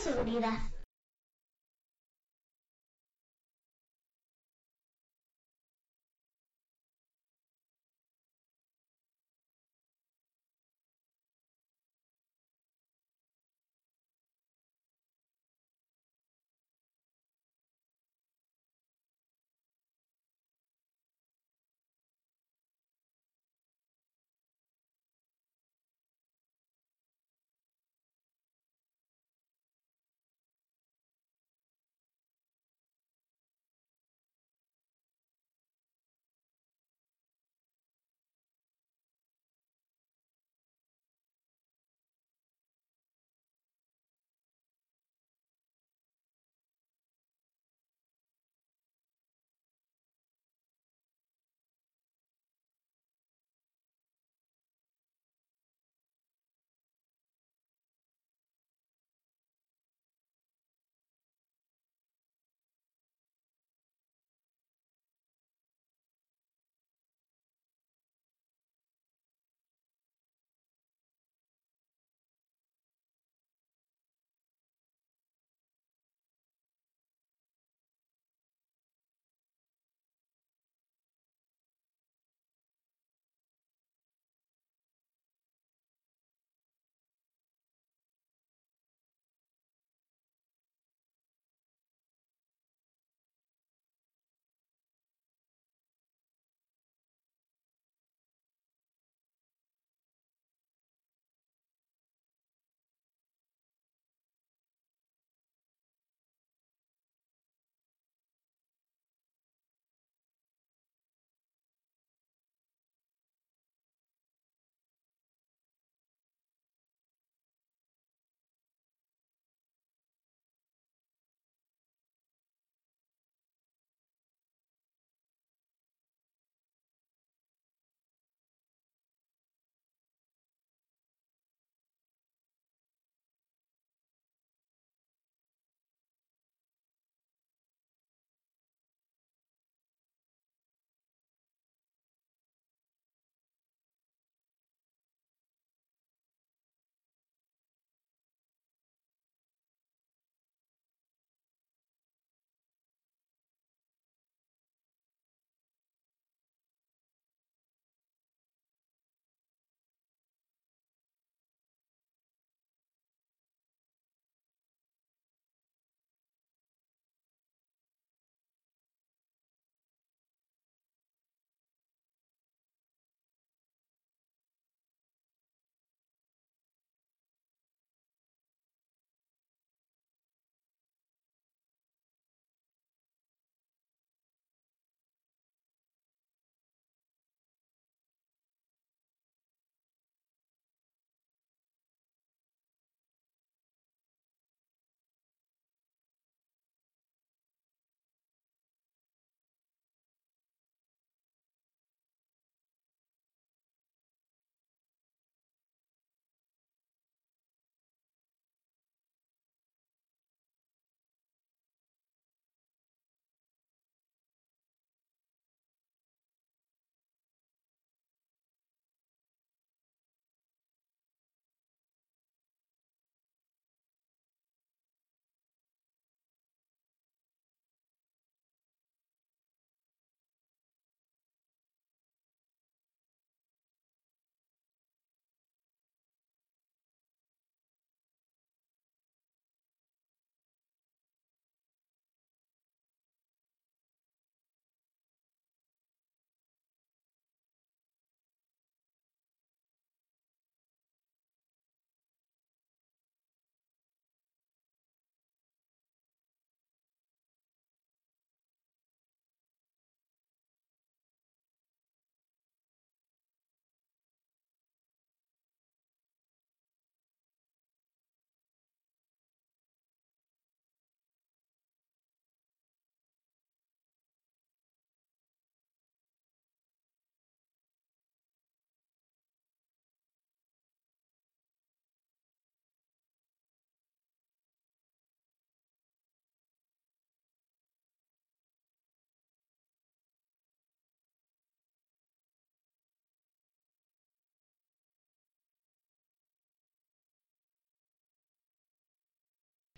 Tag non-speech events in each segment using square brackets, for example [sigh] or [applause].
seguridad.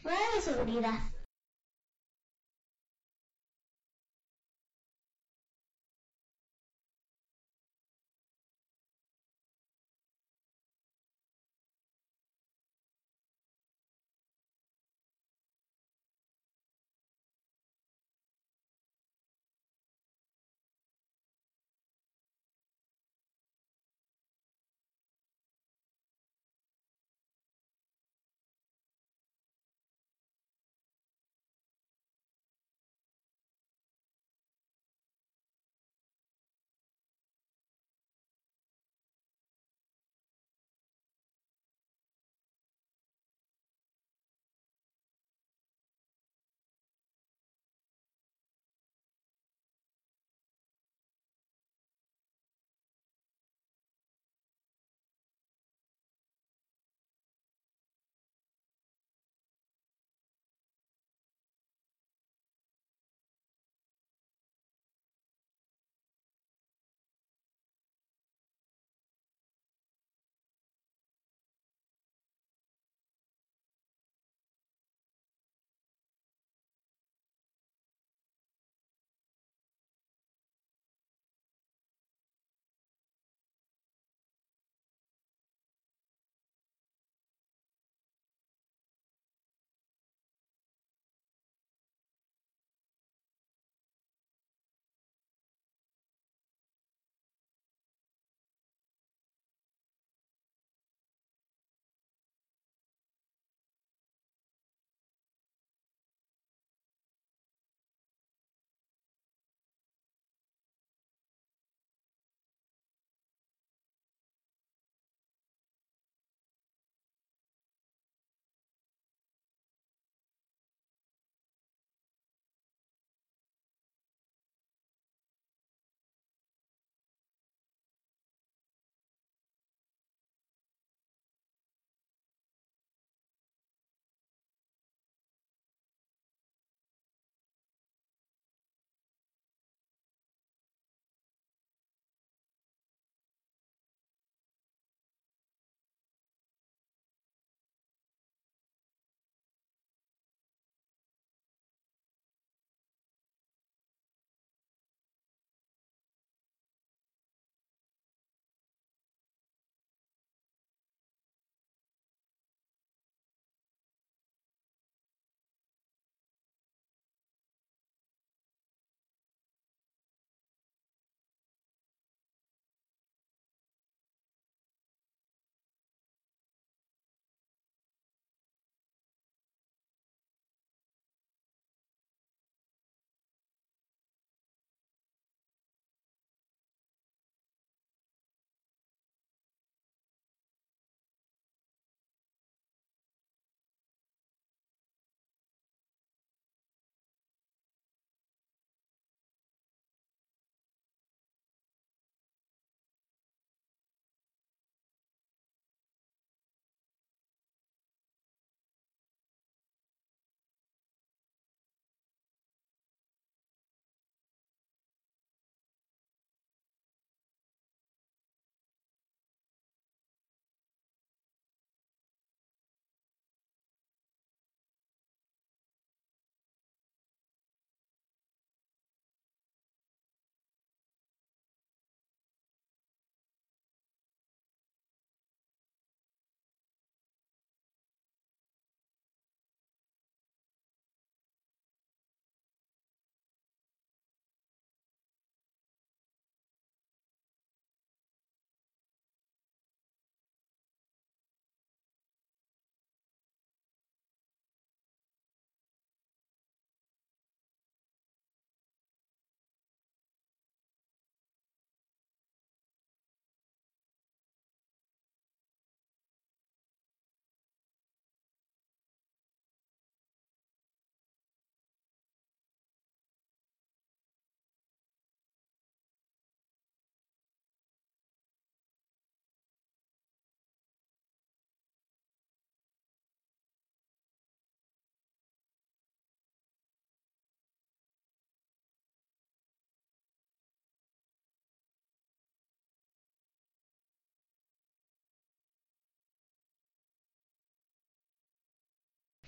De seguridad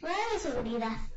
Radio Seguridad.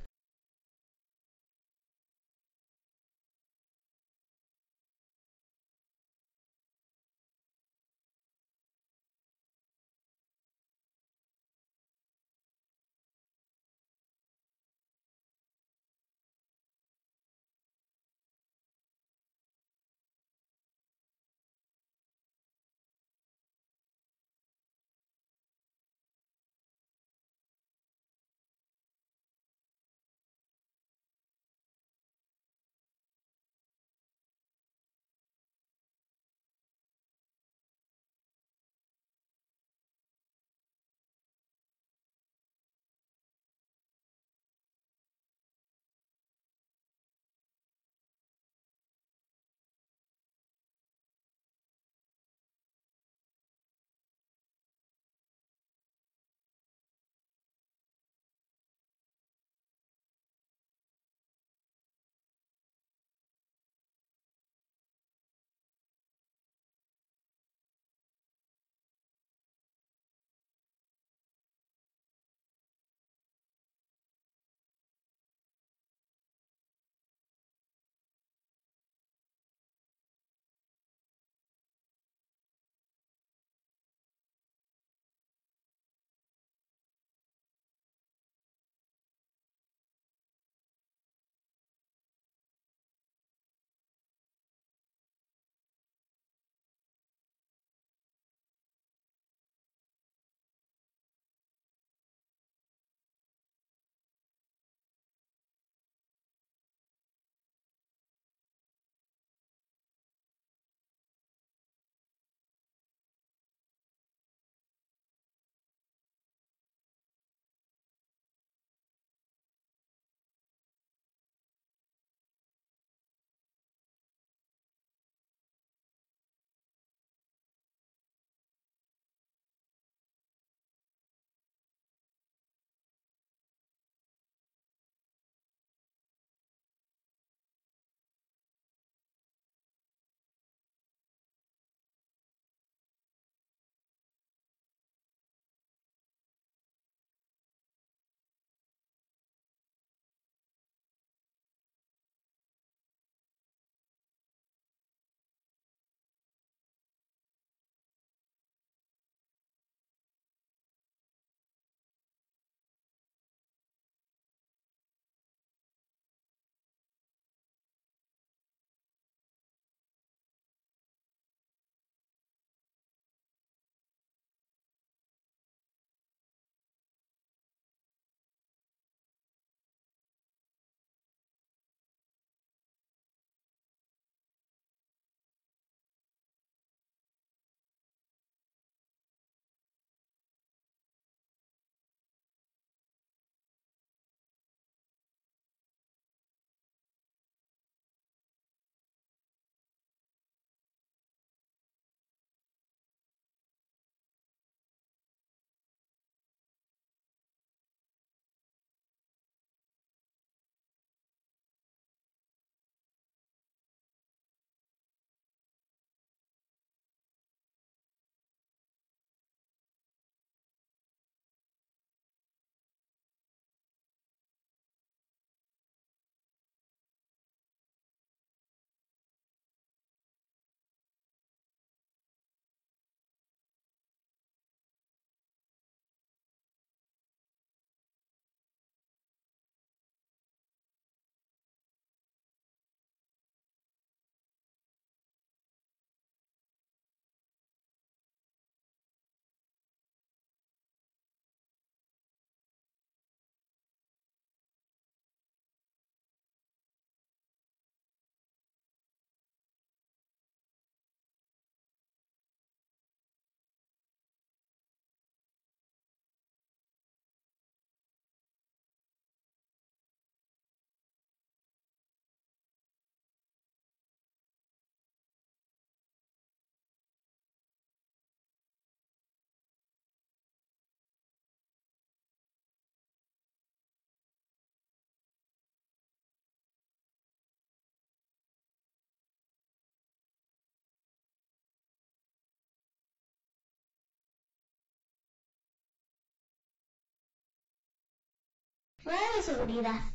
Fuera seguridad.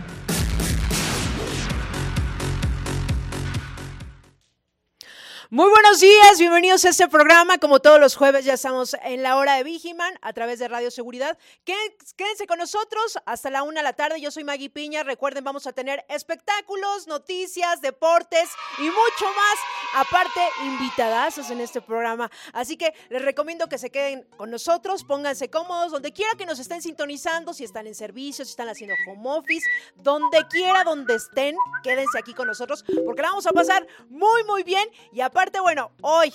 Muy buenos días, bienvenidos a este programa. Como todos los jueves ya estamos en la hora de Vigiman a través de Radio Seguridad. Quédense con nosotros hasta la una de la tarde. Yo soy Maggie Piña. Recuerden, vamos a tener espectáculos, noticias, deportes y mucho más. Aparte, invitadazos en este programa. Así que les recomiendo que se queden con nosotros, pónganse cómodos, donde quiera que nos estén sintonizando, si están en servicio, si están haciendo home office, donde quiera, donde estén, quédense aquí con nosotros porque la vamos a pasar muy, muy bien. Y aparte, aparte, bueno, hoy,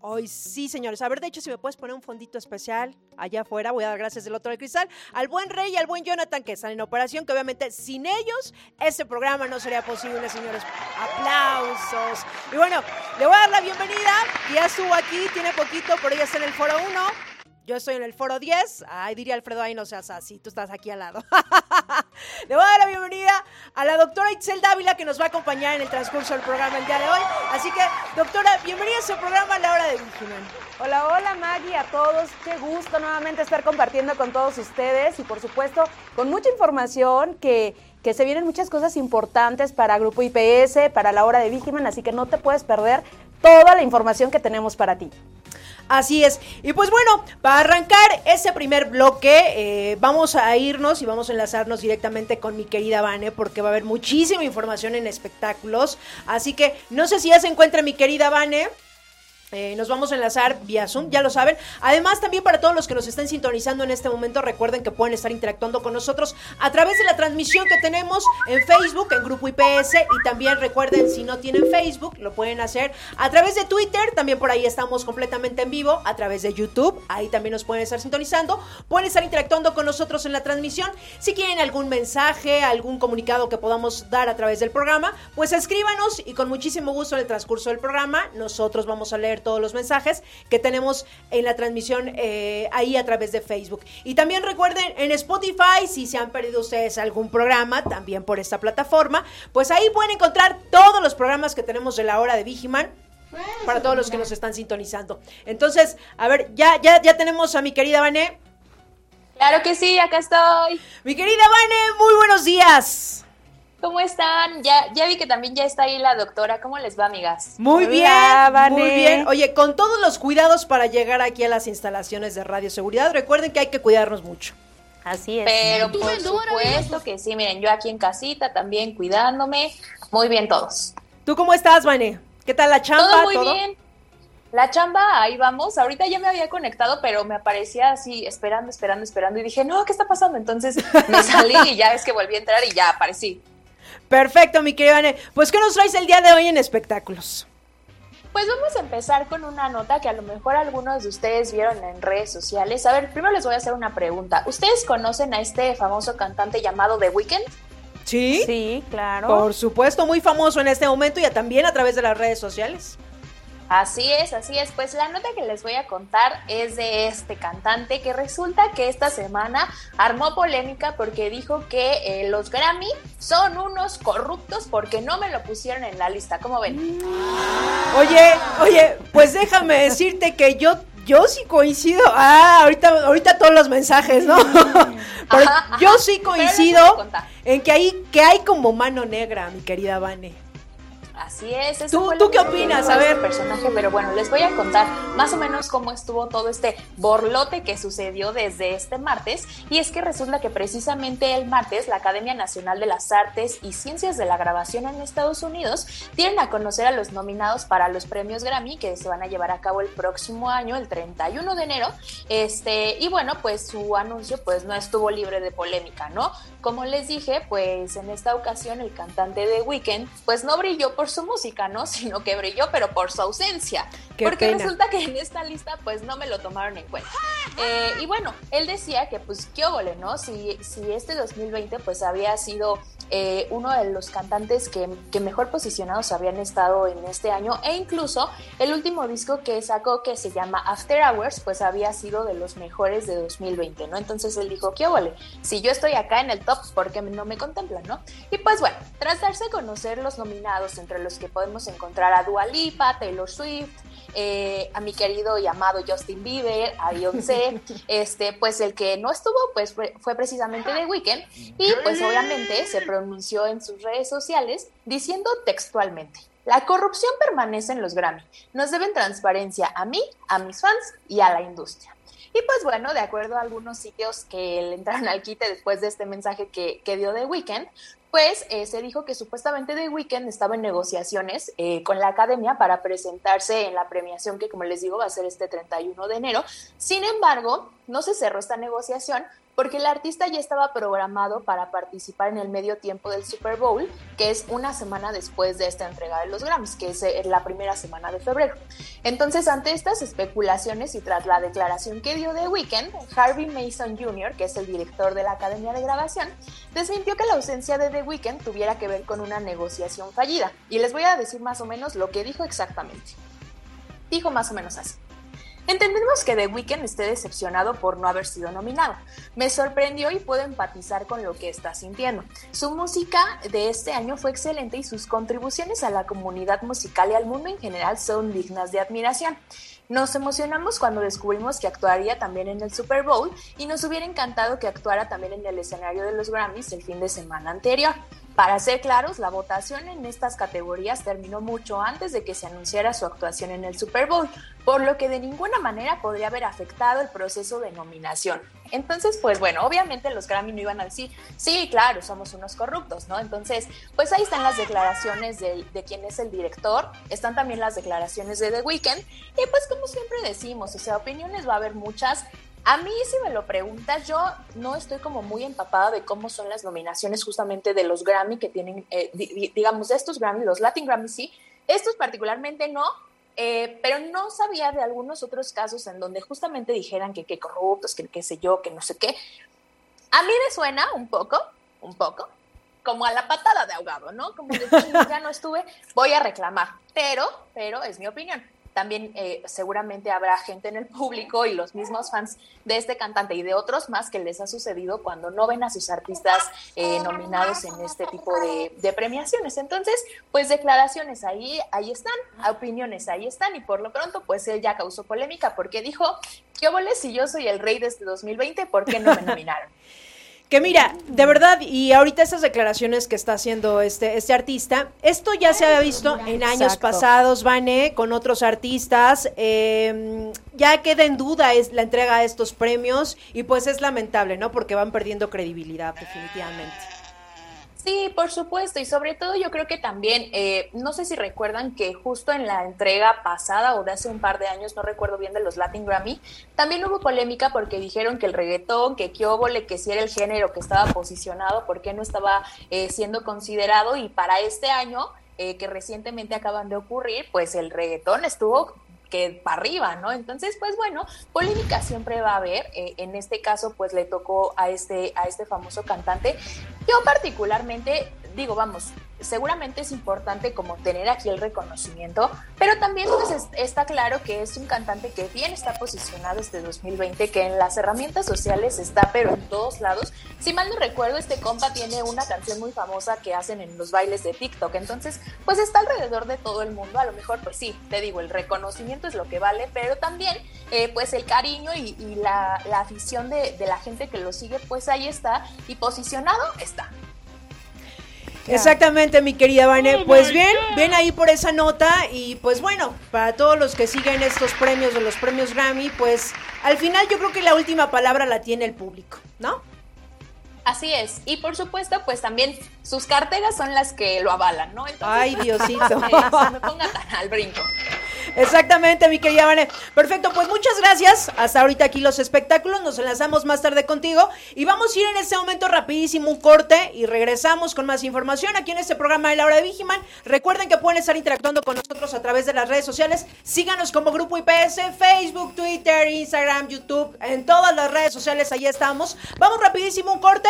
hoy sí, señores. A ver, de hecho, si me puedes poner un fondito especial allá afuera, voy a dar gracias del otro del cristal al buen Rey y al buen Jonathan que están en operación, que obviamente sin ellos este programa no sería posible, señores. Aplausos. Y bueno, le voy a dar la bienvenida. Ya estuvo aquí, tiene poquito, por ella está en el foro 1. Yo estoy en el foro 10. Ay, diría Alfredo, ahí no seas así, tú estás aquí al lado. [laughs] Le voy a dar la bienvenida a la doctora Itzel Dávila que nos va a acompañar en el transcurso del programa el día de hoy. Así que, doctora, bienvenida a su programa la hora de Vigiman. Hola, hola Maggie, a todos. Qué gusto nuevamente estar compartiendo con todos ustedes y por supuesto con mucha información que, que se vienen muchas cosas importantes para Grupo IPS, para la hora de Vigiman, así que no te puedes perder toda la información que tenemos para ti. Así es. Y pues bueno, para arrancar ese primer bloque, eh, vamos a irnos y vamos a enlazarnos directamente con mi querida Vane, porque va a haber muchísima información en espectáculos. Así que no sé si ya se encuentra mi querida Vane. Eh, nos vamos a enlazar vía Zoom, ya lo saben. Además, también para todos los que nos estén sintonizando en este momento, recuerden que pueden estar interactuando con nosotros a través de la transmisión que tenemos en Facebook, en Grupo IPS. Y también recuerden, si no tienen Facebook, lo pueden hacer a través de Twitter. También por ahí estamos completamente en vivo, a través de YouTube. Ahí también nos pueden estar sintonizando. Pueden estar interactuando con nosotros en la transmisión. Si quieren algún mensaje, algún comunicado que podamos dar a través del programa, pues escríbanos y con muchísimo gusto en el transcurso del programa nosotros vamos a leer todos los mensajes que tenemos en la transmisión eh, ahí a través de Facebook. Y también recuerden en Spotify, si se han perdido ustedes algún programa, también por esta plataforma, pues ahí pueden encontrar todos los programas que tenemos de la hora de Vigiman para todos los que nos están sintonizando. Entonces, a ver, ya, ya, ya tenemos a mi querida Vané. Claro que sí, acá estoy. Mi querida Vane, muy buenos días. ¿Cómo están? Ya, ya vi que también ya está ahí la doctora. ¿Cómo les va, amigas? Muy bien, muy bien. Oye, con todos los cuidados para llegar aquí a las instalaciones de Radio Seguridad, recuerden que hay que cuidarnos mucho. Así es. Pero por supuesto que sí, miren, yo aquí en casita también cuidándome. Muy bien todos. ¿Tú cómo estás, Vane? ¿Qué tal la chamba? Todo muy bien. La chamba, ahí vamos. Ahorita ya me había conectado, pero me aparecía así, esperando, esperando, esperando. Y dije, no, ¿qué está pasando? Entonces me salí y ya es que volví a entrar y ya aparecí. Perfecto, mi querida Anne. Pues, ¿qué nos traes el día de hoy en espectáculos? Pues vamos a empezar con una nota que a lo mejor algunos de ustedes vieron en redes sociales. A ver, primero les voy a hacer una pregunta. ¿Ustedes conocen a este famoso cantante llamado The Weeknd? Sí. Sí, claro. Por supuesto, muy famoso en este momento y también a través de las redes sociales. Así es, así es. Pues la nota que les voy a contar es de este cantante que resulta que esta semana armó polémica porque dijo que eh, los Grammy son unos corruptos porque no me lo pusieron en la lista. ¿Cómo ven? Oye, oye, pues déjame decirte que yo yo sí coincido. Ah, ahorita, ahorita todos los mensajes, ¿no? [laughs] Pero yo sí coincido en que hay, que hay como mano negra, mi querida Vane. Así es. Eso ¿Tú, ¿tú qué opinas? A ver. Personaje, pero bueno, les voy a contar más o menos cómo estuvo todo este borlote que sucedió desde este martes. Y es que resulta que precisamente el martes la Academia Nacional de las Artes y Ciencias de la Grabación en Estados Unidos tienen a conocer a los nominados para los premios Grammy que se van a llevar a cabo el próximo año, el 31 de enero. Este, y bueno, pues su anuncio pues no estuvo libre de polémica, ¿no? Como les dije, pues en esta ocasión el cantante de Weekend pues no brilló por su música, ¿no? [laughs] Sino que brilló, pero por su ausencia. porque resulta que en esta lista, pues no me lo tomaron en cuenta. Eh, y bueno, él decía que, pues, qué óvole, ¿no? Si, si este 2020, pues había sido eh, uno de los cantantes que, que, mejor posicionados habían estado en este año e incluso el último disco que sacó que se llama After Hours pues había sido de los mejores de 2020, ¿no? Entonces él dijo, qué vale, si yo estoy acá en el top, ¿por qué no me contemplan, no? Y pues bueno, tras darse a conocer los nominados entre los que podemos encontrar a Dua Lipa, Taylor Swift, eh, a mi querido y amado Justin Bieber, a Beyoncé, [laughs] este, pues el que no estuvo, pues fue, precisamente The Weeknd, y pues obviamente se pronunció en sus redes sociales diciendo textualmente, la corrupción permanece en los Grammy, nos deben transparencia a mí, a mis fans y a la industria. Y pues bueno, de acuerdo a algunos sitios que le entraron al quite después de este mensaje que, que dio The Weeknd, pues eh, se dijo que supuestamente The Weeknd estaba en negociaciones eh, con la academia para presentarse en la premiación que, como les digo, va a ser este 31 de enero. Sin embargo, no se cerró esta negociación porque el artista ya estaba programado para participar en el medio tiempo del Super Bowl, que es una semana después de esta entrega de los Grammys, que es eh, la primera semana de febrero. Entonces, ante estas especulaciones y tras la declaración que dio The Weeknd, Harvey Mason Jr., que es el director de la Academia de Grabación, desmintió que la ausencia de The Weeknd tuviera que ver con una negociación fallida. Y les voy a decir más o menos lo que dijo exactamente. Dijo más o menos así. Entendemos que The Weeknd esté decepcionado por no haber sido nominado. Me sorprendió y puedo empatizar con lo que está sintiendo. Su música de este año fue excelente y sus contribuciones a la comunidad musical y al mundo en general son dignas de admiración. Nos emocionamos cuando descubrimos que actuaría también en el Super Bowl y nos hubiera encantado que actuara también en el escenario de los Grammys el fin de semana anterior. Para ser claros, la votación en estas categorías terminó mucho antes de que se anunciara su actuación en el Super Bowl, por lo que de ninguna manera podría haber afectado el proceso de nominación. Entonces, pues bueno, obviamente los Grammy no iban a decir, sí, claro, somos unos corruptos, ¿no? Entonces, pues ahí están las declaraciones de, quién es el director, están también las declaraciones de The Weeknd, y pues como siempre decimos, o sea, opiniones va a haber muchas, a mí, si me lo preguntas, yo no estoy como muy empapada de cómo son las nominaciones justamente de los Grammy que tienen, eh, digamos, estos Grammy, los Latin Grammy sí, estos particularmente no, eh, pero no sabía de algunos otros casos en donde justamente dijeran que qué corruptos, que qué sé yo, que no sé qué. A mí me suena un poco, un poco, como a la patada de ahogado, ¿no? Como de ya no estuve, voy a reclamar. Pero, pero es mi opinión. También eh, seguramente habrá gente en el público y los mismos fans de este cantante y de otros más que les ha sucedido cuando no ven a sus artistas eh, nominados en este tipo de, de, premiaciones. Entonces, pues declaraciones ahí, ahí están, opiniones ahí están y por lo pronto, pues él ya causó polémica porque dijo, ¿qué obole si yo soy el rey de este 2020? ¿Por qué no me [laughs] nominaron? Que mira, de verdad, y ahorita esas declaraciones que está haciendo este, este artista, esto ya se había visto en años pasados, Vane, con otros artistas. Eh, ya queda en duda es la entrega de estos premios y pues es lamentable, ¿no? Porque van perdiendo credibilidad, definitivamente. Sí, por supuesto, y sobre todo yo creo que también, eh, no sé si recuerdan que justo en la entrega pasada o de hace un par de años, no recuerdo bien de los Latin Grammy, también hubo polémica porque dijeron que el reggaetón, que Kiobole, que si era el género que estaba posicionado, por qué no estaba eh, siendo considerado, y para este año, eh, que recientemente acaban de ocurrir, pues el reggaetón estuvo que para arriba, ¿no? Entonces, pues bueno, polémica siempre va a haber. Eh, en este caso, pues le tocó a este, a este famoso cantante. Yo particularmente digo, vamos, seguramente es importante como tener aquí el reconocimiento, pero también pues está claro que es un cantante que bien está posicionado este 2020, que en las herramientas sociales está, pero en todos lados. Si mal no recuerdo, este compa tiene una canción muy famosa que hacen en los bailes de TikTok, entonces pues está alrededor de todo el mundo, a lo mejor pues sí, te digo, el reconocimiento es lo que vale, pero también eh, pues el cariño y, la, afición de, de la gente que lo sigue, pues ahí está y posicionado está. Exactamente, mi querida Vane. Oh pues bien, ven ahí por esa nota y pues bueno, para todos los que siguen estos premios de los premios Grammy, pues al final yo creo que la última palabra la tiene el público, ¿no? Así es. Y por supuesto, pues también sus carteras son las que lo avalan, ¿no? Ay, [laughs] Diosito. [laughs] no me ponga tan al brinco. Exactamente, mi querida Vane. Perfecto, pues muchas gracias. Hasta ahorita aquí los espectáculos. Nos enlazamos más tarde contigo. Y vamos a ir en este momento rapidísimo un corte y regresamos con más información aquí en este programa de la hora de Vigiman. Recuerden que pueden estar interactuando con nosotros a través de las redes sociales. Síganos como Grupo IPS, Facebook, Twitter, Instagram, YouTube, en todas las redes sociales. Ahí estamos. Vamos rapidísimo un corte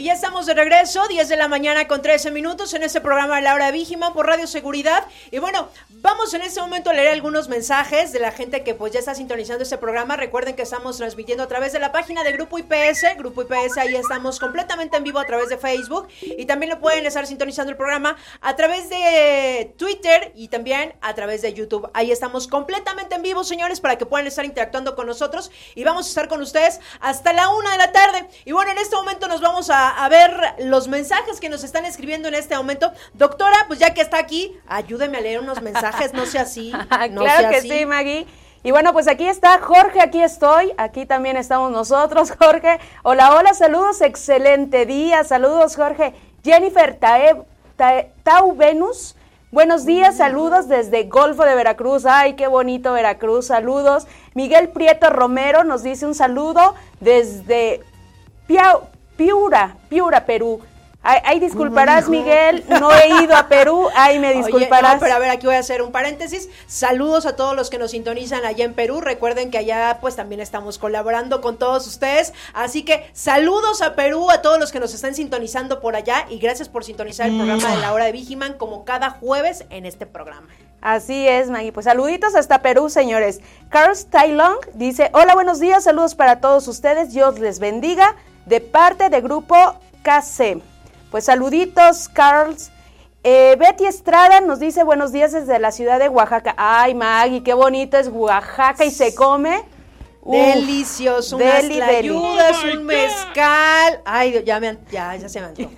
Y ya estamos de regreso, 10 de la mañana con 13 minutos en este programa de La Hora de por Radio Seguridad. Y bueno, vamos en este momento a leer algunos mensajes de la gente que pues ya está sintonizando este programa. Recuerden que estamos transmitiendo a través de la página de Grupo IPS. Grupo IPS, ahí estamos completamente en vivo a través de Facebook. Y también lo pueden estar sintonizando el programa a través de Twitter y también a través de YouTube. Ahí estamos completamente en vivo, señores, para que puedan estar interactuando con nosotros. Y vamos a estar con ustedes hasta la una de la tarde. Y bueno, en este momento nos vamos a a, ver los mensajes que nos están escribiendo en este momento. Doctora, pues ya que está aquí, ayúdeme a leer unos mensajes, no sea así. [laughs] No claro que sí, Maggie. Y bueno, pues aquí está Jorge, aquí estoy, aquí también estamos nosotros, [laughs] Jorge. Hola, hola, saludos, excelente día, saludos, Jorge. Jennifer Tau Venus, buenos días, saludos desde Golfo de Veracruz. Ay, qué bonito Veracruz, saludos. Miguel Prieto Romero nos dice un saludo desde Piau, Piura, Piura, Perú. Ay, disculparás, Miguel, no he ido a Perú, ay, me disculparás. pero a ver, aquí voy a hacer un paréntesis. Saludos a todos los que nos sintonizan allá en Perú. Recuerden que allá pues también estamos colaborando con todos ustedes. Así que saludos a Perú, a todos los que nos están sintonizando por allá y gracias por sintonizar el programa de la hora de Vigiman como cada jueves en este programa. Así es, Maggie. Pues saluditos hasta Perú, señores. Carlos Tailong dice, hola, buenos días, saludos para todos ustedes, Dios les bendiga de parte de Grupo KC. Pues saluditos, Carls. Eh, Betty Estrada nos dice buenos días desde la ciudad de Oaxaca. Ay, Maggie, qué bonito es Oaxaca y se come Delicioso, unas tlayudas, oh un mezcal. Ay, ya, me, ya, ya se me antojó.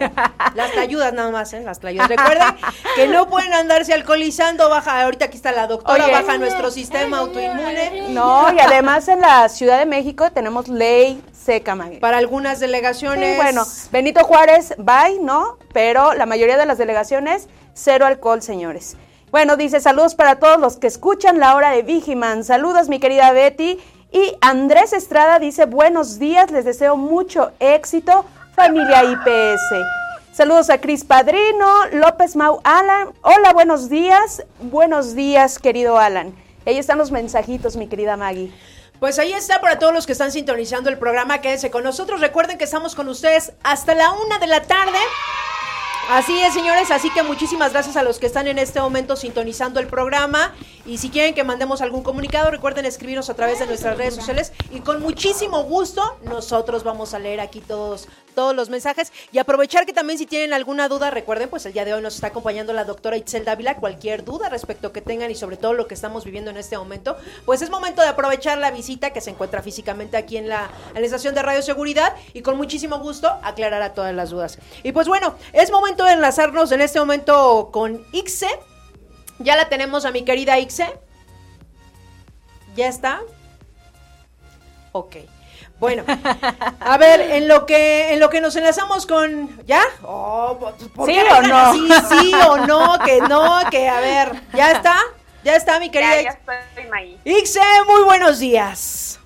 Las tlayudas nada más, ¿eh? Las tlayudas. Recuerden que no pueden andarse alcoholizando. Baja, ahorita aquí está la doctora, baja nuestro sistema autoinmune. No, y además en la Ciudad de México tenemos ley seca, Para algunas delegaciones. bueno, Benito Juárez, bye, ¿no? Pero la mayoría de las delegaciones, cero alcohol, señores. Bueno, dice saludos para todos los que escuchan la hora de Vigiman. Saludos, mi querida Betty. Y Andrés Estrada dice, buenos días, les deseo mucho éxito familia IPS. Saludos a Cris Padrino, López Mau Alan. Hola, buenos días. Buenos días, querido Alan. Ahí están los mensajitos, mi querida Maggie. Pues ahí está para todos los que están sintonizando el programa. Quédense con nosotros. Recuerden que estamos con ustedes hasta la una de la tarde. Así es, señores, así que muchísimas gracias a los que están en este momento sintonizando el programa. Y si quieren que mandemos algún comunicado, recuerden escribirnos a través de nuestras redes sociales. Y con muchísimo gusto, nosotros vamos a leer aquí todos, todos los mensajes. Y aprovechar que también si tienen alguna duda, recuerden, pues el día de hoy nos está acompañando la doctora Itzel Dávila. Cualquier duda respecto que tengan y sobre todo lo que estamos viviendo en este momento, pues es momento de aprovechar la visita que se encuentra físicamente aquí en la, en la estación de Radio Seguridad y con muchísimo gusto aclarar a todas las dudas. Y pues bueno, es momento de enlazarnos en este momento con Ixe. Ya la tenemos a mi querida Ixe. ¿Ya está? Ok. Bueno, a ver, en lo que en lo que nos enlazamos con ¿ya? Oh, ¿por ¿Sí qué o no? así? Sí o no, que no, que a ver, ¿ya está? ¿Ya está mi querida Ya, ya estoy, Maggie. Ixe, muy buenos días.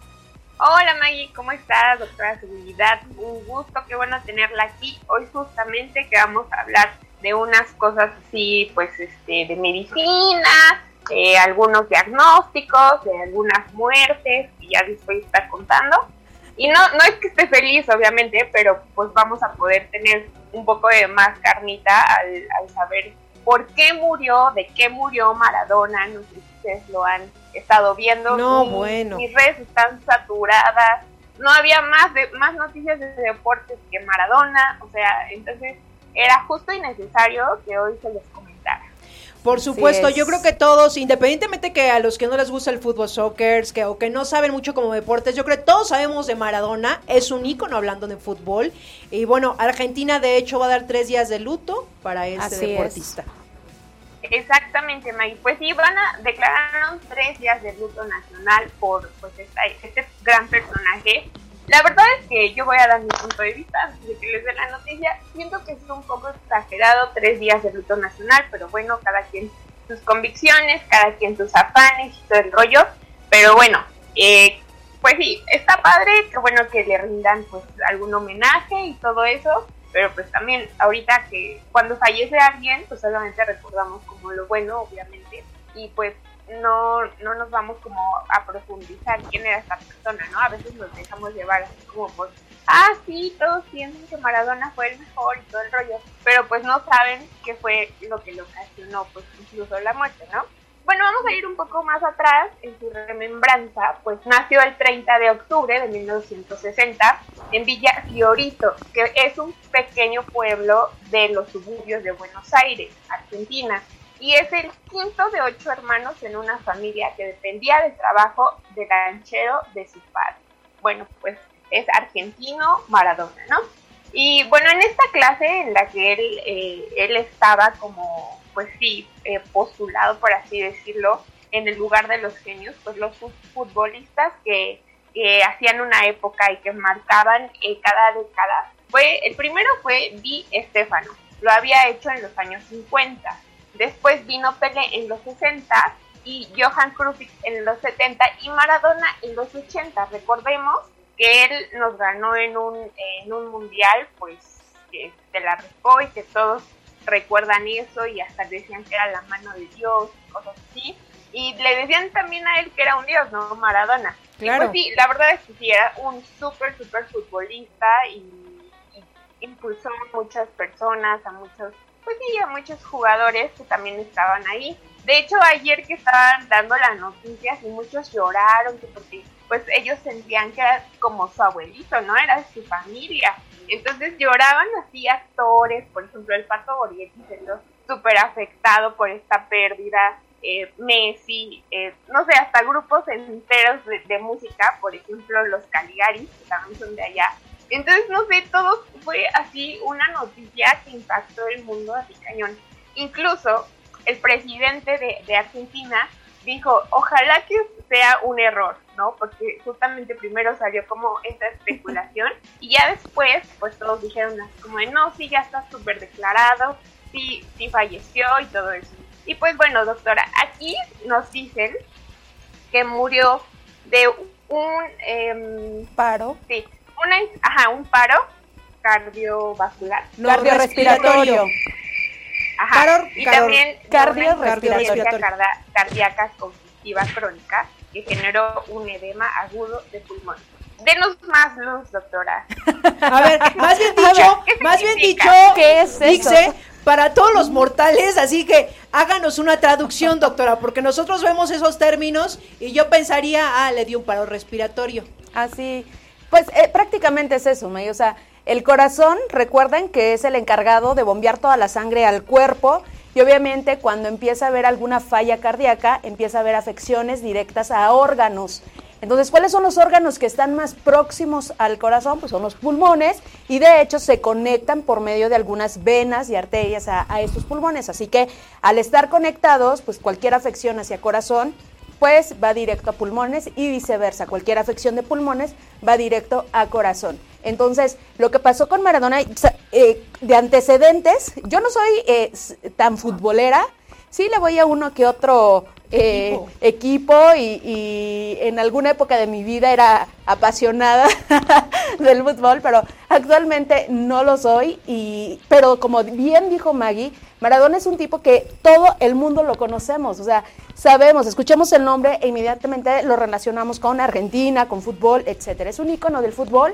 Hola Maggie, ¿cómo estás, doctora seguridad? Un gusto, qué bueno tenerla aquí. Hoy justamente que vamos a hablar de unas cosas así, pues, este, de medicina, de algunos diagnósticos, de algunas muertes, que ya les voy a estar contando. Y no, no es que esté feliz, obviamente, pero pues vamos a poder tener un poco de más carnita al, al saber por qué murió, de qué murió Maradona, no sé si ustedes lo han estado viendo. No, Mi- bueno. Mis redes están saturadas, no había más, de, más noticias de deportes que Maradona, o sea, entonces era justo y necesario que hoy se les. Por supuesto, es. yo creo que todos, independientemente que a los que no les gusta el fútbol soccer, que, o que no saben mucho como deportes, yo creo que todos sabemos de Maradona, es un ícono hablando de fútbol. Y bueno, Argentina de hecho va a dar tres días de luto para este Así es. deportista. Exactamente, Maggie. Pues sí, van a declararon tres días de luto nacional por pues este gran personaje. La verdad es que yo voy a dar mi punto de vista antes de que les dé la noticia. Siento que es un poco exagerado tres días de luto nacional, pero bueno, cada quien sus convicciones, cada quien sus afanes y todo el rollo. Pero bueno, eh, pues sí, está padre, que bueno que le rindan pues algún homenaje y todo eso, pero pues también ahorita que cuando fallece alguien, pues solamente recordamos como lo bueno, obviamente, y pues no, no nos vamos como a profundizar quién era esta persona, ¿no? A veces nos dejamos llevar así como por, ah, sí, todos piensan que Maradona fue el mejor y todo el rollo, pero pues no saben qué fue lo que le ocasionó, pues incluso la muerte, ¿no? Bueno, vamos a ir un poco más atrás en su remembranza, pues nació el 30 de octubre de 1960 en Villa Fiorito, que es un pequeño pueblo de los suburbios de Buenos Aires, Argentina, y es el quinto de ocho hermanos en una familia que dependía del trabajo de ranchero de su padre. Bueno, pues es argentino Maradona, ¿no? Y bueno, en esta clase en la que él, eh, él estaba como, pues sí, eh, postulado, por así decirlo, en el lugar de los genios, pues los fu- futbolistas que, que hacían una época y que marcaban eh, cada década, fue, el primero fue Di Stefano, lo había hecho en los años 50, después vino Pelé en los 60 y Johan Cruyff en los 70 y Maradona en los 80, recordemos que él nos ganó en un, en un mundial, pues que se la rifó y que todos recuerdan eso y hasta decían que era la mano de Dios y cosas así. Y le decían también a él que era un dios, ¿no? Maradona. Y Claro. pues sí, la verdad es que sí, era un súper, súper futbolista y, y impulsó a muchas personas, a muchos, pues sí, a muchos jugadores que también estaban ahí. De hecho, ayer que estaban dando las noticias y muchos lloraron que porque pues ellos sentían que era como su abuelito, ¿no? Era su familia. Entonces lloraban así actores, por ejemplo, el Pato Borghetti se vio súper afectado por esta pérdida. eh, Messi, eh, no sé, hasta grupos enteros de, de música, por ejemplo, los Caligaris, que también son de allá. Entonces, no sé, todo fue así una noticia que impactó el mundo así cañón. Incluso el presidente de, de Argentina dijo, ojalá que sea un error, ¿no? Porque justamente primero salió como esta especulación [laughs] y ya después, pues todos dijeron así como de, no, sí, ya está súper declarado, sí, sí falleció y todo eso. Y pues bueno, doctora, aquí nos dicen que murió de un, em, Paro. sí, una, ajá, un paro cardiovascular. No, Cardiorrespiratorio. Ajá. Paro- y caro- también cardiorrespiratorio. una insuficiencia carda- cardíaca congestiva crónica que generó un edema agudo de pulmón. Denos más luz, doctora. [laughs] A ver, más bien [laughs] dicho, ¿qué más bien dicho, ¿Qué es eso? Dice, para todos los mortales, así que háganos una traducción, doctora, porque nosotros vemos esos términos y yo pensaría, ah, le dio un paro respiratorio. Así, pues eh, prácticamente es eso, May. O sea, el corazón, recuerden que es el encargado de bombear toda la sangre al cuerpo y obviamente cuando empieza a haber alguna falla cardíaca, empieza a haber afecciones directas a órganos. Entonces, ¿cuáles son los órganos que están más próximos al corazón? Pues son los pulmones y de hecho se conectan por medio de algunas venas y arterias a, a estos pulmones. Así que al estar conectados, pues cualquier afección hacia corazón pues va directo a pulmones y viceversa. Cualquier afección de pulmones va directo a corazón. Entonces, lo que pasó con Maradona, eh, de antecedentes, yo no soy eh, tan futbolera, sí le voy a uno que otro eh, equipo, y, y en alguna época de mi vida era apasionada [laughs] del fútbol, pero actualmente no lo soy. Y, pero como bien dijo Maggie, Maradona es un tipo que todo el mundo lo conocemos, o sea, sabemos, escuchamos el nombre e inmediatamente lo relacionamos con Argentina, con fútbol, etcétera. Es un ícono del fútbol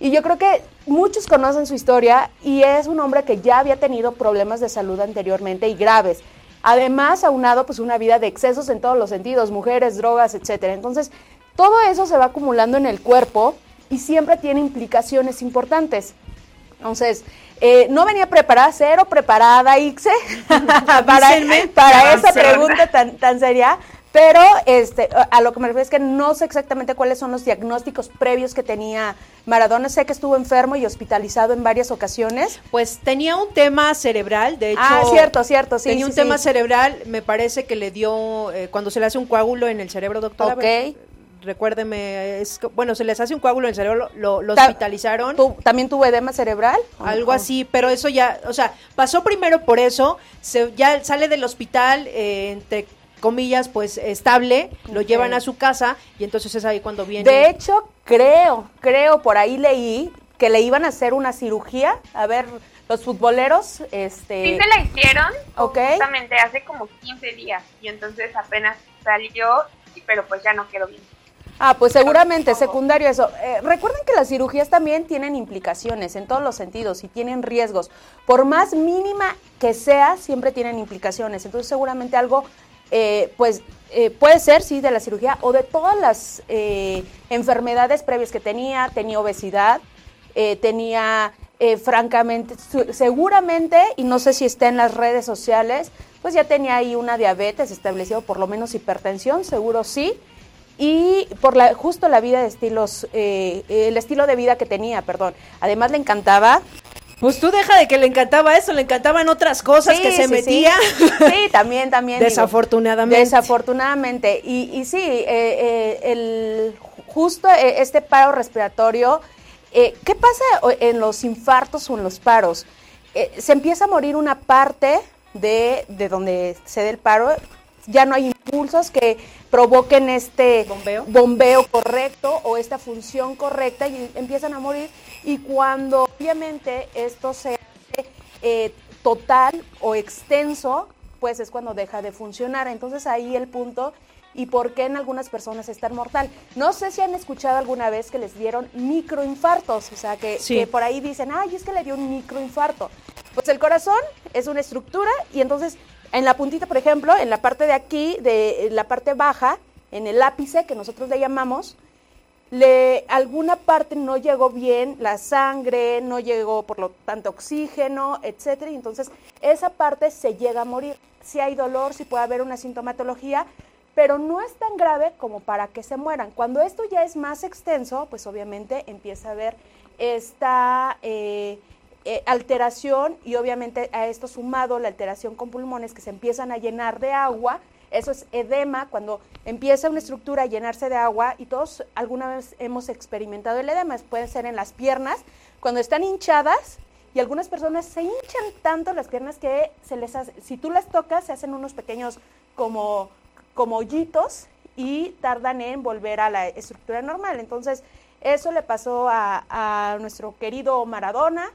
y yo creo que muchos conocen su historia y es un hombre que ya había tenido problemas de salud anteriormente y graves. Además, aunado pues una vida de excesos en todos los sentidos, mujeres, drogas, etcétera. Entonces, todo eso se va acumulando en el cuerpo y siempre tiene implicaciones importantes. Entonces, eh, no venía preparada, cero preparada, Ixe, [laughs] para, para esa pregunta tan, tan seria. Pero este, a lo que me refiero es que no sé exactamente cuáles son los diagnósticos previos que tenía Maradona. Sé que estuvo enfermo y hospitalizado en varias ocasiones. Pues tenía un tema cerebral, de hecho. ah, cierto, cierto, sí. tenía sí, un tema cerebral, me parece que le dio, eh, cuando se le hace un coágulo en el cerebro, doctora. Ok. Recuérdeme, es, bueno, se les hace un coágulo en el cerebro, lo, lo Ta- hospitalizaron. ¿Tú- ¿También tuvo edema cerebral? ¿O- Algo así, pero eso ya, o sea, pasó primero por eso, se, ya sale del hospital, eh, entre comillas, pues estable, lo llevan a su casa y entonces es ahí cuando viene. De hecho, creo, creo, por ahí leí que le iban a hacer una cirugía. A ver, los futboleros, este... Sí se la hicieron Ok. justamente hace como 15 días y entonces apenas salió, y- pero pues ya no quedó bien. Ah, pues seguramente, secundario eso. Eh, recuerden que las cirugías también tienen implicaciones en todos los sentidos y tienen riesgos. Por más mínima que sea, siempre tienen implicaciones. Entonces seguramente algo, eh, pues eh, puede ser, sí, de la cirugía o de todas las enfermedades previas que tenía. Tenía obesidad, tenía, francamente, seguramente, y no sé si está en las redes sociales, pues ya tenía ahí una diabetes establecido, por lo menos hipertensión, seguro sí y por la justo la vida de estilos eh, el estilo de vida que tenía perdón además le encantaba Pues tú deja de que le encantaba eso, le encantaban otras cosas Sí, que se sí, metía. sí también también digo. Desafortunadamente. desafortunadamente y, y sí eh, eh, el justo eh, este paro respiratorio eh, qué pasa en los infartos o en los paros Eh, se empieza a morir una parte de, de donde se dé el paro ya no hay impulsos que provoquen este Bombeo. bombeo correcto o esta función correcta y empiezan a morir y cuando obviamente esto se hace eh, total o extenso, pues es cuando deja de funcionar. Entonces ahí el punto y por qué en algunas personas es tan mortal. No sé si han escuchado alguna vez que les dieron microinfartos, o sea, que, Sí. que por ahí dicen, ay, es que le dio un microinfarto. Pues el corazón es una estructura y entonces en la puntita, por ejemplo, en la parte de aquí, de la parte baja, en el ápice que nosotros le llamamos, alguna parte no llegó bien la sangre, no llegó por lo tanto oxígeno, etcétera, y entonces esa parte se llega a morir. Si hay dolor, si puede haber una sintomatología, pero no es tan grave como para que se mueran. Cuando esto ya es más extenso, pues obviamente empieza a haber esta eh, eh, alteración y obviamente a esto sumado la alteración con pulmones que se empiezan a llenar de agua. Eso es edema, cuando empieza una estructura a llenarse de agua y todos alguna vez hemos experimentado el edema, puede ser en las piernas, cuando están hinchadas y algunas personas se hinchan tanto las piernas que se les hace, si tú las tocas se hacen unos pequeños como, como hoyitos y tardan en volver a la estructura normal. Entonces, Eso le pasó a, a nuestro querido Maradona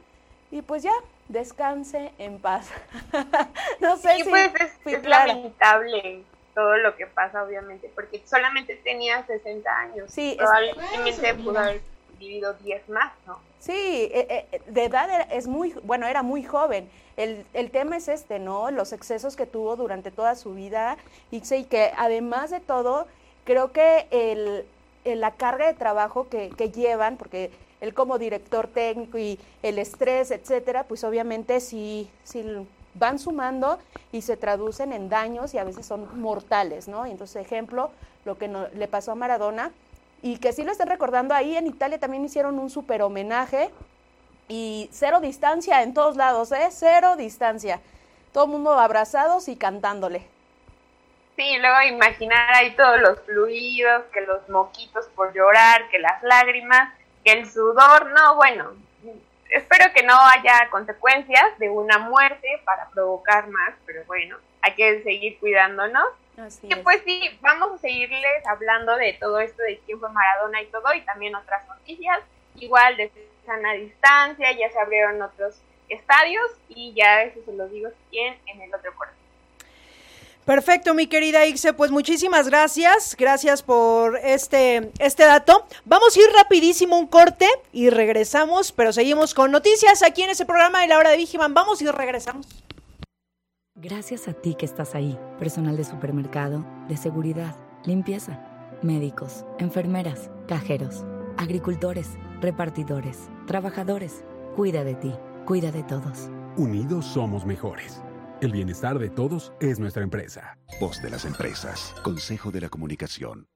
y pues ya, descanse en paz. [laughs] no sé si pues es, lamentable todo lo que pasa, obviamente, porque solamente tenía 60 años. Sí, probablemente pudo haber vivido 10 más, ¿no? Sí, eh, eh, de edad es muy, bueno, era muy joven. El, el, tema es este, ¿no? Los excesos que tuvo durante toda su vida y que además de todo, creo que el, la carga de trabajo que, que llevan, porque él como director técnico y el estrés, etcétera, pues obviamente sí, sí van sumando y se traducen en daños y a veces son mortales, ¿no? entonces, ejemplo, lo que no, le pasó a Maradona y que sí lo están recordando ahí en Italia también hicieron un super homenaje y cero distancia en todos lados, ¿eh? Cero distancia. Todo el mundo abrazados y cantándole. Sí, luego imaginar ahí todos los fluidos, que los moquitos por llorar, que las lágrimas, que el sudor, no, bueno, espero que no haya consecuencias de una muerte para provocar más, pero bueno, hay que seguir cuidándonos. Así que pues sí, vamos a seguirles hablando de todo esto de quién fue Maradona y todo, y también otras noticias, igual de sana distancia, ya se abrieron otros estadios y ya eso se los digo quién en el otro corte. Perfecto, mi querida Ixe, pues muchísimas gracias, gracias por este, este dato. Vamos a ir rapidísimo un corte y regresamos, pero seguimos con noticias aquí en ese programa de la hora de Vigiman. Vamos y regresamos. Gracias a ti que estás ahí, personal de supermercado, de seguridad, limpieza, médicos, enfermeras, cajeros, agricultores, repartidores, trabajadores. Cuida de ti, cuida de todos. Unidos somos mejores. El bienestar de todos es nuestra empresa. Voz de las empresas. Consejo de la Comunicación.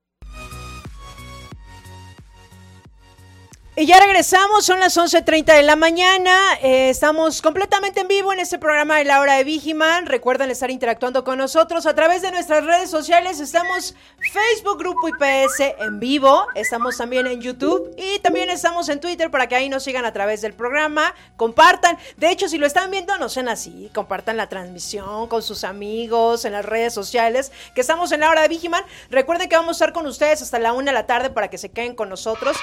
Y ya regresamos, son las 11.30 de la mañana, eh, estamos completamente en vivo en este programa de la hora de Vigiman, recuerden estar interactuando con nosotros a través de nuestras redes sociales, estamos Facebook Grupo IPS en vivo, estamos también en YouTube y también estamos en Twitter para que ahí nos sigan a través del programa, compartan, de hecho si lo están viendo no sean así, compartan la transmisión con sus amigos en las redes sociales, que estamos en la hora de Vigiman, recuerden que vamos a estar con ustedes hasta la una de la tarde para que se queden con nosotros,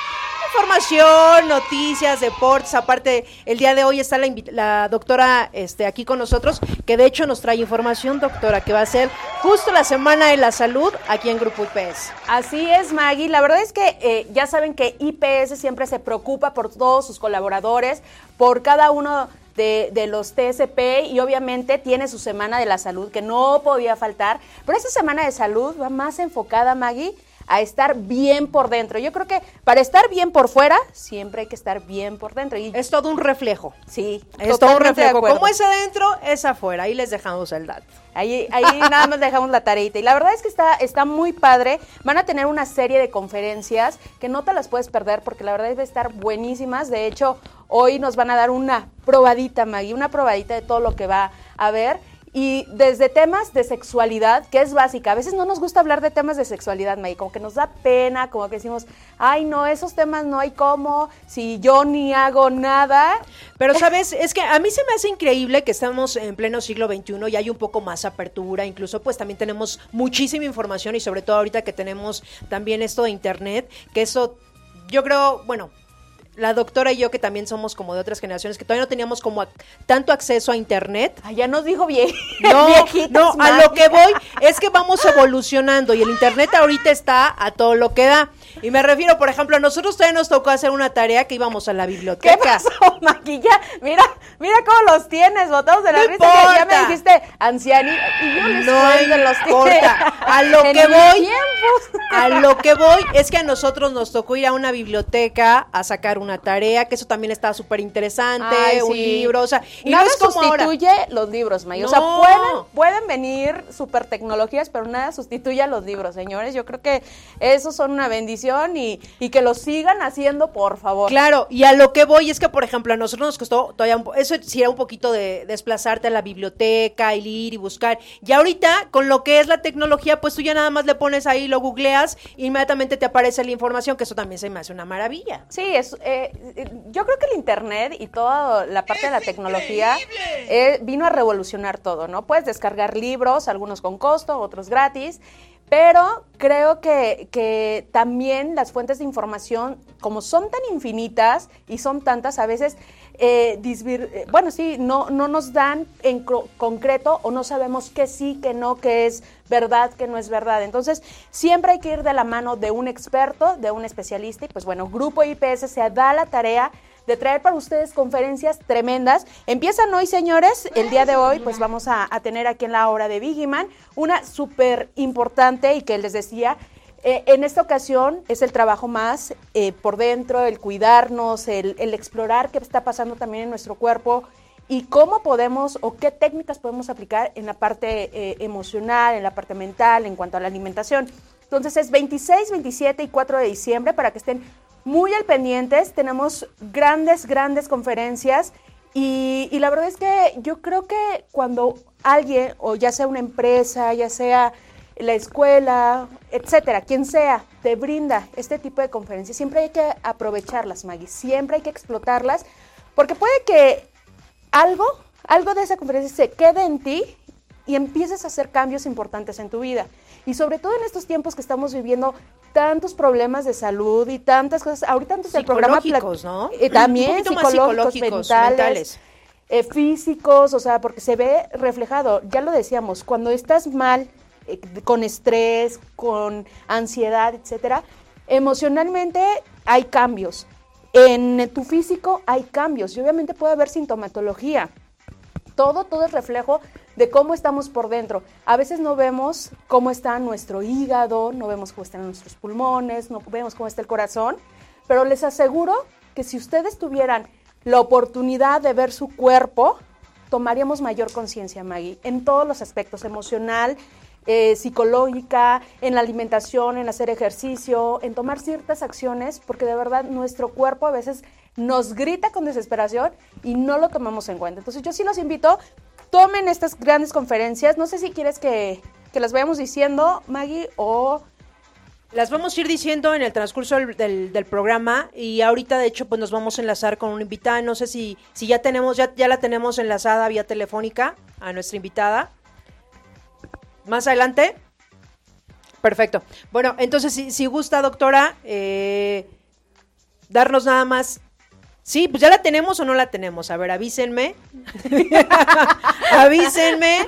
información noticias, deportes. Aparte, el día de hoy está la, la, doctora este, aquí con nosotros, que de hecho nos trae información, doctora, que va a ser justo la Semana de la Salud aquí en Grupo IPS. Así es, Maggie. La verdad es que eh, ya saben que IPS siempre se preocupa por todos sus colaboradores, por cada uno de, los TSP y obviamente tiene su semana de la salud que no podía faltar, pero esta semana de salud va más enfocada, Maggie, a estar bien por dentro. Yo creo que para estar bien por fuera, siempre hay que estar bien por dentro. Y es todo un reflejo. Sí, es todo un reflejo. Como es adentro, es afuera. Ahí les dejamos el dato. Ahí, ahí [laughs] nada más dejamos la tareita. Y la verdad es que está, está muy padre. Van a tener una serie de conferencias que no te las puedes perder porque la verdad es que estar buenísimas. De hecho, hoy nos van a dar una probadita, Maggie, una probadita de todo lo que va a haber. Y desde temas de sexualidad, que es básica, a veces no nos gusta hablar de temas de sexualidad, May, como que nos da pena, como que decimos, ay, no, esos temas no hay cómo, si yo ni hago nada. Pero, ¿sabes? es que a mí se me hace increíble que estamos en pleno siglo XXI y hay un poco más apertura, incluso pues también tenemos muchísima información y sobre todo ahorita que tenemos también esto de Internet, que eso yo creo, bueno, la doctora y yo, que también somos como de otras generaciones, que todavía no teníamos como tanto acceso a internet. Ah, ya nos dijo bien. [laughs] [laughs] No, no, a lo que voy es que vamos evolucionando y el internet ahorita está a todo lo que da. Y me refiero, por ejemplo, a nosotros todavía nos tocó hacer una tarea que íbamos a la biblioteca. ¿Qué pasó, [laughs] Maquilla? Mira, mira cómo los tienes, botados de la risa. Que ya me dijiste anciani y yo les no los importa. A lo que voy, a lo que voy es que a nosotros nos tocó ir a una biblioteca a sacar una tarea, que eso también está súper interesante, un libro, o sea, y nada no es como sustituye los libros, May. O sea, pueden, pueden venir super tecnologías, pero nada sustituye a los libros, señores. Yo creo que esos son una bendición y, y, que lo sigan haciendo, por favor. Claro, y a lo que voy es que, por ejemplo, a nosotros nos costó todavía, eso sí era un poquito de desplazarte a la biblioteca, y ir y buscar. Y ahorita, con lo que es la tecnología, pues tú ya nada más le pones ahí, lo googleas, inmediatamente te aparece la información, que eso también se me hace una maravilla. Sí, es, eh, yo creo que el Internet y toda la parte de la tecnología eh, vino a revolucionar todo, ¿no? Puedes descargar libros, algunos con costo, otros gratis, pero creo que, que, también las fuentes de información como son tan infinitas y son tantas, a veces, eh, eh, bueno, sí, no, no nos dan en concreto o no sabemos qué sí, qué no, qué es verdad, qué no es verdad. Entonces, siempre hay que ir de la mano de un experto, de un especialista y pues bueno, Grupo IPS se da la tarea de traer para ustedes conferencias tremendas. Empiezan hoy, señores. El día de hoy, pues vamos a, a tener aquí en la hora de Vigiman una súper importante y que les decía, eh, en esta ocasión es el trabajo más eh, por dentro, el cuidarnos, el, explorar qué está pasando también en nuestro cuerpo y cómo podemos o qué técnicas podemos aplicar en la parte eh, emocional, en la parte mental, en cuanto a la alimentación. Entonces es 26, 27 y 4 de diciembre para que estén muy al pendientes. Tenemos grandes, grandes conferencias y la verdad es que yo creo que cuando alguien, o ya sea una empresa, ya sea la escuela, etcétera, quien sea, te brinda este tipo de conferencias, siempre hay que aprovecharlas, Maggie, siempre hay que explotarlas, porque puede que algo, algo de esa conferencia se quede en ti y empieces a hacer cambios importantes en tu vida. Y sobre todo en estos tiempos que estamos viviendo tantos problemas de salud y tantas cosas. Ahorita antes del programa ¿no? eh, también psicológicos, mentales, mentales. eh, físicos, o sea, porque se ve reflejado. Ya lo decíamos, cuando estás mal, eh, con estrés, con ansiedad, etcétera, emocionalmente hay cambios. En tu físico hay cambios y obviamente puede haber sintomatología todo, todo es reflejo de cómo estamos por dentro. A veces no vemos cómo está nuestro hígado, no vemos cómo están nuestros pulmones, no vemos cómo está el corazón, pero les aseguro que si ustedes tuvieran la oportunidad de ver su cuerpo, tomaríamos mayor conciencia, Maggie, en todos los aspectos, emocional, eh, psicológica, en la alimentación, en hacer ejercicio, en tomar ciertas acciones, porque de verdad nuestro cuerpo a veces nos grita con desesperación y no lo tomamos en cuenta. Entonces yo sí los invito, tomen estas grandes conferencias. No sé si quieres que, que las vayamos diciendo, Maggie, o... Las vamos a ir diciendo en el transcurso del, del- programa y ahorita de hecho pues nos vamos a enlazar con una invitada, no sé si, si ya tenemos, ya, ya la tenemos enlazada vía telefónica a nuestra invitada. Más adelante. Perfecto. Bueno, entonces si, si gusta doctora, eh, darnos nada más. Sí, pues ya la tenemos o no la tenemos. A ver, avísenme. [laughs] avísenme.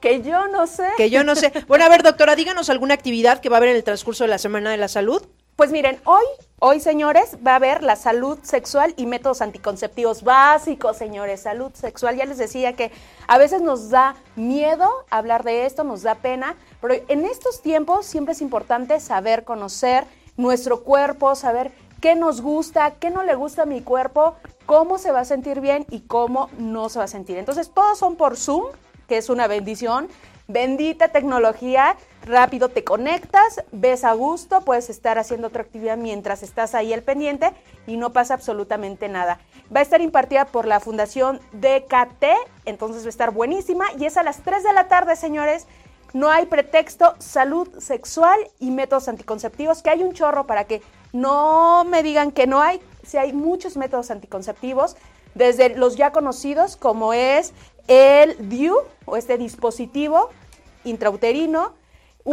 Que yo no sé. Que yo no sé. Bueno, a ver, doctora, díganos alguna actividad que va a haber en el transcurso de la Semana de la Salud. Pues miren, hoy, hoy señores, va a haber la salud sexual y métodos anticonceptivos básicos, señores, salud sexual. Ya les decía que a veces nos da miedo hablar de esto, nos da pena, pero en estos tiempos siempre es importante saber conocer nuestro cuerpo, saber qué nos gusta, qué no le gusta a mi cuerpo, cómo se va a sentir bien y cómo no se va a sentir. Entonces, todos son por Zoom, que es una bendición. Bendita tecnología, rápido te conectas, ves a gusto, puedes estar haciendo otra actividad mientras estás ahí al pendiente y no pasa absolutamente nada. Va a estar impartida por la Fundación DKT, entonces va a estar buenísima y es a las 3 de la tarde, señores. No hay pretexto, salud sexual y métodos anticonceptivos, que hay un chorro para que no me digan que no hay, si hay muchos métodos anticonceptivos, desde los ya conocidos como es el DIU o este dispositivo intrauterino.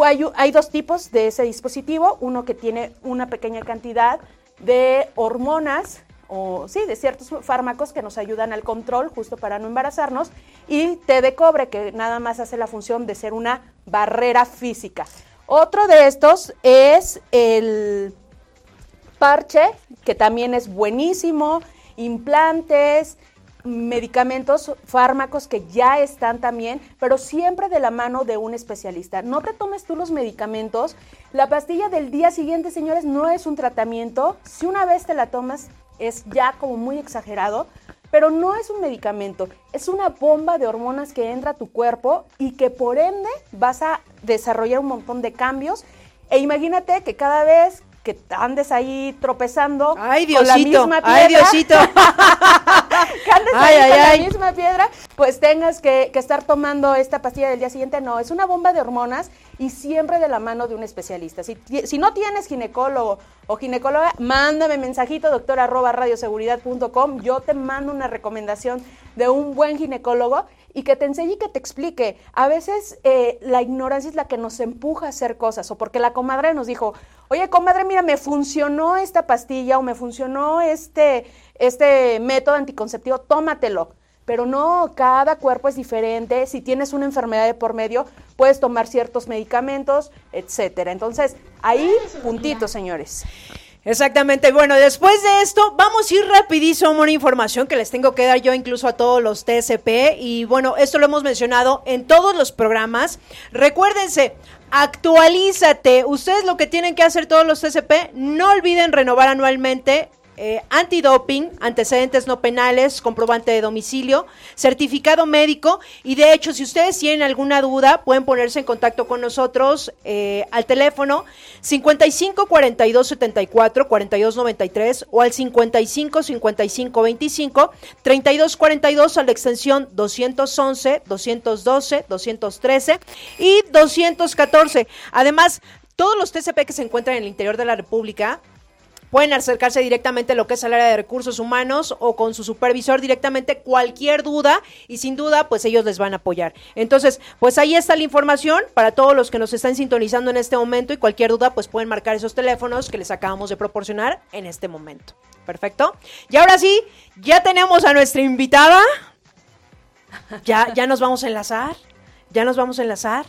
Hay, hay dos tipos de ese dispositivo, uno que tiene una pequeña cantidad de hormonas o sí, de ciertos fármacos que nos ayudan al control justo para no embarazarnos y té de cobre que nada más hace la función de ser una barrera física. Otro de estos es el parche, que también es buenísimo, implantes, medicamentos, fármacos que ya están también, pero siempre de la mano de un especialista. No te tomes tú los medicamentos. La pastilla del día siguiente, señores, no es un tratamiento. Si una vez te la tomas, es ya como muy exagerado, pero no es un medicamento, es una bomba de hormonas que entra a tu cuerpo y que por ende vas a desarrollar un montón de cambios. E imagínate que cada vez que andes ahí tropezando Ay, con la Diosito. misma piedra, Ay, Diosito. [laughs] andes Ay, ahí ay, con ay. la misma piedra, pues tengas que, que estar tomando esta pastilla del día siguiente. No, es una bomba de hormonas y siempre de la mano de un especialista. Si, si no tienes ginecólogo o ginecóloga, mándame mensajito, doctora arroba radioseguridad.com. Yo te mando una recomendación de un buen ginecólogo y que te enseñe y que te explique. A veces eh, la ignorancia es la que nos empuja a hacer cosas, o porque la comadre nos dijo, oye comadre, mira, me funcionó esta pastilla o me funcionó este, este método anticonceptivo, tómatelo. Pero no, cada cuerpo es diferente. Si tienes una enfermedad de por medio, puedes tomar ciertos medicamentos, etcétera. Entonces, ahí, puntito, señores. Exactamente. Bueno, después de esto, vamos a ir rapidísimo una información que les tengo que dar yo incluso a todos los TSP. Y bueno, esto lo hemos mencionado en todos los programas. Recuérdense, actualízate. Ustedes lo que tienen que hacer todos los TSP, no olviden renovar anualmente eh, antidoping, antecedentes no penales, comprobante de domicilio, certificado médico y de hecho si ustedes tienen alguna duda pueden ponerse en contacto con nosotros eh, al teléfono 55 42 74 42 93 o al 55 55 25 32 42 a la extensión 211, 212, 213 y 214. Además, todos los TCP que se encuentran en el interior de la República pueden acercarse directamente a lo que es el área de recursos humanos o con su supervisor directamente cualquier duda y sin duda pues ellos les van a apoyar. Entonces, pues ahí está la información para todos los que nos están sintonizando en este momento y cualquier duda pues pueden marcar esos teléfonos que les acabamos de proporcionar en este momento. Perfecto. Y ahora sí, ya tenemos a nuestra invitada. Ya, ya nos vamos a enlazar. Ya nos vamos a enlazar.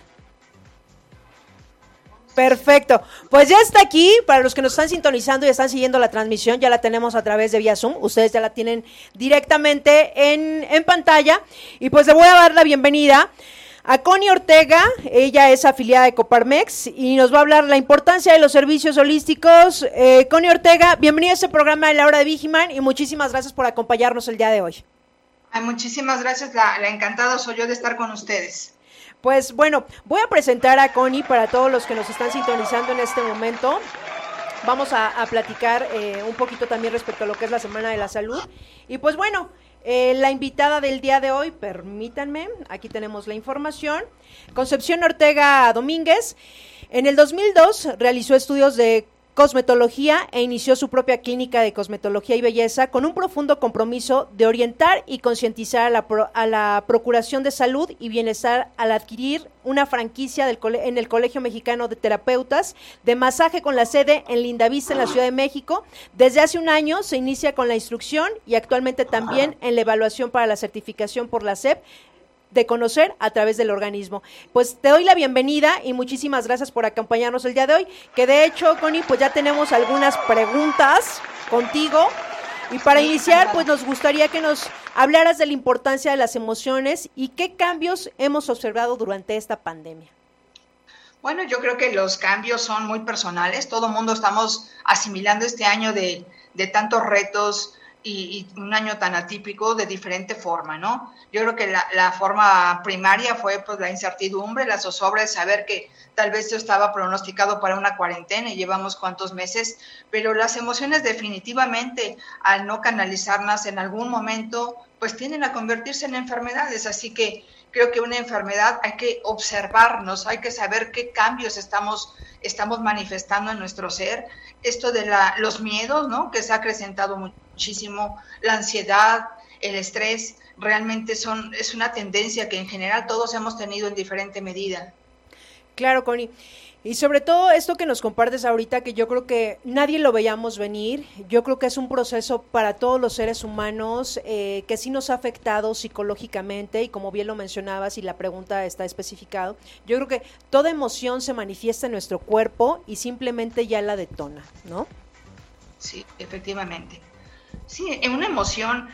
Perfecto. Pues ya está aquí, para los que nos están sintonizando y están siguiendo la transmisión, ya la tenemos a través de vía Zoom, ustedes ya la tienen directamente en, en pantalla. Y pues le voy a dar la bienvenida a Connie Ortega, ella es afiliada de Coparmex y nos va a hablar la importancia de los servicios holísticos. Eh, Connie Ortega, bienvenida a este programa de la hora de Vigiman y muchísimas gracias por acompañarnos el día de hoy. Muchísimas gracias, la, la encantada soy yo de estar con ustedes. Pues bueno, voy a presentar a Connie para todos los que nos están sintonizando en este momento. Vamos a, platicar eh, un poquito también respecto a lo que es la Semana de la Salud. Y pues bueno, eh, la invitada del día de hoy, permítanme, aquí tenemos la información. Concepción Ortega Domínguez. En el 2002 realizó estudios de cosmetología e inició su propia clínica de cosmetología y belleza con un profundo compromiso de orientar y concientizar a la, a la procuración de salud y bienestar al adquirir una franquicia en el Colegio Mexicano de Terapeutas de masaje con la sede en Lindavista, en la Ciudad de México. Desde hace un año se inicia con la instrucción y actualmente también en la evaluación para la certificación por la SEP de conocer a través del organismo. Pues te doy la bienvenida y muchísimas gracias por acompañarnos el día de hoy, que de hecho, Connie, pues ya tenemos algunas preguntas contigo. Y para iniciar, pues nos gustaría que nos hablaras de la importancia de las emociones y qué cambios hemos observado durante esta pandemia. Bueno, yo creo que los cambios son muy personales. Todo el mundo estamos asimilando este año de, de tantos retos, y, un año tan atípico de diferente forma, ¿no? Yo creo que la, forma primaria fue pues la incertidumbre, la zozobra de saber que tal vez yo estaba pronosticado para una cuarentena y llevamos cuántos meses, pero las emociones definitivamente al no canalizarlas en algún momento pues tienden a convertirse en enfermedades, así que creo que una enfermedad hay que observarnos, hay que saber qué cambios estamos, estamos manifestando en nuestro ser. Esto de la, los miedos, ¿no? Que se ha acrecentado muchísimo, la ansiedad, el estrés, realmente son, es una tendencia que en general todos hemos tenido en diferente medida. Claro, Connie. Y sobre todo esto que nos compartes ahorita, que yo creo que nadie lo veíamos venir, yo creo que es un proceso para todos los seres humanos eh, que sí nos ha afectado psicológicamente y como bien lo mencionabas y la pregunta está especificado, yo creo que toda emoción se manifiesta en nuestro cuerpo y simplemente ya la detona, ¿no? Sí, efectivamente. Sí, en una emoción,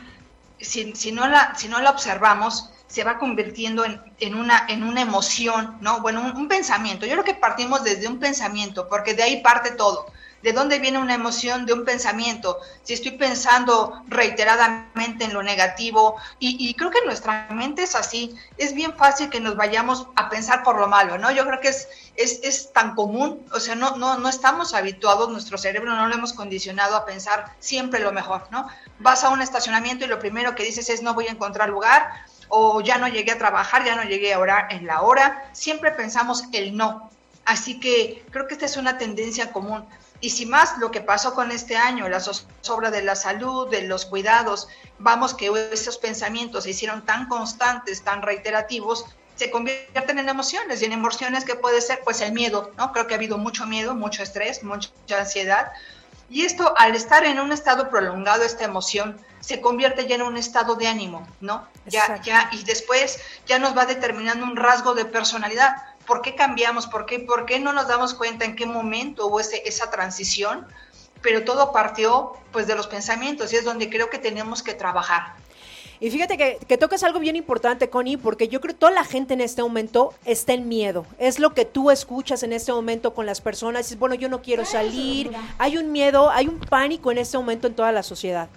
si, si, no, la, si no la observamos, se va convirtiendo en, en, una, en una emoción, ¿no? Bueno, un, pensamiento. Yo creo que partimos desde un pensamiento, porque de ahí parte todo. ¿De dónde viene una emoción? De un pensamiento. Si estoy pensando reiteradamente en lo negativo, y, creo que nuestra mente es así, es bien fácil que nos vayamos a pensar por lo malo, ¿no? Yo creo que es, es, es tan común, o sea, no, no, no estamos habituados, nuestro cerebro no lo hemos condicionado a pensar siempre lo mejor, ¿no? Vas a un estacionamiento y lo primero que dices es no voy a encontrar lugar, o ya no llegué a trabajar, ya no llegué a orar en la hora, siempre pensamos el no. Así que creo que esta es una tendencia común. Y si más lo que pasó con este año, la zozobra de la salud, de los cuidados, vamos que esos pensamientos se hicieron tan constantes, tan reiterativos, se convierten en emociones y en emociones que puede ser pues el miedo, ¿no? Creo que ha habido mucho miedo, mucho estrés, mucha ansiedad. Y esto, al estar en un estado prolongado, esta emoción se convierte ya en un estado de ánimo, ¿no? Ya, ya, y después ya nos va determinando un rasgo de personalidad. ¿Por qué cambiamos? ¿Por qué, ¿Por qué no nos damos cuenta en qué momento hubo ese, esa transición? Pero todo partió pues de los pensamientos y es donde creo que tenemos que trabajar. Y fíjate que, que, tocas algo bien importante, Connie, porque yo creo que toda la gente en este momento está en miedo. Es lo que tú escuchas en este momento con las personas. Es, bueno, yo no quiero salir. Hay un miedo, hay un pánico en este momento en toda la sociedad.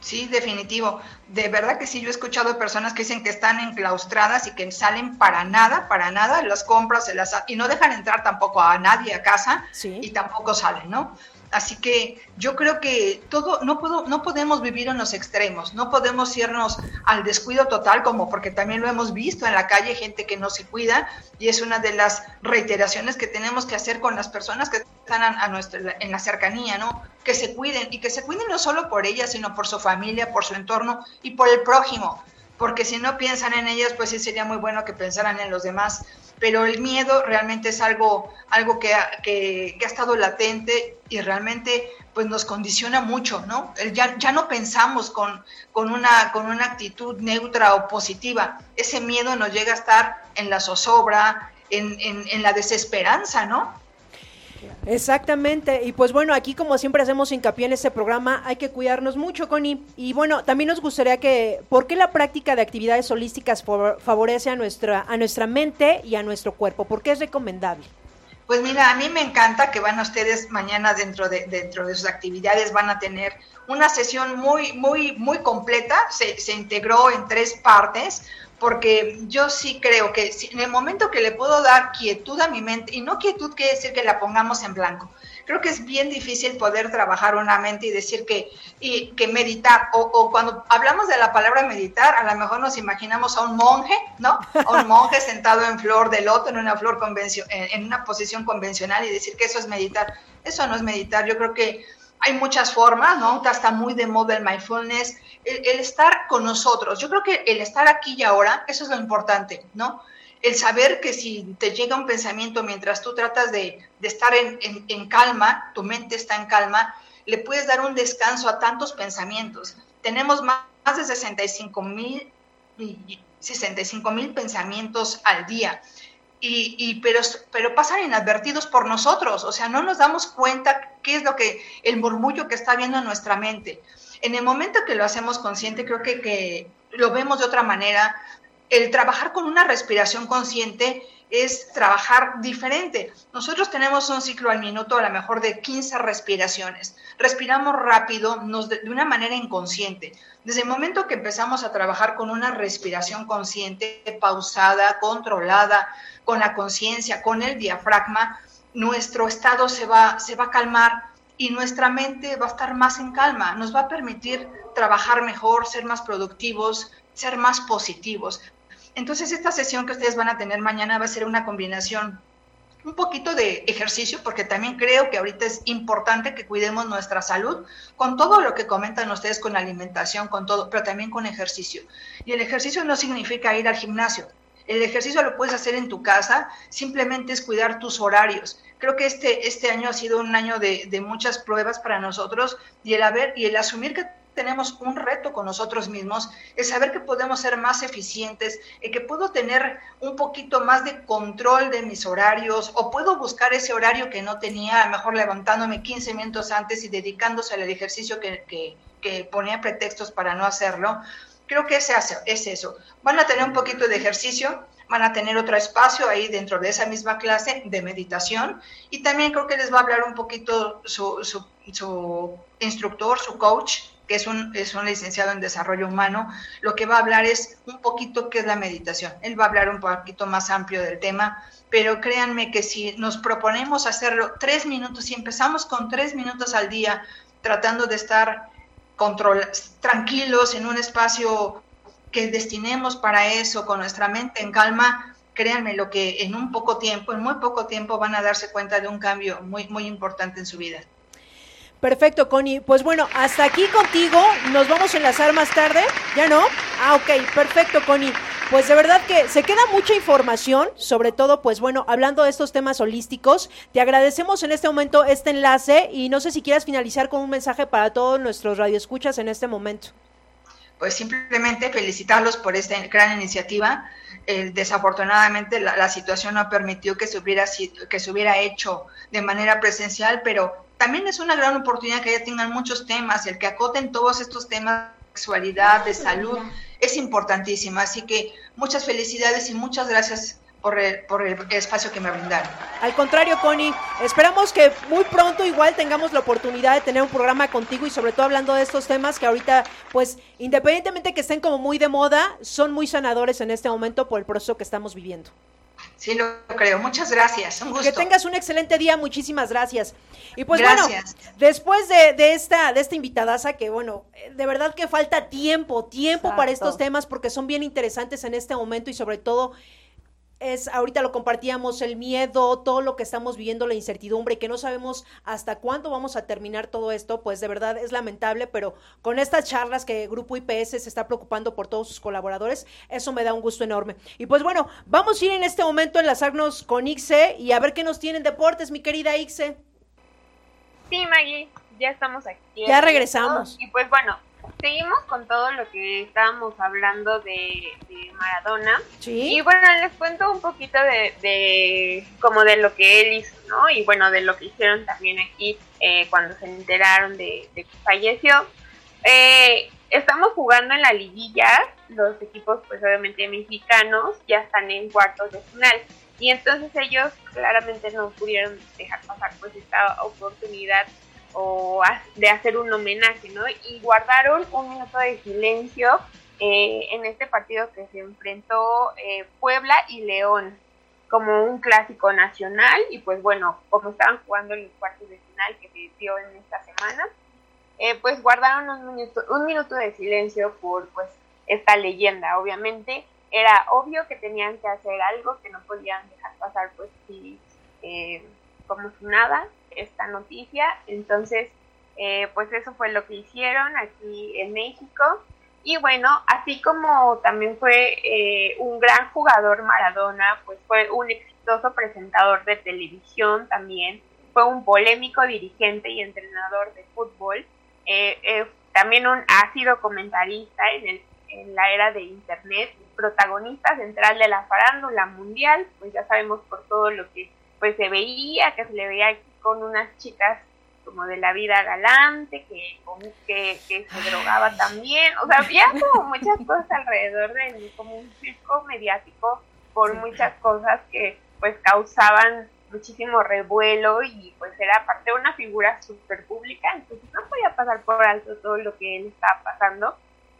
Sí, definitivo. De verdad que sí, yo he escuchado personas que dicen que están enclaustradas y que salen para nada, para nada, las compras se las y no dejan entrar tampoco a nadie a casa y tampoco salen, ¿no? Así que yo creo que todo, no, puedo, no podemos vivir en los extremos, no podemos irnos al descuido total, como porque también lo hemos visto en la calle, gente que no se cuida, y es una de las reiteraciones que tenemos que hacer con las personas que están a, nuestra, en la cercanía, ¿no? Que se cuiden, y que se cuiden no solo por ellas, sino por su familia, por su entorno y por el prójimo, porque si no piensan en ellas, pues sí sería muy bueno que pensaran en los demás pero el miedo realmente es algo, algo que, ha, que, ha estado latente y realmente pues nos condiciona mucho, ¿no? Ya, ya no pensamos con, con, una, con una actitud neutra o positiva. Ese miedo nos llega a estar en la zozobra, en, en la desesperanza, ¿no? Exactamente, y pues bueno, aquí como siempre hacemos hincapié en este programa, hay que cuidarnos mucho, Connie. Y bueno, también nos gustaría que, ¿por qué la práctica de actividades holísticas favorece a nuestra, a nuestra mente y a nuestro cuerpo? ¿Por qué es recomendable? Pues mira, a mí me encanta que van ustedes mañana dentro de, dentro de sus actividades, van a tener una sesión muy, muy, muy completa, se, se integró en tres partes porque yo sí creo que en el momento que le puedo dar quietud a mi mente, y no quietud quiere decir que la pongamos en blanco, creo que es bien difícil poder trabajar una mente y decir que, y, que meditar, o, cuando hablamos de la palabra meditar, a lo mejor nos imaginamos a un monje, ¿no? A un monje sentado en flor de loto, en una flor convención, en una posición convencional y decir que eso es meditar. Eso no es meditar, yo creo que hay muchas formas, ¿no? Está muy de moda el mindfulness, el, estar con nosotros. Yo creo que el estar aquí y ahora, eso es lo importante, ¿no? El saber que si te llega un pensamiento mientras tú tratas de, estar en, calma, tu mente está en calma, le puedes dar un descanso a tantos pensamientos. Tenemos más, de 65 mil 65 mil pensamientos al día. Y, pero, pero pasan inadvertidos por nosotros, o sea, no nos damos cuenta qué es lo que, el murmullo que está viendo en nuestra mente. En el momento que lo hacemos consciente, creo que, que lo vemos de otra manera. El trabajar con una respiración consciente es trabajar diferente. Nosotros tenemos un ciclo al minuto a lo mejor de 15 respiraciones. Respiramos rápido, nos de, una manera inconsciente. Desde el momento que empezamos a trabajar con una respiración consciente, pausada, controlada, con la conciencia, con el diafragma, nuestro estado se va, se va a calmar y nuestra mente va a estar más en calma, nos va a permitir trabajar mejor, ser más productivos, ser más positivos. Entonces esta sesión que ustedes van a tener mañana va a ser una combinación un poquito de ejercicio, porque también creo que ahorita es importante que cuidemos nuestra salud con todo lo que comentan ustedes con alimentación, con todo, pero también con ejercicio. Y el ejercicio no significa ir al gimnasio. El ejercicio lo puedes hacer en tu casa, simplemente es cuidar tus horarios. Creo que este, este año ha sido un año de, de muchas pruebas para nosotros y el haber y el asumir que tenemos un reto con nosotros mismos, es saber que podemos ser más eficientes, y que puedo tener un poquito más de control de mis horarios o puedo buscar ese horario que no tenía, a lo mejor levantándome 15 minutos antes y dedicándose al ejercicio que, que, que ponía pretextos para no hacerlo. Creo que es, es eso. Van a tener un poquito de ejercicio, van a tener otro espacio ahí dentro de esa misma clase de meditación y también creo que les va a hablar un poquito su, instructor, su coach, que es un, es un licenciado en desarrollo humano, lo que va a hablar es un poquito qué es la meditación. Él va a hablar un poquito más amplio del tema, pero créanme que si nos proponemos hacerlo tres minutos, si empezamos con tres minutos al día, tratando de estar control, tranquilos en un espacio que destinemos para eso, con nuestra mente en calma, créanme lo que en un poco tiempo, en muy poco tiempo van a darse cuenta de un cambio muy, muy importante en su vida. Perfecto, Connie. Pues bueno, hasta aquí contigo. Nos vamos a enlazar más tarde. ¿Ya no? Ah, ok, perfecto, Connie. Pues de verdad que se queda mucha información, sobre todo, pues bueno, hablando de estos temas holísticos. Te agradecemos en este momento este enlace y no sé si quieras finalizar con un mensaje para todos nuestros radioescuchas en este momento. Pues simplemente felicitarlos por esta gran iniciativa. desafortunadamente la, la, situación no permitió que se, hubiera, que se hubiera hecho de manera presencial, pero también es una gran oportunidad que ya tengan muchos temas, el que acoten todos estos temas de sexualidad, de salud, es importantísimo. Así que muchas felicidades y muchas gracias por el, por el espacio que me brindaron. Al contrario, Connie, esperamos que muy pronto igual tengamos la oportunidad de tener un programa contigo y sobre todo hablando de estos temas que ahorita, pues, independientemente que estén como muy de moda, son muy sanadores en este momento por el proceso que estamos viviendo. Sí, lo creo. Muchas gracias. Un gusto. Que tengas un excelente día. Muchísimas gracias. Y pues bueno, después de, de, esta, de esta invitadaza, que bueno, de verdad que falta tiempo, tiempo para estos temas porque son bien interesantes en este momento y sobre todo es, ahorita lo compartíamos, el miedo, todo lo que estamos viviendo, la incertidumbre y que no sabemos hasta cuándo vamos a terminar todo esto, pues de verdad es lamentable, pero con estas charlas que Grupo IPS se está preocupando por todos sus colaboradores, eso me da un gusto enorme. Y pues bueno, vamos a ir en este momento a enlazarnos con Ixe y a ver qué nos tienen deportes, mi querida Ixe. Sí, Maggie, ya estamos aquí. Ya regresamos. Y pues bueno, seguimos con todo lo que estábamos hablando de, Maradona. ¿Sí? Y bueno, les cuento un poquito de, como de lo que él hizo, ¿no? Y bueno, de lo que hicieron también aquí eh, cuando se enteraron de, que falleció. Eh, estamos jugando en la liguilla, los equipos pues obviamente mexicanos ya están en cuartos de final y entonces ellos claramente no pudieron dejar pasar pues esta oportunidad o de hacer un homenaje, ¿no? Y guardaron un minuto de silencio eh, en este partido que se enfrentó eh, Puebla y León como un clásico nacional. Y pues bueno, como estaban jugando en los cuartos de final que se dio en esta semana, eh, pues guardaron un minuto, un minuto de silencio por pues esta leyenda, obviamente era obvio que tenían que hacer algo que no podían dejar pasar pues si como si nada esta noticia. Entonces, eh, pues eso fue lo que hicieron aquí en México. Y bueno, así como también fue eh, un gran jugador Maradona, pues fue un exitoso presentador de televisión también, fue un polémico dirigente y entrenador de fútbol, eh, también un, ha sido comentarista en, el, en la era de Internet, protagonista central de la farándula mundial, pues ya sabemos por todo lo que pues se veía, que se le veía con unas chicas como de la vida galante, que, que, que se drogaba también, o sea, había como muchas cosas alrededor de él, como un circo mediático por muchas cosas que pues causaban muchísimo revuelo y pues era parte de una figura súper pública, entonces no podía pasar por alto todo lo que él estaba pasando.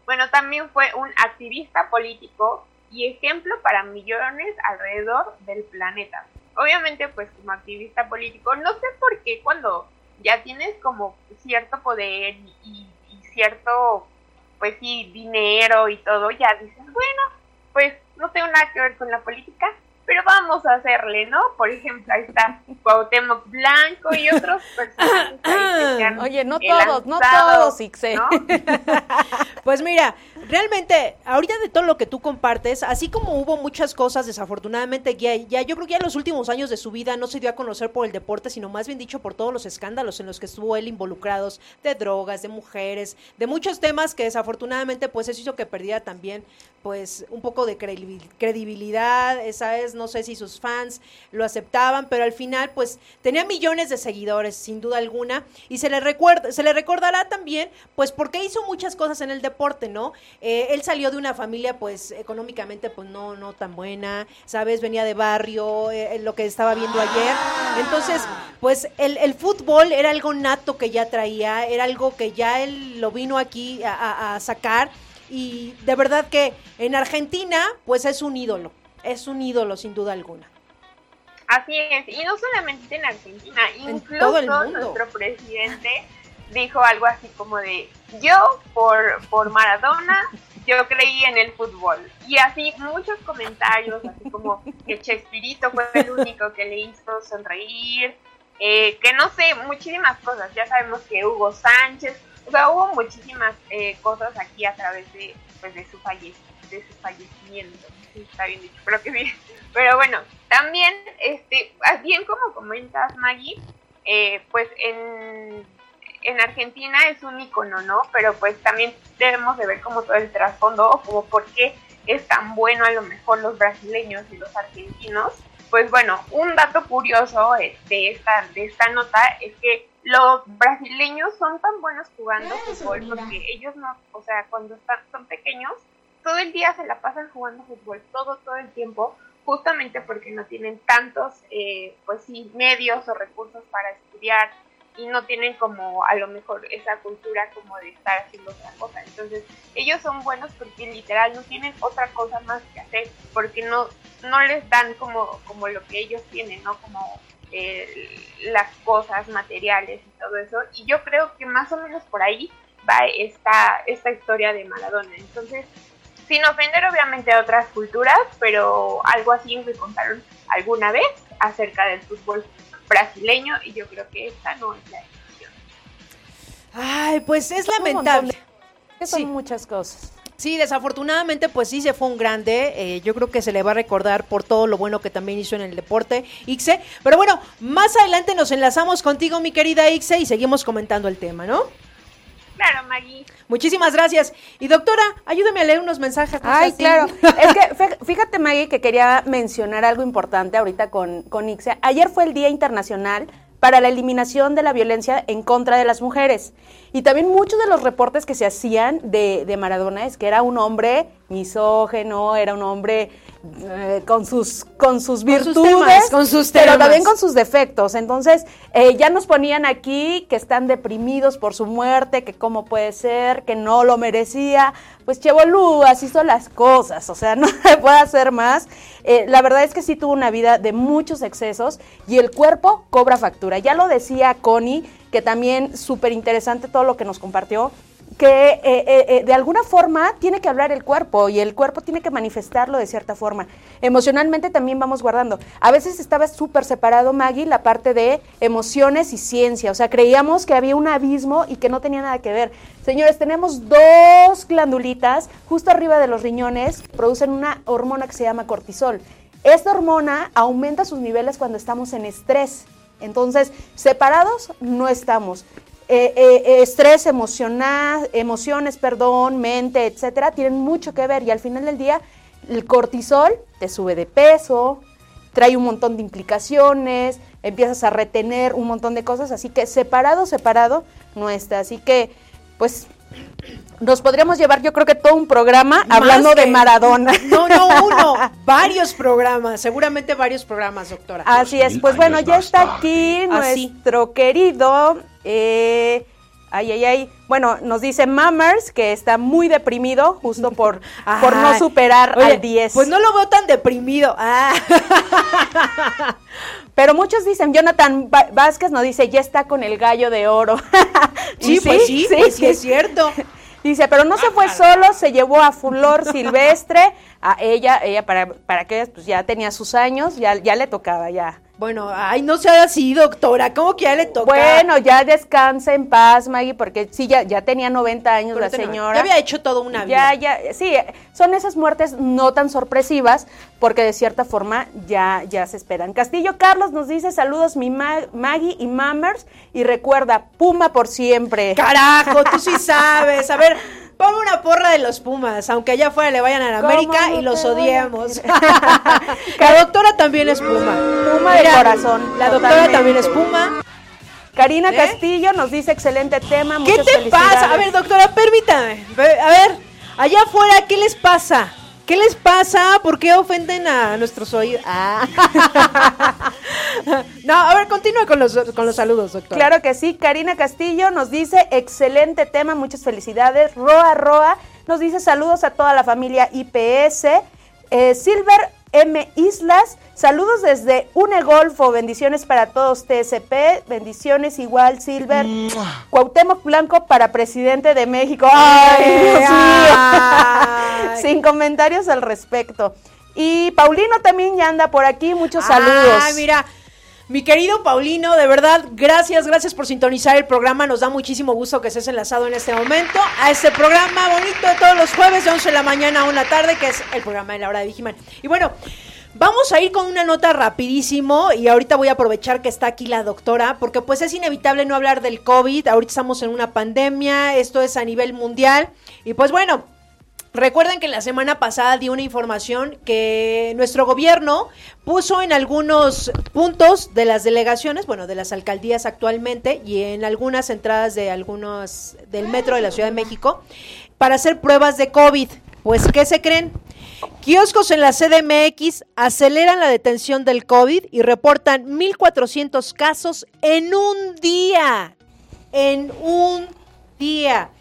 Bueno, también fue un activista político y ejemplo para millones alrededor del planeta obviamente pues como activista político, no sé por qué cuando ya tienes como cierto poder y, cierto, pues sí, dinero y todo, ya dices, bueno, pues no tengo nada que ver con la política, pero vamos a hacerle, ¿no? Por ejemplo, ahí está Cuauhtémoc Blanco y otros [laughs] personajes. Oye, no todos, no todos, Ixe. [laughs] pues mira, realmente, ahorita de todo lo que tú compartes, así como hubo muchas cosas, desafortunadamente, ya, ya yo creo que ya en los últimos años de su vida no se dio a conocer por el deporte, sino más bien dicho por todos los escándalos en los que estuvo él involucrados, de drogas, de mujeres, de muchos temas que desafortunadamente, pues eso hizo que perdiera también, pues, un poco de credibilidad, esa es no sé si sus fans lo aceptaban, pero al final pues tenía millones de seguidores, sin duda alguna, y se le recuerda, se le recordará también, pues porque hizo muchas cosas en el deporte, ¿no? Eh, él salió de una familia pues económicamente pues no, no tan buena, ¿sabes? Venía de barrio, eh, lo que estaba viendo ayer. Entonces, pues el, fútbol era algo nato que ya traía, era algo que ya él lo vino aquí a sacar y de verdad que en Argentina pues es un ídolo es un ídolo sin duda alguna. Así es, y no solamente en Argentina, incluso nuestro presidente dijo algo así como de, yo por, por Maradona, yo creí en el fútbol. Y así muchos comentarios, así como que Chespirito fue el único que le hizo sonreír, eh, que no sé, muchísimas cosas. Ya sabemos que Hugo Sánchez, o sea, hubo muchísimas eh, cosas aquí a través de, pues, de, su, falle de su fallecimiento. Está bien dicho, pero que bien. Pero bueno, también, este, bien como comentas, Maggie, eh, pues en, en Argentina es un icono, ¿no? Pero pues también debemos de ver como todo el trasfondo o como por qué es tan bueno a lo mejor los brasileños y los argentinos. Pues bueno, un dato curioso de esta, de esta nota es que los brasileños son tan buenos jugando fútbol porque ellos no, o sea, cuando están, son pequeños, todo el día se la pasan jugando fútbol, todo, todo el tiempo, justamente porque no tienen tantos, eh, pues sí, medios o recursos para estudiar y no tienen como a lo mejor esa cultura como de estar haciendo otra cosa. Entonces, ellos son buenos porque literal no tienen otra cosa más que hacer, porque no, no les dan como, como lo que ellos tienen, ¿no? Como eh, las cosas materiales y todo eso. Y yo creo que más o menos por ahí va esta, esta historia de Maradona. Entonces, sin ofender obviamente a otras culturas, pero algo así me contaron alguna vez acerca del fútbol brasileño y yo creo que esta no es la excepción. Ay, pues es lamentable. son muchas cosas. Sí, desafortunadamente, pues sí se fue un grande. Eh, yo creo que se le va a recordar por todo lo bueno que también hizo en el deporte, Ixe. Pero bueno, más adelante nos enlazamos contigo, mi querida Ixe, y seguimos comentando el tema, ¿no? Claro, Maggie. Muchísimas gracias. Y doctora, ayúdame a leer unos mensajes. Ay, claro. [laughs] es que fíjate, Maggie, que quería mencionar algo importante ahorita con, con Ixe. Ayer fue el Día Internacional para la eliminación de la violencia en contra de las mujeres. Y también muchos de los reportes que se hacían de, de Maradona es que era un hombre misógeno, era un hombre eh, con sus con sus virtudes, con sus pero también con sus defectos. Entonces, eh, ya nos ponían aquí que están deprimidos por su muerte, que cómo puede ser, que no lo merecía. Pues Chevolú, así son las cosas, o sea, [laughs] no se puede hacer más. Eh, la verdad es que sí tuvo una vida de muchos excesos y el cuerpo cobra factura. Ya lo decía Connie, que también súper interesante todo lo que nos compartió que eh, eh, eh, de alguna forma tiene que hablar el cuerpo y el cuerpo tiene que manifestarlo de cierta forma. Emocionalmente también vamos guardando. A veces estaba súper separado, Maggie, la parte de emociones y ciencia. O sea, creíamos que había un abismo y que no tenía nada que ver. Señores, tenemos dos glandulitas justo arriba de los riñones, producen una hormona que se llama cortisol. Esta hormona aumenta sus niveles cuando estamos en estrés. Entonces, separados no estamos. Eh, eh, estrés emocional, emociones, perdón, mente, etcétera, tienen mucho que ver y al final del día el cortisol te sube de peso, trae un montón de implicaciones, empiezas a retener un montón de cosas, así que separado, separado no está. Así que, pues, nos podríamos llevar, yo creo que todo un programa hablando de Maradona. No, no, uno, [laughs] varios programas, seguramente varios programas, doctora. Así es, pues bueno, ya está aquí nuestro querido eh, ay, ay, ay. Bueno, nos dice Mammers que está muy deprimido justo por, [laughs] por no superar al 10. Pues no lo veo tan deprimido. Ah. [laughs] Pero muchos dicen, Jonathan Vázquez nos dice, ya está con el gallo de oro. [laughs] sí, pues sí, sí, sí, es cierto. Dice, pero no se fue solo, se llevó a Flor Silvestre, a ella, ella para, para que pues ya tenía sus años, ya, ya le tocaba ya bueno, ay, no sea así, doctora, ¿cómo que ya le toca? Bueno, ya descansa en paz, Maggie, porque sí, ya, ya tenía 90 años la señora. Ya había hecho todo una vida. Ya, ya, sí, son esas muertes no tan sorpresivas, porque de cierta forma ya, ya se esperan. Castillo Carlos nos dice, saludos mi Maggie y Mammers, y recuerda, Puma por siempre. Carajo, tú sí sabes, a ver... Pon una porra de los Pumas, aunque allá afuera le vayan a la América y los odiemos. [laughs] la doctora también es Puma. Puma de corazón. La doctora también es Puma. Karina ¿Eh? Castillo nos dice excelente tema. ¿Qué te pasa? A ver, doctora, permítame. A ver, allá afuera, ¿qué les pasa? ¿Qué les pasa? ¿Por qué ofenden a nuestros oídos? Ah. [laughs] no, a ver, continúa con los, con los saludos, doctor. Claro que sí. Karina Castillo nos dice, excelente tema, muchas felicidades. Roa Roa nos dice saludos a toda la familia IPS. Eh, Silver M. Islas. Saludos desde Unegolfo. Bendiciones para todos TSP. Bendiciones igual, Silver. Cuauhtémoc Blanco para presidente de México. ¡Ay, Dios mío! Sin comentarios al respecto. Y Paulino también ya anda por aquí. Muchos saludos. Ay, mira. Mi querido Paulino, de verdad, gracias, gracias por sintonizar el programa. Nos da muchísimo gusto que estés enlazado en este momento a este programa bonito de todos los jueves de 11 de la mañana a 1 de la tarde, que es el programa de la hora de Vigiman. Y bueno, Vamos a ir con una nota rapidísimo y ahorita voy a aprovechar que está aquí la doctora porque pues es inevitable no hablar del COVID, ahorita estamos en una pandemia, esto es a nivel mundial y pues bueno, Recuerden que la semana pasada di una información que nuestro gobierno puso en algunos puntos de las delegaciones, bueno, de las alcaldías actualmente y en algunas entradas de algunos del metro de la Ciudad de México para hacer pruebas de COVID. Pues, ¿qué se creen? Kioscos en la CDMX aceleran la detención del COVID y reportan 1.400 casos en un día. En un día.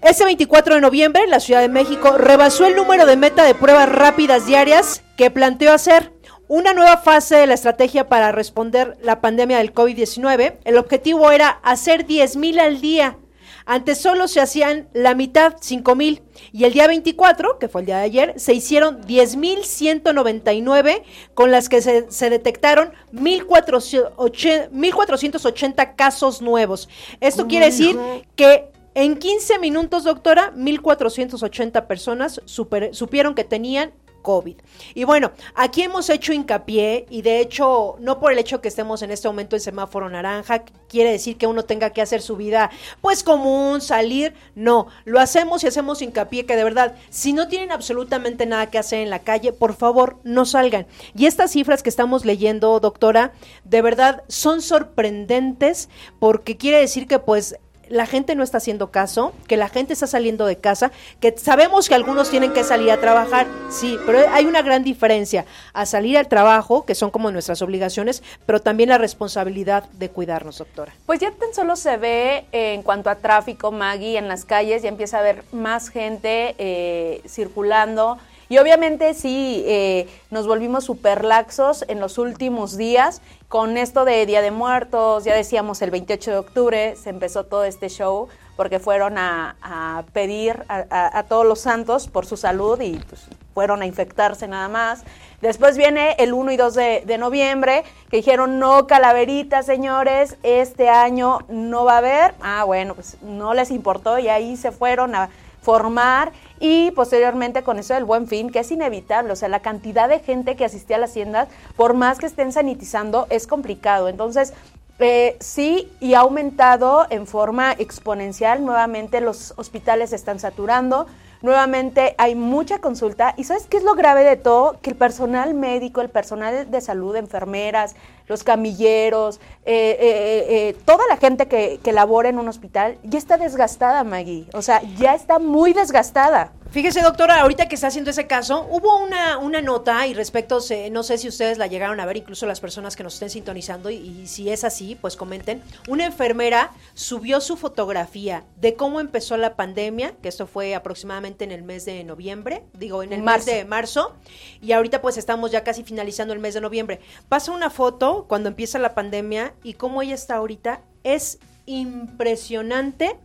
Este 24 de noviembre, la Ciudad de México rebasó el número de meta de pruebas rápidas diarias que planteó hacer. Una nueva fase de la estrategia para responder la pandemia del COVID-19. El objetivo era hacer 10.000 al día. Antes solo se hacían la mitad, 5.000. Y el día 24, que fue el día de ayer, se hicieron 10.199, con las que se, se detectaron 1.480 casos nuevos. Esto quiere decir que en 15 minutos, doctora, 1.480 personas supieron que tenían COVID. Y bueno, aquí hemos hecho hincapié y de hecho, no por el hecho que estemos en este momento en semáforo naranja, quiere decir que uno tenga que hacer su vida pues común, salir, no, lo hacemos y hacemos hincapié que de verdad, si no tienen absolutamente nada que hacer en la calle, por favor, no salgan. Y estas cifras que estamos leyendo, doctora, de verdad son sorprendentes porque quiere decir que pues la gente no está haciendo caso, que la gente está saliendo de casa, que sabemos que algunos tienen que salir a trabajar, sí, pero hay una gran diferencia a salir al trabajo, que son como nuestras obligaciones, pero también la responsabilidad de cuidarnos, doctora. Pues ya tan solo se ve eh, en cuanto a tráfico, Maggie, en las calles, ya empieza a haber más gente eh, circulando. Y obviamente sí, eh, nos volvimos super laxos en los últimos días con esto de Día de Muertos, ya decíamos el 28 de octubre se empezó todo este show porque fueron a, pedir a, todos los santos por su salud y pues, fueron a infectarse nada más. Después viene el 1 y 2 de, de, noviembre, que dijeron, no, calaveritas, señores, este año no va a haber. Ah, bueno, pues no les importó y ahí se fueron a formar y posteriormente con eso del buen fin, que es inevitable, o sea, la cantidad de gente que asistía a las haciendas, por más que estén sanitizando, es complicado. Entonces, eh, sí, y ha aumentado en forma exponencial, nuevamente los hospitales se están saturando, nuevamente hay mucha consulta y ¿sabes qué es lo grave de todo? Que el personal médico, el personal de salud, enfermeras, los camilleros, eh, eh, eh, toda la gente que, que labora en un hospital ya está desgastada, Maggie. O sea, ya está muy desgastada. Fíjese, doctora, ahorita que está haciendo ese caso, hubo una, una nota y respecto, no sé si ustedes la llegaron a ver, incluso las personas que nos estén sintonizando, y, si es así, pues comenten. Una enfermera subió su fotografía de cómo empezó la pandemia, que esto fue aproximadamente en el mes de noviembre, digo, en el mes de marzo, y ahorita pues estamos ya casi finalizando el mes de noviembre. Pasa una foto cuando empieza la pandemia y cómo ella está ahorita, es impresionante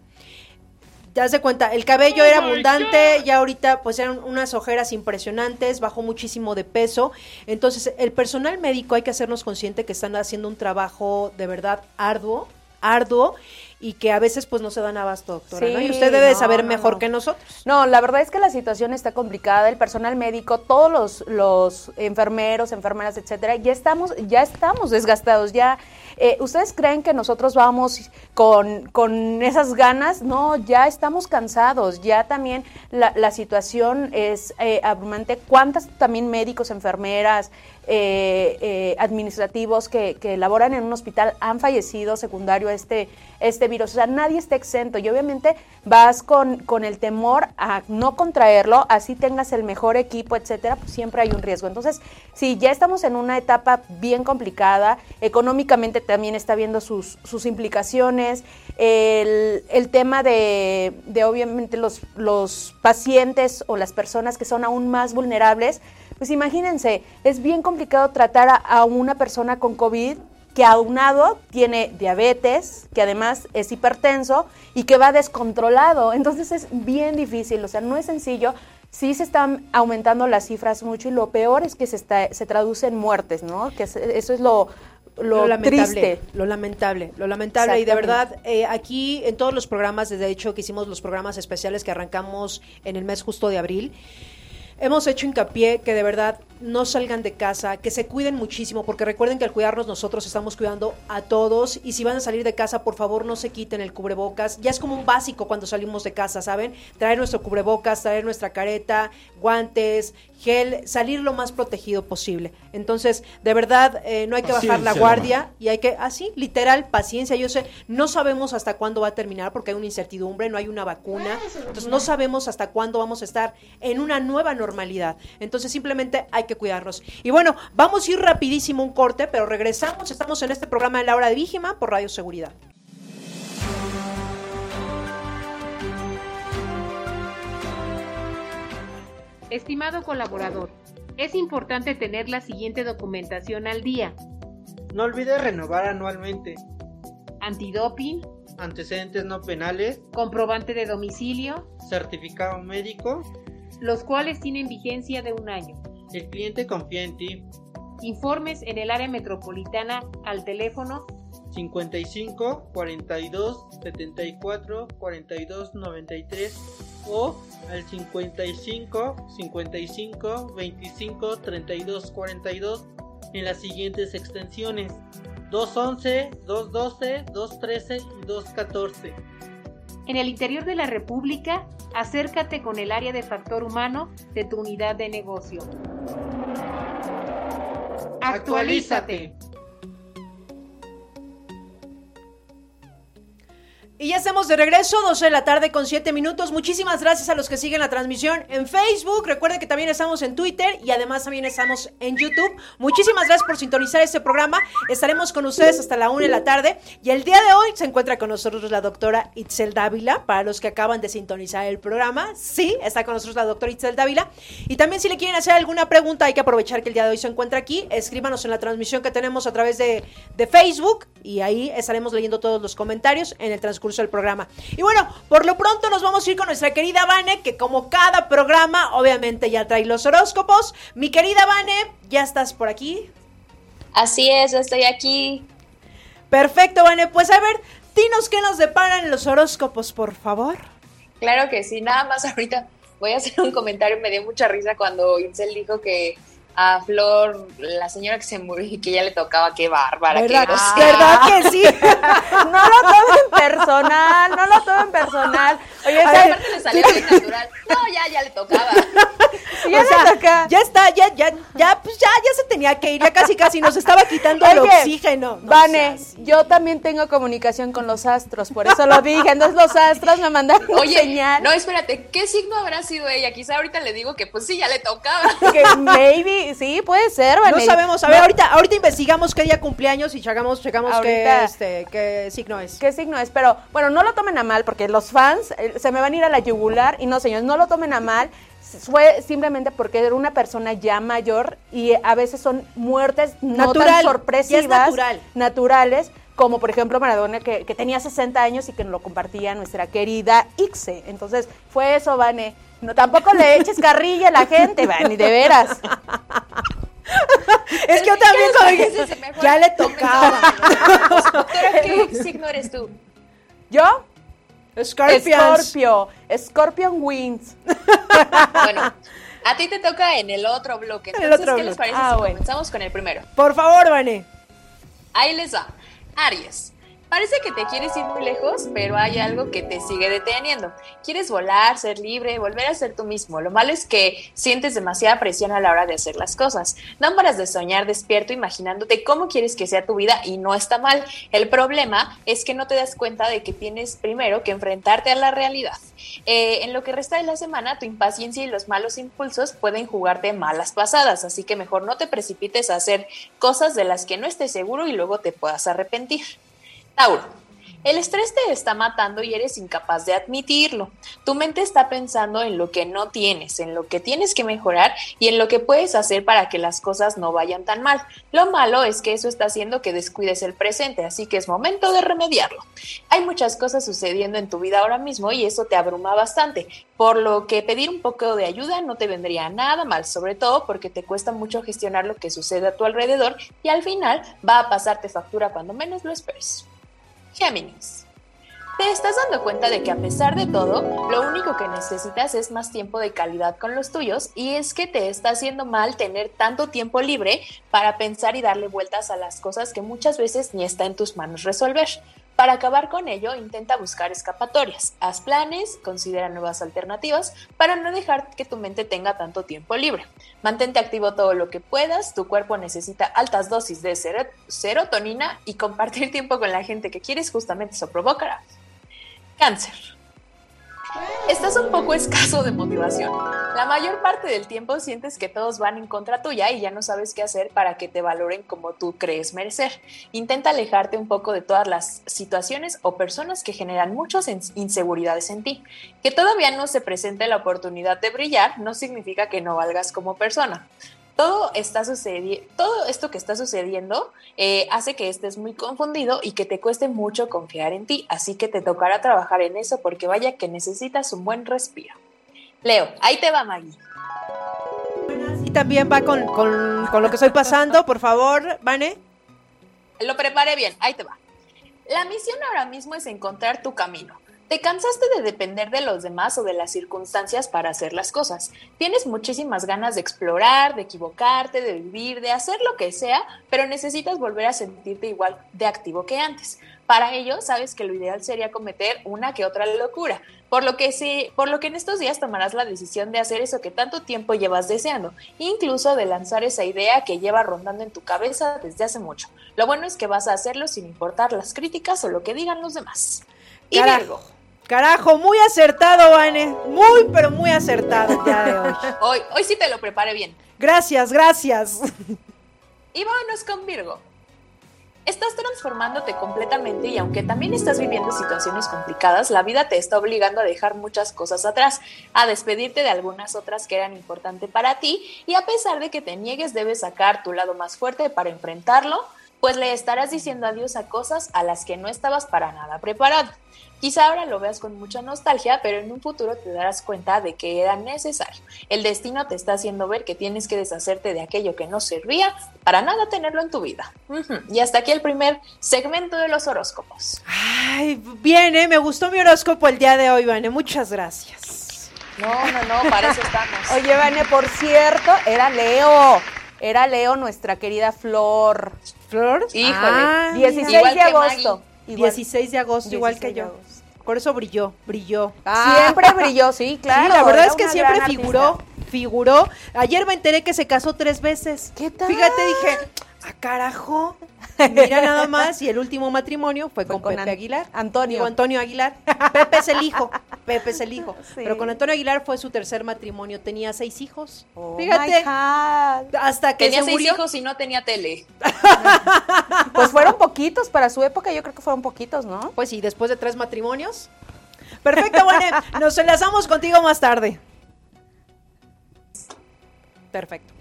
das de cuenta, el cabello era abundante, ya ahorita pues eran unas ojeras impresionantes, bajó muchísimo de peso. Entonces, el personal médico hay que hacernos consciente que están haciendo un trabajo de verdad arduo, arduo y que a veces pues no se dan abasto, doctora, Y usted debe saber mejor que nosotros. No, la verdad es que la situación está complicada, el personal médico, todos los, los enfermeros, enfermeras, etcétera, ya estamos, ya estamos desgastados, ya eh, ¿Ustedes creen que nosotros vamos con, con, esas ganas? No, ya estamos cansados, ya también la, la situación es eh, abrumante. ¿Cuántas también médicos, enfermeras, eh, eh, administrativos que, que laboran en un hospital han fallecido secundario a este, este virus. O sea, nadie está exento y obviamente vas con, con el temor a no contraerlo, así tengas el mejor equipo, etcétera, pues siempre hay un riesgo. Entonces, sí, ya estamos en una etapa bien complicada, económicamente también está viendo sus, sus implicaciones, el, el tema de, de obviamente los, los pacientes o las personas que son aún más vulnerables, pues imagínense, es bien complicado tratar a, a una persona con COVID que aunado tiene diabetes, que además es hipertenso y que va descontrolado. Entonces es bien difícil, o sea, no es sencillo. Sí se están aumentando las cifras mucho y lo peor es que se, está, se traduce en muertes, ¿no? Que es- eso es lo, lo, lamentable, triste. lo lamentable, lo lamentable y de verdad eh, aquí en todos los programas, desde hecho que hicimos los programas especiales que arrancamos en el mes justo de abril, hemos hecho hincapié que de verdad no salgan de casa, que se cuiden muchísimo, porque recuerden que al cuidarnos nosotros estamos cuidando a todos y si van a salir de casa, por favor no se quiten el cubrebocas. Ya es como un básico cuando salimos de casa, ¿saben? Traer nuestro cubrebocas, traer nuestra careta, guantes, gel, salir lo más protegido posible. Entonces, de verdad, eh, no hay que bajar la guardia y hay que, así, literal, paciencia. Yo sé, no sabemos hasta cuándo va a terminar porque hay una incertidumbre, no hay una vacuna. Entonces, no sabemos hasta cuándo vamos a estar en una nueva normalidad. Entonces, simplemente hay que cuidarnos. Y bueno, vamos a ir rapidísimo un corte, pero regresamos. Estamos en este programa de la hora de Víjima por Radio Seguridad. Estimado colaborador, es importante tener la siguiente documentación al día. No olvides renovar anualmente. Antidoping, Antecedentes no penales, comprobante de domicilio, certificado médico. los cuales tienen vigencia de un año. El cliente confía en ti. Informes en el área metropolitana al teléfono 55 42 74 42 93 o al 55 55 25 32 42 en las siguientes extensiones 211, 212, 213 y 214. En el interior de la República, acércate con el área de factor humano de tu unidad de negocio. Actualízate. Y ya estamos de regreso, 12 de la tarde con 7 minutos. Muchísimas gracias a los que siguen la transmisión en Facebook. Recuerden que también estamos en Twitter y además también estamos en YouTube. Muchísimas gracias por sintonizar este programa. Estaremos con ustedes hasta la 1 de la tarde. Y el día de hoy se encuentra con nosotros la doctora Itzel Dávila. Para los que acaban de sintonizar el programa, sí, está con nosotros la doctora Itzel Dávila. Y también si le quieren hacer alguna pregunta, hay que aprovechar que el día de hoy se encuentra aquí. Escríbanos en la transmisión que tenemos a través de, de Facebook y ahí estaremos leyendo todos los comentarios en el transcurso del programa. Y bueno, por lo pronto nos vamos a ir con nuestra querida Vane, que como cada programa, obviamente ya trae los horóscopos. Mi querida Vane, ¿ya estás por aquí? Así es, estoy aquí. Perfecto, Vane. Pues a ver, dinos qué nos deparan los horóscopos, por favor. Claro que sí, nada más ahorita voy a hacer un comentario, me dio mucha risa cuando Itzel dijo que a Flor, la señora que se murió y que ya le tocaba, qué bárbara, qué ¿Verdad? grosera. ¿Verdad que sí? [laughs] no lo tomen personal, no lo tomen personal. Oye, A ¿sabes? ver, aparte le salió bien natural. No, ya, ya le tocaba. ya o sea, le toca. ya está, ya, ya, ya, pues ya, ya se tenía que ir, ya casi casi nos estaba quitando el oxígeno. No Vane, yo también tengo comunicación con los astros, por eso lo dije. Entonces los astros me mandaron Oye, señal. no, espérate, ¿qué signo habrá sido ella? Quizá ahorita le digo que pues sí, ya le tocaba. Que maybe, sí, puede ser, Vane. No sabemos, a ver, No, ahorita, ahorita investigamos qué día cumpleaños y checamos, checamos qué, este, qué signo es. ¿Qué signo es? Pero bueno, no lo tomen a mal porque los fans eh, se me van a ir a la yugular y no, señores, no lo tomen a mal. Fue simplemente porque era una persona ya mayor y a veces son muertes no Natural, tan sorpresivas, natural. naturales, como por ejemplo Maradona que, que tenía 60 años y que nos lo compartía nuestra querida Ixe. Entonces fue eso, Vane. No, tampoco le eches carrilla a la gente, Vane, de veras. [laughs] Es que yo también como mejor ya le tocaba. Doctora, [laughs] ¿qué signo eres tú? ¿Yo? Scorpions. Scorpio. Scorpion Wings. Bueno, [laughs] a ti te toca en el otro bloque. En el Entonces, otro ¿qué les bloque. parece Ah, si bueno. comenzamos con el primero? Por favor, Vane. Ahí les va. Aries. Parece que te quieres ir muy lejos, pero hay algo que te sigue deteniendo. Quieres volar, ser libre, volver a ser tú mismo. Lo malo es que sientes demasiada presión a la hora de hacer las cosas. No paras de soñar despierto imaginándote cómo quieres que sea tu vida y no está mal. El problema es que no te das cuenta de que tienes primero que enfrentarte a la realidad. Eh, en lo que resta de la semana, tu impaciencia y los malos impulsos pueden jugarte malas pasadas, así que mejor no te precipites a hacer cosas de las que no estés seguro y luego te puedas arrepentir. Tauro, El estrés te está matando y eres incapaz de admitirlo. Tu mente está pensando en lo que no tienes, en lo que tienes que mejorar y en lo que puedes hacer para que las cosas no vayan tan mal. Lo malo es que eso está haciendo que descuides el presente, así que es momento de remediarlo. Hay muchas cosas sucediendo en tu vida ahora mismo y eso te abruma bastante, por lo que pedir un poco de ayuda no te vendría nada mal, sobre todo porque te cuesta mucho gestionar lo que sucede a tu alrededor y al final va a pasarte factura cuando menos lo esperes. Géminis. Te estás dando cuenta de que a pesar de todo, lo único que necesitas es más tiempo de calidad con los tuyos y es que te está haciendo mal tener tanto tiempo libre para pensar y darle vueltas a las cosas que muchas veces ni está en tus manos resolver. Para acabar con ello, intenta buscar escapatorias, haz planes, considera nuevas alternativas para no dejar que tu mente tenga tanto tiempo libre. Mantente activo todo lo que puedas, tu cuerpo necesita altas dosis de serotonina y compartir [laughs] tiempo con la gente que quieres justamente eso provocará. Cáncer. Estás un poco escaso de motivación. La mayor parte del tiempo sientes que todos van en contra tuya y ya no sabes qué hacer para que te valoren como tú crees merecer. Intenta alejarte un poco de todas las situaciones o personas que generan muchas inseguridades en ti. Que todavía no se presente la oportunidad de brillar no significa que no valgas como persona todo está sucediendo, todo esto que está sucediendo eh, hace que estés muy confundido y que te cueste mucho confiar en ti, así que te tocará trabajar en eso porque vaya que necesitas un buen respiro. Leo, ahí te va Maggie. Y también va con, con lo que estoy pasando, por favor, Vane. Lo preparé bien, ahí te va. La misión ahora mismo es encontrar tu camino. Te cansaste de depender de los demás o de las circunstancias para hacer las cosas. Tienes muchísimas ganas de explorar, de equivocarte, de vivir, de hacer lo que sea, pero necesitas volver a sentirte igual de activo que antes. Para ello, sabes que lo ideal sería cometer una que otra locura, por lo que sí, por lo que en estos días tomarás la decisión de hacer eso que tanto tiempo llevas deseando, incluso de lanzar esa idea que lleva rondando en tu cabeza desde hace mucho. Lo bueno es que vas a hacerlo sin importar las críticas o lo que digan los demás. Y Virgo, Carajo, muy acertado, Vane. Muy, pero muy acertado el día de hoy. Hoy, hoy sí te lo preparé bien. Gracias, gracias. Y vámonos con Virgo. Estás transformándote completamente y aunque también estás viviendo situaciones complicadas, la vida te está obligando a dejar muchas cosas atrás, a despedirte de algunas otras que eran importantes para ti y a pesar de que te niegues debes sacar tu lado más fuerte para enfrentarlo, pues le estarás diciendo adiós a cosas a las que no estabas para nada preparado. Quizá ahora lo veas con mucha nostalgia, pero en un futuro te darás cuenta de que era necesario. El destino te está haciendo ver que tienes que deshacerte de aquello que no servía para nada tenerlo en tu vida. Y hasta aquí el primer segmento de los horóscopos. Ay, bien, ¿eh? me gustó mi horóscopo el día de hoy, Vane. Muchas gracias. No, no, no, para eso estamos. [laughs] Oye, Vane, por cierto, era Leo. Era Leo, nuestra querida Flor. ¿Flor? Híjole. 16 de agosto. 16 de agosto, igual que yo. Por eso brilló, brilló. Siempre brilló, sí, [laughs] claro. Sí, la verdad es que siempre figuró, figuró. Ayer me enteré que se casó tres veces. ¿Qué tal? Fíjate, dije, ah, carajo. Mira nada más, y el último matrimonio fue, con, Pepe Aguilar. Antonio. Antonio Aguilar. Pepe es el hijo. Pepe es el hijo. [laughs] Pero con Antonio Aguilar fue su tercer matrimonio. Tenía seis hijos. Oh Fíjate. Hasta que tenía seis hijos y no tenía tele. [laughs] pues fueron poquitos para su época. Yo creo que fueron poquitos, ¿no? Pues sí, después de tres matrimonios. Perfecto, bueno, [laughs] nos enlazamos contigo más tarde. Perfecto.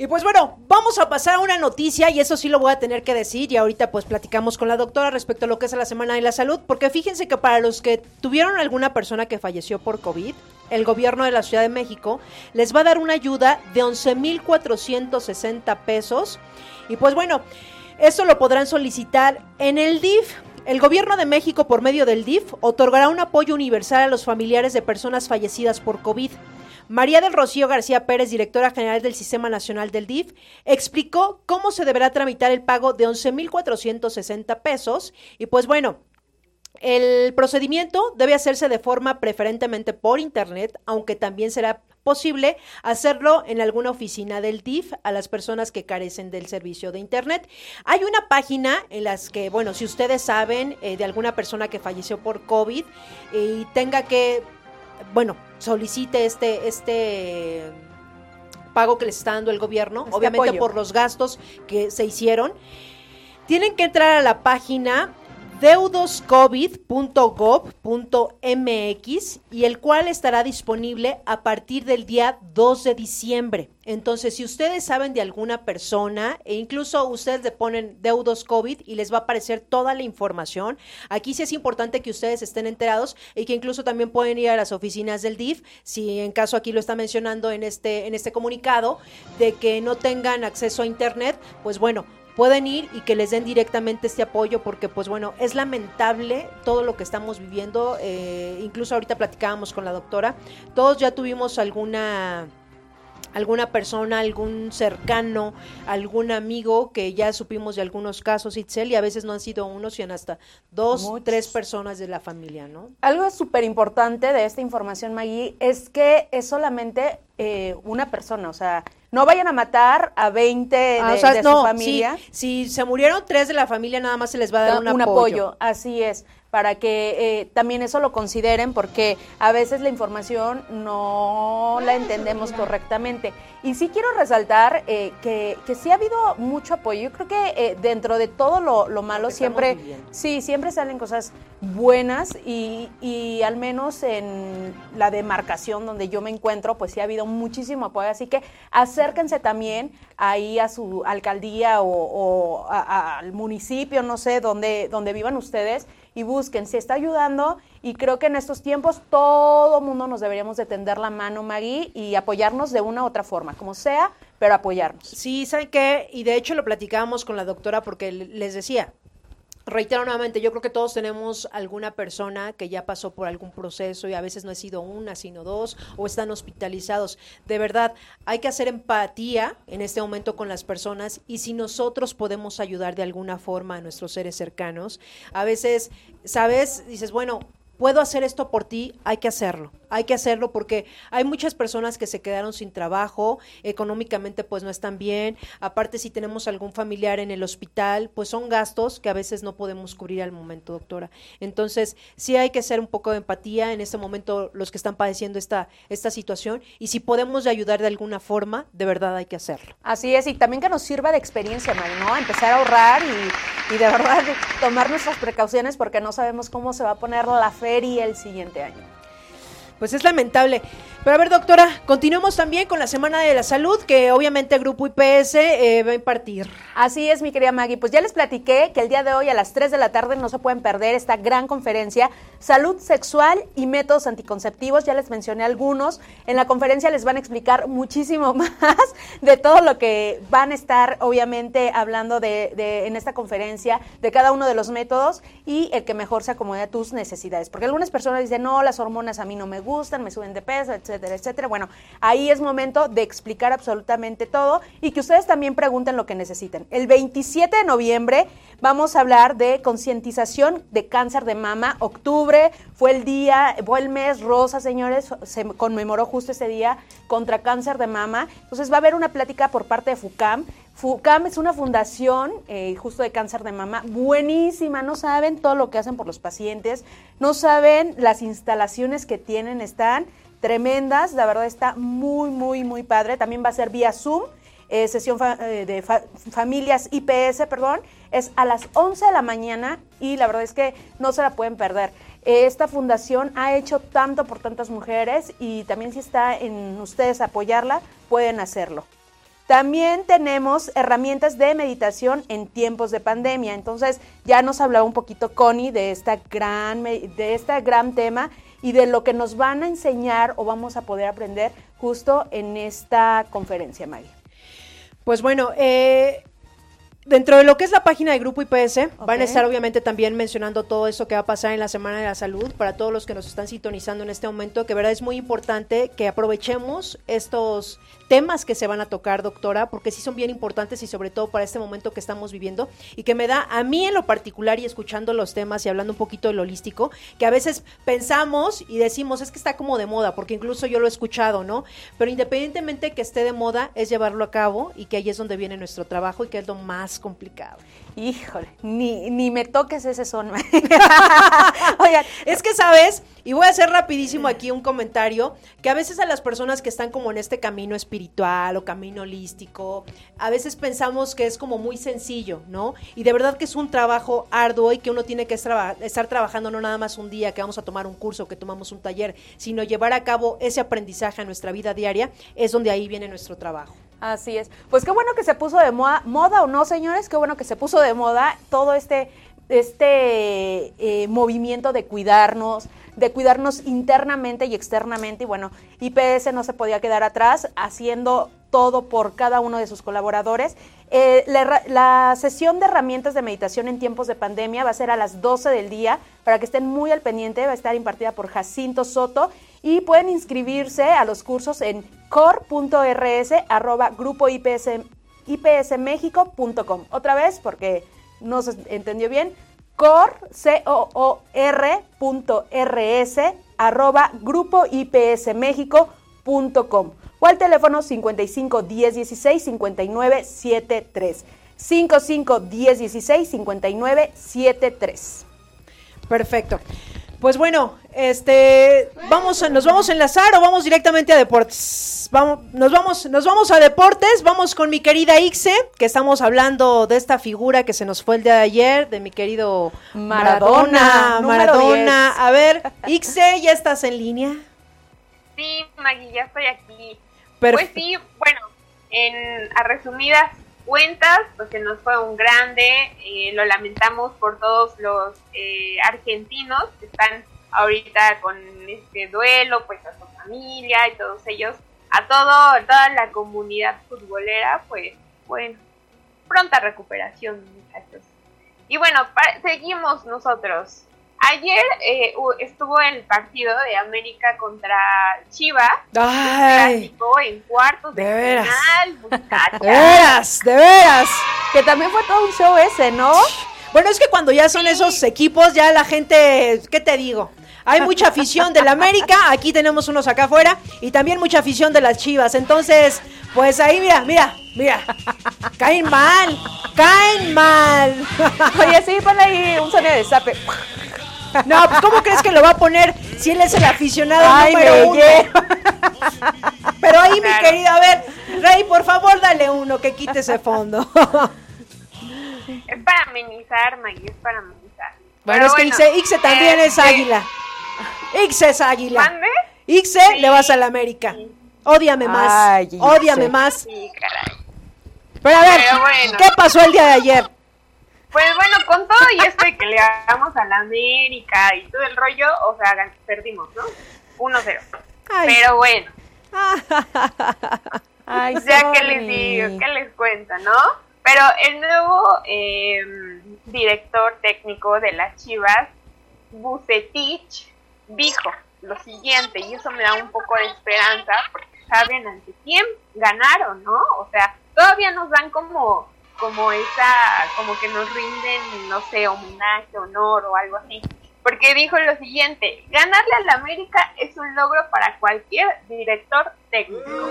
Y pues bueno, vamos a pasar a una noticia y eso sí lo voy a tener que decir y ahorita pues platicamos con la doctora respecto a lo que es la Semana de la Salud, porque fíjense que para los que tuvieron alguna persona que falleció por COVID, el gobierno de la Ciudad de México les va a dar una ayuda de 11.460 pesos y pues bueno, eso lo podrán solicitar en el DIF. El gobierno de México, por medio del DIF, otorgará un apoyo universal a los familiares de personas fallecidas por COVID. María del Rocío García Pérez, directora general del Sistema Nacional del DIF, explicó cómo se deberá tramitar el pago de 11.460 pesos. Y pues bueno, el procedimiento debe hacerse de forma preferentemente por Internet, aunque también será posible hacerlo en alguna oficina del DIF a las personas que carecen del servicio de Internet. Hay una página en las que, bueno, si ustedes saben eh, de alguna persona que falleció por COVID y tenga que bueno, solicite este, este pago que les está dando el gobierno, este obviamente por los gastos que se hicieron, tienen que entrar a la página deudoscovid.gov.mx y el cual estará disponible a partir del día 2 de diciembre. Entonces, si ustedes saben de alguna persona e incluso ustedes le ponen deudos COVID y les va a aparecer toda la información, aquí sí es importante que ustedes estén enterados y que incluso también pueden ir a las oficinas del DIF, si en caso aquí lo está mencionando en este en este comunicado de que no tengan acceso a internet, pues bueno, pueden ir y que les den directamente este apoyo porque pues bueno, es lamentable todo lo que estamos viviendo, eh, incluso ahorita platicábamos con la doctora, todos ya tuvimos alguna alguna persona, algún cercano, algún amigo que ya supimos de algunos casos, Itzel, y a veces no han sido uno, sino hasta dos, tres personas de la familia, ¿no? Algo súper importante de esta información, Maggie, es que es solamente eh, una persona, o sea, no vayan a matar a 20 ah, de, su familia. si se murieron tres de la familia, nada más se les va a dar un, un apoyo. Así es para que eh, también eso lo consideren porque a veces la información no la entendemos correctamente. Y sí quiero resaltar eh, que, que, sí ha habido mucho apoyo. Yo creo que eh, dentro de todo lo, malo siempre, sí, siempre salen cosas buenas y, y, al menos en la demarcación donde yo me encuentro, pues sí ha habido muchísimo apoyo. Así que acérquense también ahí a su alcaldía o, al municipio, no sé, donde, donde vivan ustedes y busquen si está ayudando y creo que en estos tiempos todo mundo nos deberíamos de tender la mano, Maggie, y apoyarnos de una u otra forma, como sea, pero apoyarnos. Sí, ¿saben qué? Y de hecho lo platicábamos con la doctora porque les decía, reitero nuevamente, yo creo que todos tenemos alguna persona que ya pasó por algún proceso y a veces no ha sido una, sino dos, o están hospitalizados. De verdad, hay que hacer empatía en este momento con las personas y si nosotros podemos ayudar de alguna forma a nuestros seres cercanos, a veces, ¿sabes? Dices, bueno, puedo hacer esto por ti, hay que hacerlo hay que hacerlo porque hay muchas personas que se quedaron sin trabajo, económicamente pues no están bien, aparte si tenemos algún familiar en el hospital, pues son gastos que a veces no podemos cubrir al momento, doctora. Entonces, sí hay que hacer un poco de empatía en este momento los que están padeciendo esta, esta situación y si podemos ayudar de alguna forma, de verdad hay que hacerlo. Así es, y también que nos sirva de experiencia, Mari, ¿no? Empezar a ahorrar y, y de verdad tomar nuestras precauciones porque no sabemos cómo se va a poner la feria el siguiente año pues es lamentable. Pero a ver, doctora, continuemos también con la Semana de la Salud, que obviamente el Grupo IPS eh, va a impartir. Así es, mi querida Maggie. Pues ya les platiqué que el día de hoy a las 3 de la tarde no se pueden perder esta gran conferencia, Salud Sexual y Métodos Anticonceptivos. Ya les mencioné algunos. En la conferencia les van a explicar muchísimo [laughs] más de todo lo que van a estar, obviamente, hablando de, de en esta conferencia, de cada uno de los métodos y el que mejor se acomode a tus necesidades. Porque algunas personas dicen, no, las hormonas a mí no me gustan, me suben de peso, etcétera, etcétera. Bueno, ahí es momento de explicar absolutamente todo y que ustedes también pregunten lo que necesiten. El 27 de noviembre vamos a hablar de concientización de cáncer de mama. Octubre fue el día, fue el mes rosa, señores, se conmemoró justo ese día contra cáncer de mama. Entonces va a haber una plática por parte de FUCAM. FUCAM es una fundación eh, justo de cáncer de mama buenísima, no saben todo lo que hacen por los pacientes, no saben las instalaciones que tienen, están tremendas, la verdad está muy, muy, muy padre. También va a ser vía Zoom, eh, sesión eh, de familias IPS, perdón, es a las 11 de la mañana y la verdad es que no se la pueden perder. Esta fundación ha hecho tanto por tantas mujeres y también si está en ustedes apoyarla, pueden hacerlo. También tenemos herramientas de meditación en tiempos de pandemia. Entonces, ya nos hablaba un poquito Connie de esta gran de este gran tema y de lo que nos van a enseñar o vamos a poder aprender justo en esta conferencia, Maggie. Pues bueno, eh, Dentro de lo que es la página de Grupo IPS, van a estar obviamente también mencionando todo eso que va a pasar en la Semana de la Salud para todos los que nos están sintonizando en este momento, que verdad es muy importante que aprovechemos estos temas que se van a tocar, doctora, porque sí son bien importantes y sobre todo para este momento que estamos viviendo y que me da a mí en lo particular y escuchando los temas y hablando un poquito del holístico, que a veces pensamos y decimos, es que está como de moda, porque incluso yo lo he escuchado, ¿no? Pero independientemente que esté de moda, es llevarlo a cabo y que ahí es donde viene nuestro trabajo y que es lo más complicado. Híjole, ni, ni me toques ese son. [laughs] Oigan, es que sabes, y voy a hacer rapidísimo aquí un comentario, que a veces a las personas que están como en este camino espiritual o camino holístico, a veces pensamos que es como muy sencillo, ¿no? Y de verdad que es un trabajo arduo y que uno tiene que estar trabajando no nada más un día que vamos a tomar un curso, que tomamos un taller, sino llevar a cabo ese aprendizaje en nuestra vida diaria, es donde ahí viene nuestro trabajo. Así es. Pues qué bueno que se puso de moda, moda o no, señores, qué bueno que se puso de moda todo este, este eh, movimiento de cuidarnos, de cuidarnos internamente y externamente. Y bueno, IPS no se podía quedar atrás haciendo todo por cada uno de sus colaboradores. Eh, la, la, sesión de herramientas de meditación en tiempos de pandemia va a ser a las 12 del día, para que estén muy al pendiente, va a estar impartida por Jacinto Soto y pueden inscribirse a los cursos en core.rs arroba grupo IPS, ipsmexico.com. Otra vez, porque no se entendió bien, core, c o o r .rs, arroba grupo ipsmexico.com o al teléfono 55 10 16 59 73. 55 10 16 59 73. Perfecto. Pues bueno, este, vamos, a, nos vamos a enlazar o vamos directamente a deportes. Vamos, nos vamos, nos vamos a deportes. Vamos con mi querida Ixe, que estamos hablando de esta figura que se nos fue el día de ayer, de mi querido Maradona, Maradona. A ver, Ixe, ya estás en línea. Sí, Maggie, ya estoy aquí. Pues sí, bueno, en a resumidas cuentas, pues se nos fue un grande, eh, lo lamentamos por todos los eh, argentinos que están ahorita con este duelo, pues a su familia y todos ellos, a todo, toda la comunidad futbolera, pues bueno, pronta recuperación muchachos. Y bueno, seguimos nosotros. Ayer eh, estuvo el partido de América contra Chivas, clásico en cuartos de, final, [laughs] De veras, de veras. Que también fue todo un show ese, ¿no? Bueno, es que cuando ya son esos equipos, ya la gente, ¿qué te digo? Hay mucha afición del América, aquí tenemos unos acá afuera, y también mucha afición de las Chivas. Entonces, pues ahí, mira, mira, mira, caen mal, caen mal. Oye, sí, ponle ahí un sonido de zape. No, pues ¿cómo crees que lo va a poner si él es el aficionado Ay, número uno? Pero ahí, mi querido, a ver, Rey, por favor, dale uno que quite ese fondo. [laughs] Es para amenizar, Maggie, es para amenizar. Bueno, es que Ixe, también es este, águila. Ixe es águila. ¿Mande? Ixe le vas a la América. Ódiame más. Ódiame más. Sí, caray. Pero a ver, ¿qué pasó el día de ayer? Pues bueno, con todo y esto de que le hagamos a la América y todo el rollo, o sea, perdimos, ¿no? 1-0. Pero bueno. [laughs] Ay, ya que les digo, ¿qué les cuento, no? Pero el nuevo em, director técnico de las Chivas, Bucetich, dijo lo siguiente, y eso me da un poco de esperanza, porque saben ante quién ganaron, ¿no? O sea, todavía nos dan como como esa, como que nos rinden, no sé, homenaje, honor o algo así. Porque dijo lo siguiente, ganarle al América es un logro para cualquier director técnico.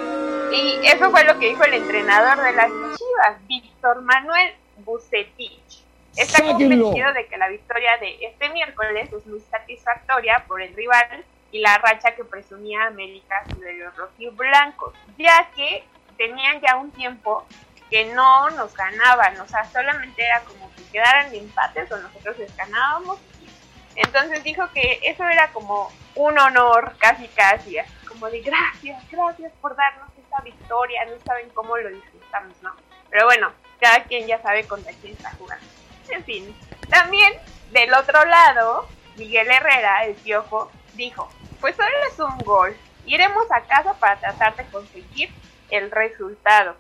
Y eso fue lo que dijo el entrenador de las Chivas, Víctor Manuel Bucetich. Está convencido de que la victoria de este miércoles es muy satisfactoria por el rival y la racha que presumía América sobre los rojiblancos, ya que tenían ya un tiempo que no nos ganaban, o sea, solamente era como que quedaran empates o nosotros les ganábamos. Entonces dijo que eso era como un honor, casi casi, como de gracias, gracias por darnos esta victoria, no saben cómo lo disfrutamos, ¿no? Pero bueno, cada quien ya sabe contra quién está jugando. En fin, también del otro lado, Miguel Herrera, el piojo, dijo, pues solo es un gol, iremos a casa para tratar de conseguir el resultado.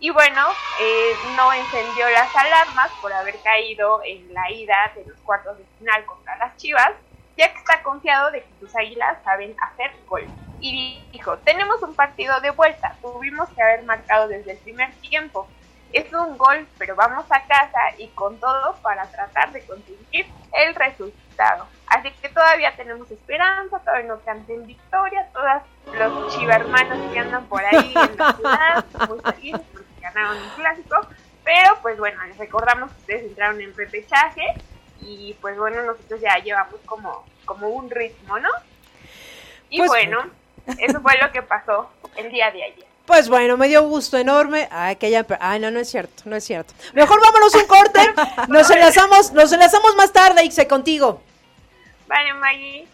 Y bueno, eh, no encendió las alarmas por haber caído en la ida de los cuartos de final contra las Chivas, ya que está confiado de que sus águilas saben hacer gol. Y dijo, tenemos un partido de vuelta, tuvimos que haber marcado desde el primer tiempo. Es un gol, pero vamos a casa y con todo para tratar de conseguir el resultado. Así que todavía tenemos esperanza, todavía no canten victoria, todas los chivermanos que andan por ahí en la [laughs] ciudad, muy felices ganaron un clásico, Pero pues bueno, les recordamos que ustedes entraron en repechaje y pues bueno, nosotros ya llevamos como, como un ritmo, ¿no? Y Pues- bueno, eso fue lo que pasó el día de ayer. Pues bueno, me dio gusto enorme. Ay, que haya... Ay, no, no es cierto, no es cierto. Mejor vámonos un corte. [laughs] Nos enlazamos, nos enlazamos más tarde, Ixe, contigo. Vale, Maggie.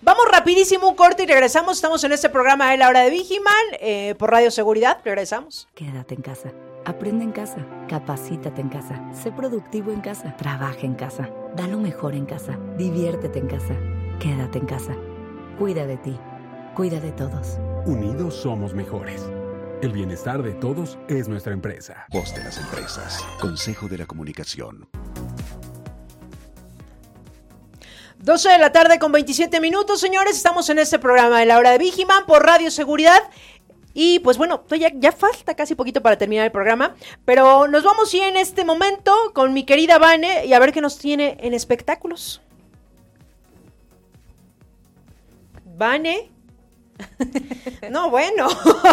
Vamos rapidísimo un corte y regresamos. Estamos en este programa de la hora de Vigiman eh, por Radio Seguridad. Regresamos. Quédate en casa. Aprende en casa. Capacítate en casa. Sé productivo en casa. Trabaja en casa. Da lo mejor en casa. Diviértete en casa. Quédate en casa. Cuida de ti. Cuida de todos. Unidos somos mejores. El bienestar de todos es nuestra empresa. Voz de las empresas. Consejo de la comunicación. 12 de la tarde con 27 minutos, señores. Estamos en este programa de la hora de Vigiman por Radio Seguridad. Y pues bueno, pues ya, ya falta casi poquito para terminar el programa. Pero nos vamos sí en este momento con mi querida Vane y a ver qué nos tiene en espectáculos. Vane. No, bueno.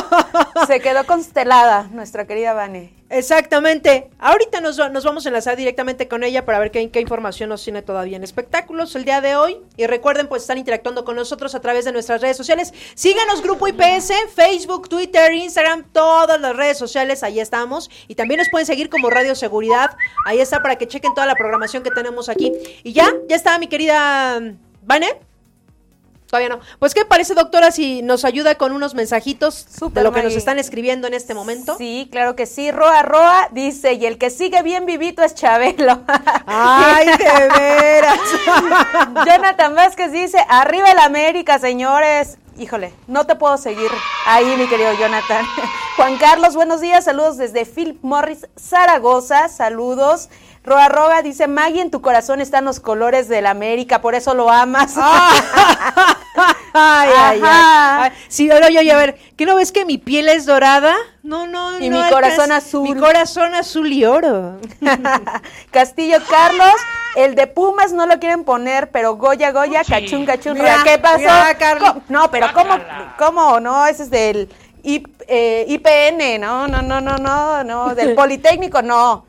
[laughs] Se quedó constelada nuestra querida Vane. Exactamente. Ahorita nos, nos vamos a enlazar directamente con ella para ver qué, qué información nos tiene todavía en espectáculos el día de hoy. Y recuerden, pues están interactuando con nosotros a través de nuestras redes sociales. Síganos, Grupo IPS, Facebook, Twitter, Instagram, todas las redes sociales, ahí estamos. Y también nos pueden seguir como Radio Seguridad. Ahí está para que chequen toda la programación que tenemos aquí. Y ya, ya está mi querida mm, Vane. Todavía no. Pues, ¿qué parece, doctora, si nos ayuda con unos mensajitos de lo que nos están escribiendo en este momento? Sí, claro que sí. Roa Roa dice, y el que sigue bien vivito es Chabelo. [laughs] ¡Ay, de veras! [laughs] Jonathan Vázquez dice, arriba el América, señores. Híjole, no te puedo seguir ahí, mi querido Jonathan. [laughs] Juan Carlos, buenos días, saludos desde Philip Morris, Zaragoza, saludos. Roa Roa dice, Maggie, en tu corazón están los colores del América, por eso lo amas. Ah. Ay, ay, ay. Sí, ahora yo, a ver, ¿qué no ves que mi piel es dorada? No, no, Y no mi corazón azul. Mi corazón azul y oro. [laughs] Castillo Carlos, el de Pumas no lo quieren poner, pero Goya Goya, cachun cachun. Mira, ¿Qué pasó? mira. Co- No, pero ¿cómo? ¿Cómo? No, ese es del I- eh, IPN, no, no, no, no, no, no, del [laughs] Politécnico, no.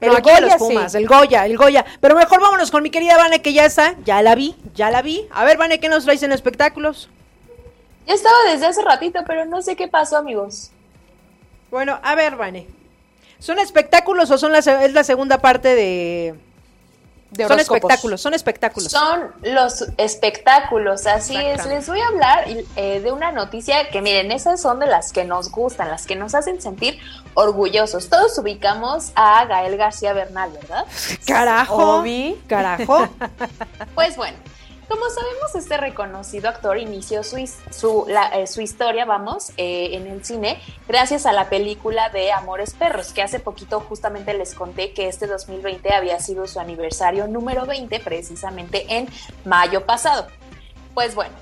El aquí de los Pumas, el Goya, el Goya. Pero mejor vámonos con mi querida Vane, que ya está. Ya la vi, ya la vi. A ver, Vane, ¿qué nos traes en espectáculos? Ya estaba desde hace ratito, pero no sé qué pasó, amigos. Bueno, a ver, Vane. ¿Son espectáculos o son la, es la segunda parte de... De son espectáculos, son espectáculos. Son los espectáculos, así es. Les voy a hablar eh, de una noticia que miren, esas son de las que nos gustan, las que nos hacen sentir orgullosos. Todos ubicamos a Gael García Bernal, ¿verdad? Carajo. Obi. Carajo. [laughs] Pues bueno, como sabemos, este reconocido actor inició su, su, la- eh, su historia, vamos, eh, en el cine gracias a la película de Amores Perros, que hace poquito justamente les conté que este 2020 había sido su aniversario número 20, precisamente en mayo pasado. Pues bueno,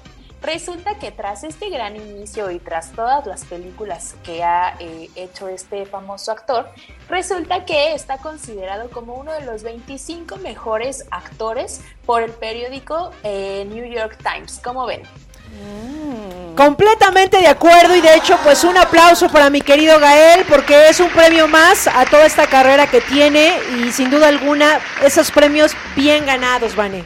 resulta que tras este gran inicio y tras todas las películas que ha eh, hecho este famoso actor, resulta que está considerado como uno de los 25 mejores actores por el periódico eh, New York Times. ¿Cómo ven? Completamente de acuerdo y de hecho pues un aplauso para mi querido Gael porque es un premio más a toda esta carrera que tiene y sin duda alguna esos premios bien ganados, Vane.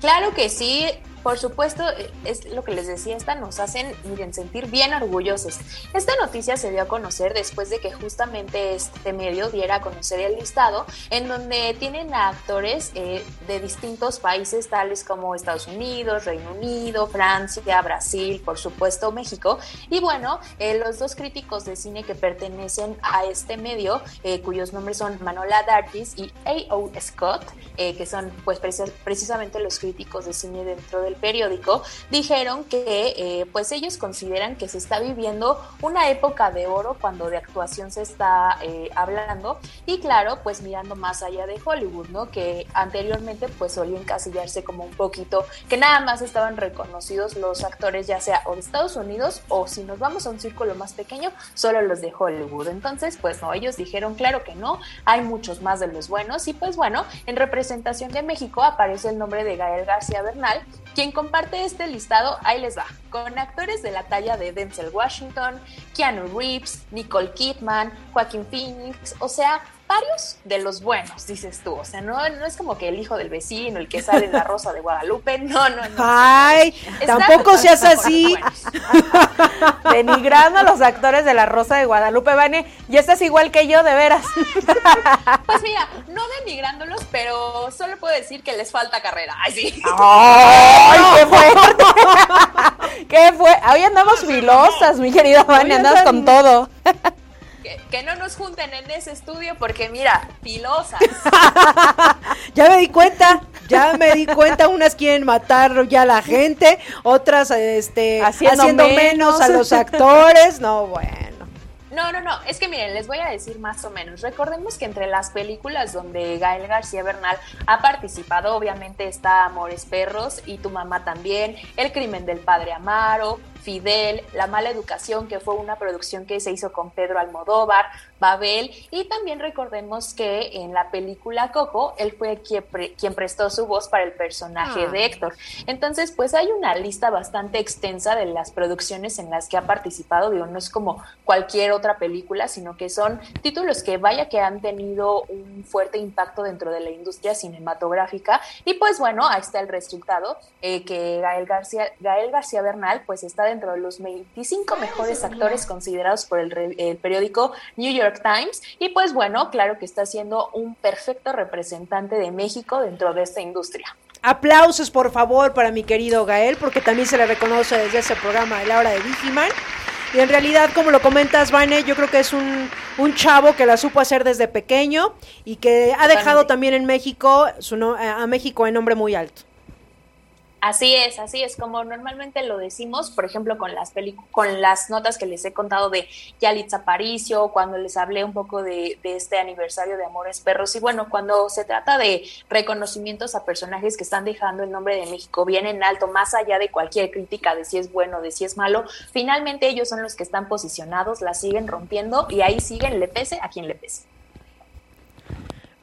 Claro que sí, por supuesto, eh, es lo que les decía, esta nos hacen, miren, sentir bien orgullosos. Esta noticia se dio a conocer después de que justamente este medio diera a conocer el listado, en donde tienen a actores eh, de distintos países, tales como Estados Unidos, Reino Unido, Francia, Brasil, por supuesto México. Y bueno, eh, los dos críticos de cine que pertenecen a este medio, cuyos nombres son Manola Dargis y A.O. Scott, que son pues precis- precisamente los críticos de cine dentro del periódico, dijeron que eh, pues ellos consideran que se está viviendo una época de oro cuando de actuación se está eh, hablando y claro, pues mirando más allá de Hollywood, ¿no? Que anteriormente pues solía encasillarse como un poquito, que nada más estaban reconocidos los actores ya sea o de Estados Unidos o si nos vamos a un círculo más pequeño, solo los de Hollywood. Entonces, pues no, ellos dijeron claro que no, hay muchos más de los buenos y pues bueno, en representación de México aparece el nombre de Gael García Bernal, quien comparte este listado, ahí les va, con actores de la talla de Denzel Washington, Keanu Reeves, Nicole Kidman, Joaquin Phoenix, o sea, varios de los buenos, dices tú. O sea, no, no es como que el hijo del vecino, el que sale en la Rosa de Guadalupe. [laughs] No, no, no. Ay, tampoco seas así. [laughs] Denigrando a los actores de la Rosa de Guadalupe, Vane. Y estás igual que yo, de veras. [laughs] Pues mira, no denigrándolos, pero solo puedo decir que les falta carrera. Ay, sí. ¡Ay, qué fuerte! ¿Qué fue? Hoy andamos filosas, mi querida Vane, andamos con todo que, no nos junten en ese estudio porque mira, filosas. [laughs] ya me di cuenta, ya me di cuenta, unas quieren matar ya a la gente, otras este haciendo, menos a los actores, no bueno. No, no, no, es que miren, les voy a decir más o menos. Recordemos que entre las películas donde Gael García Bernal ha participado, obviamente está Amores Perros y Tu Mamá también, El Crimen del Padre Amaro, Fidel, La Mala Educación, que fue una producción que se hizo con Pedro Almodóvar, Babel, y también recordemos que en la película Coco, él fue quien, prestó su voz para el personaje de ah. Héctor. Entonces, pues hay una lista bastante extensa de las producciones en las que ha participado, digo, no es como cualquier otra película, sino que son títulos que vaya que han tenido un fuerte impacto dentro de la industria cinematográfica, y pues bueno, ahí está el resultado, eh, que Gael García, Gael García Bernal, pues está dentro de los 25 mejores actores considerados por el, periódico New York Times. Y pues bueno, claro que está siendo un perfecto representante de México dentro de esta industria. Aplausos, por favor, para mi querido Gael, porque también se le reconoce desde ese programa de la hora de Vigiman. Y en realidad, como lo comentas, Vane, yo creo que es un, un chavo que la supo hacer desde pequeño y que ha dejado también en México su a México en nombre muy alto. Así es, así es, como normalmente lo decimos, por ejemplo, con las con las notas que les he contado de Yalitza Aparicio, cuando les hablé un poco de, de, este aniversario de Amores Perros, y bueno, cuando se trata de reconocimientos a personajes que están dejando el nombre de México bien en alto, más allá de cualquier crítica de si es bueno, de si es malo, finalmente ellos son los que están posicionados, la siguen rompiendo y ahí siguen, le pese a quien le pese.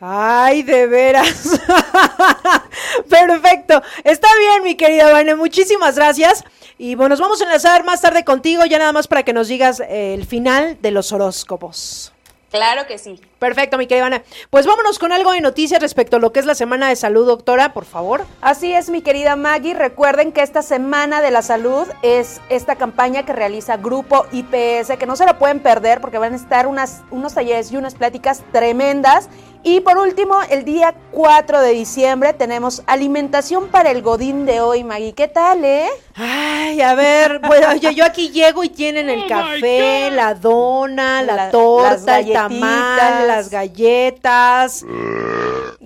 Ay, de veras. [laughs] Perfecto. Está bien, mi querida Vane. Muchísimas gracias. Y bueno, nos vamos a enlazar más tarde contigo, ya nada más para que nos digas el final de los horóscopos. Claro que sí. Perfecto, mi querida Ana. Pues vámonos con algo de noticias respecto a lo que es la semana de salud, doctora, por favor. Así es, mi querida Maggie. Recuerden que esta semana de la salud es esta campaña que realiza Grupo IPS, que no se la pueden perder porque van a estar unas, unos talleres y unas pláticas tremendas. Y por último, el día 4 de diciembre tenemos alimentación para el godín de hoy, Maggie. ¿Qué tal, eh? Ay, a ver, bueno, oye, yo aquí llego y tienen el oh café, la dona, la, torta, el tamal, las galletas.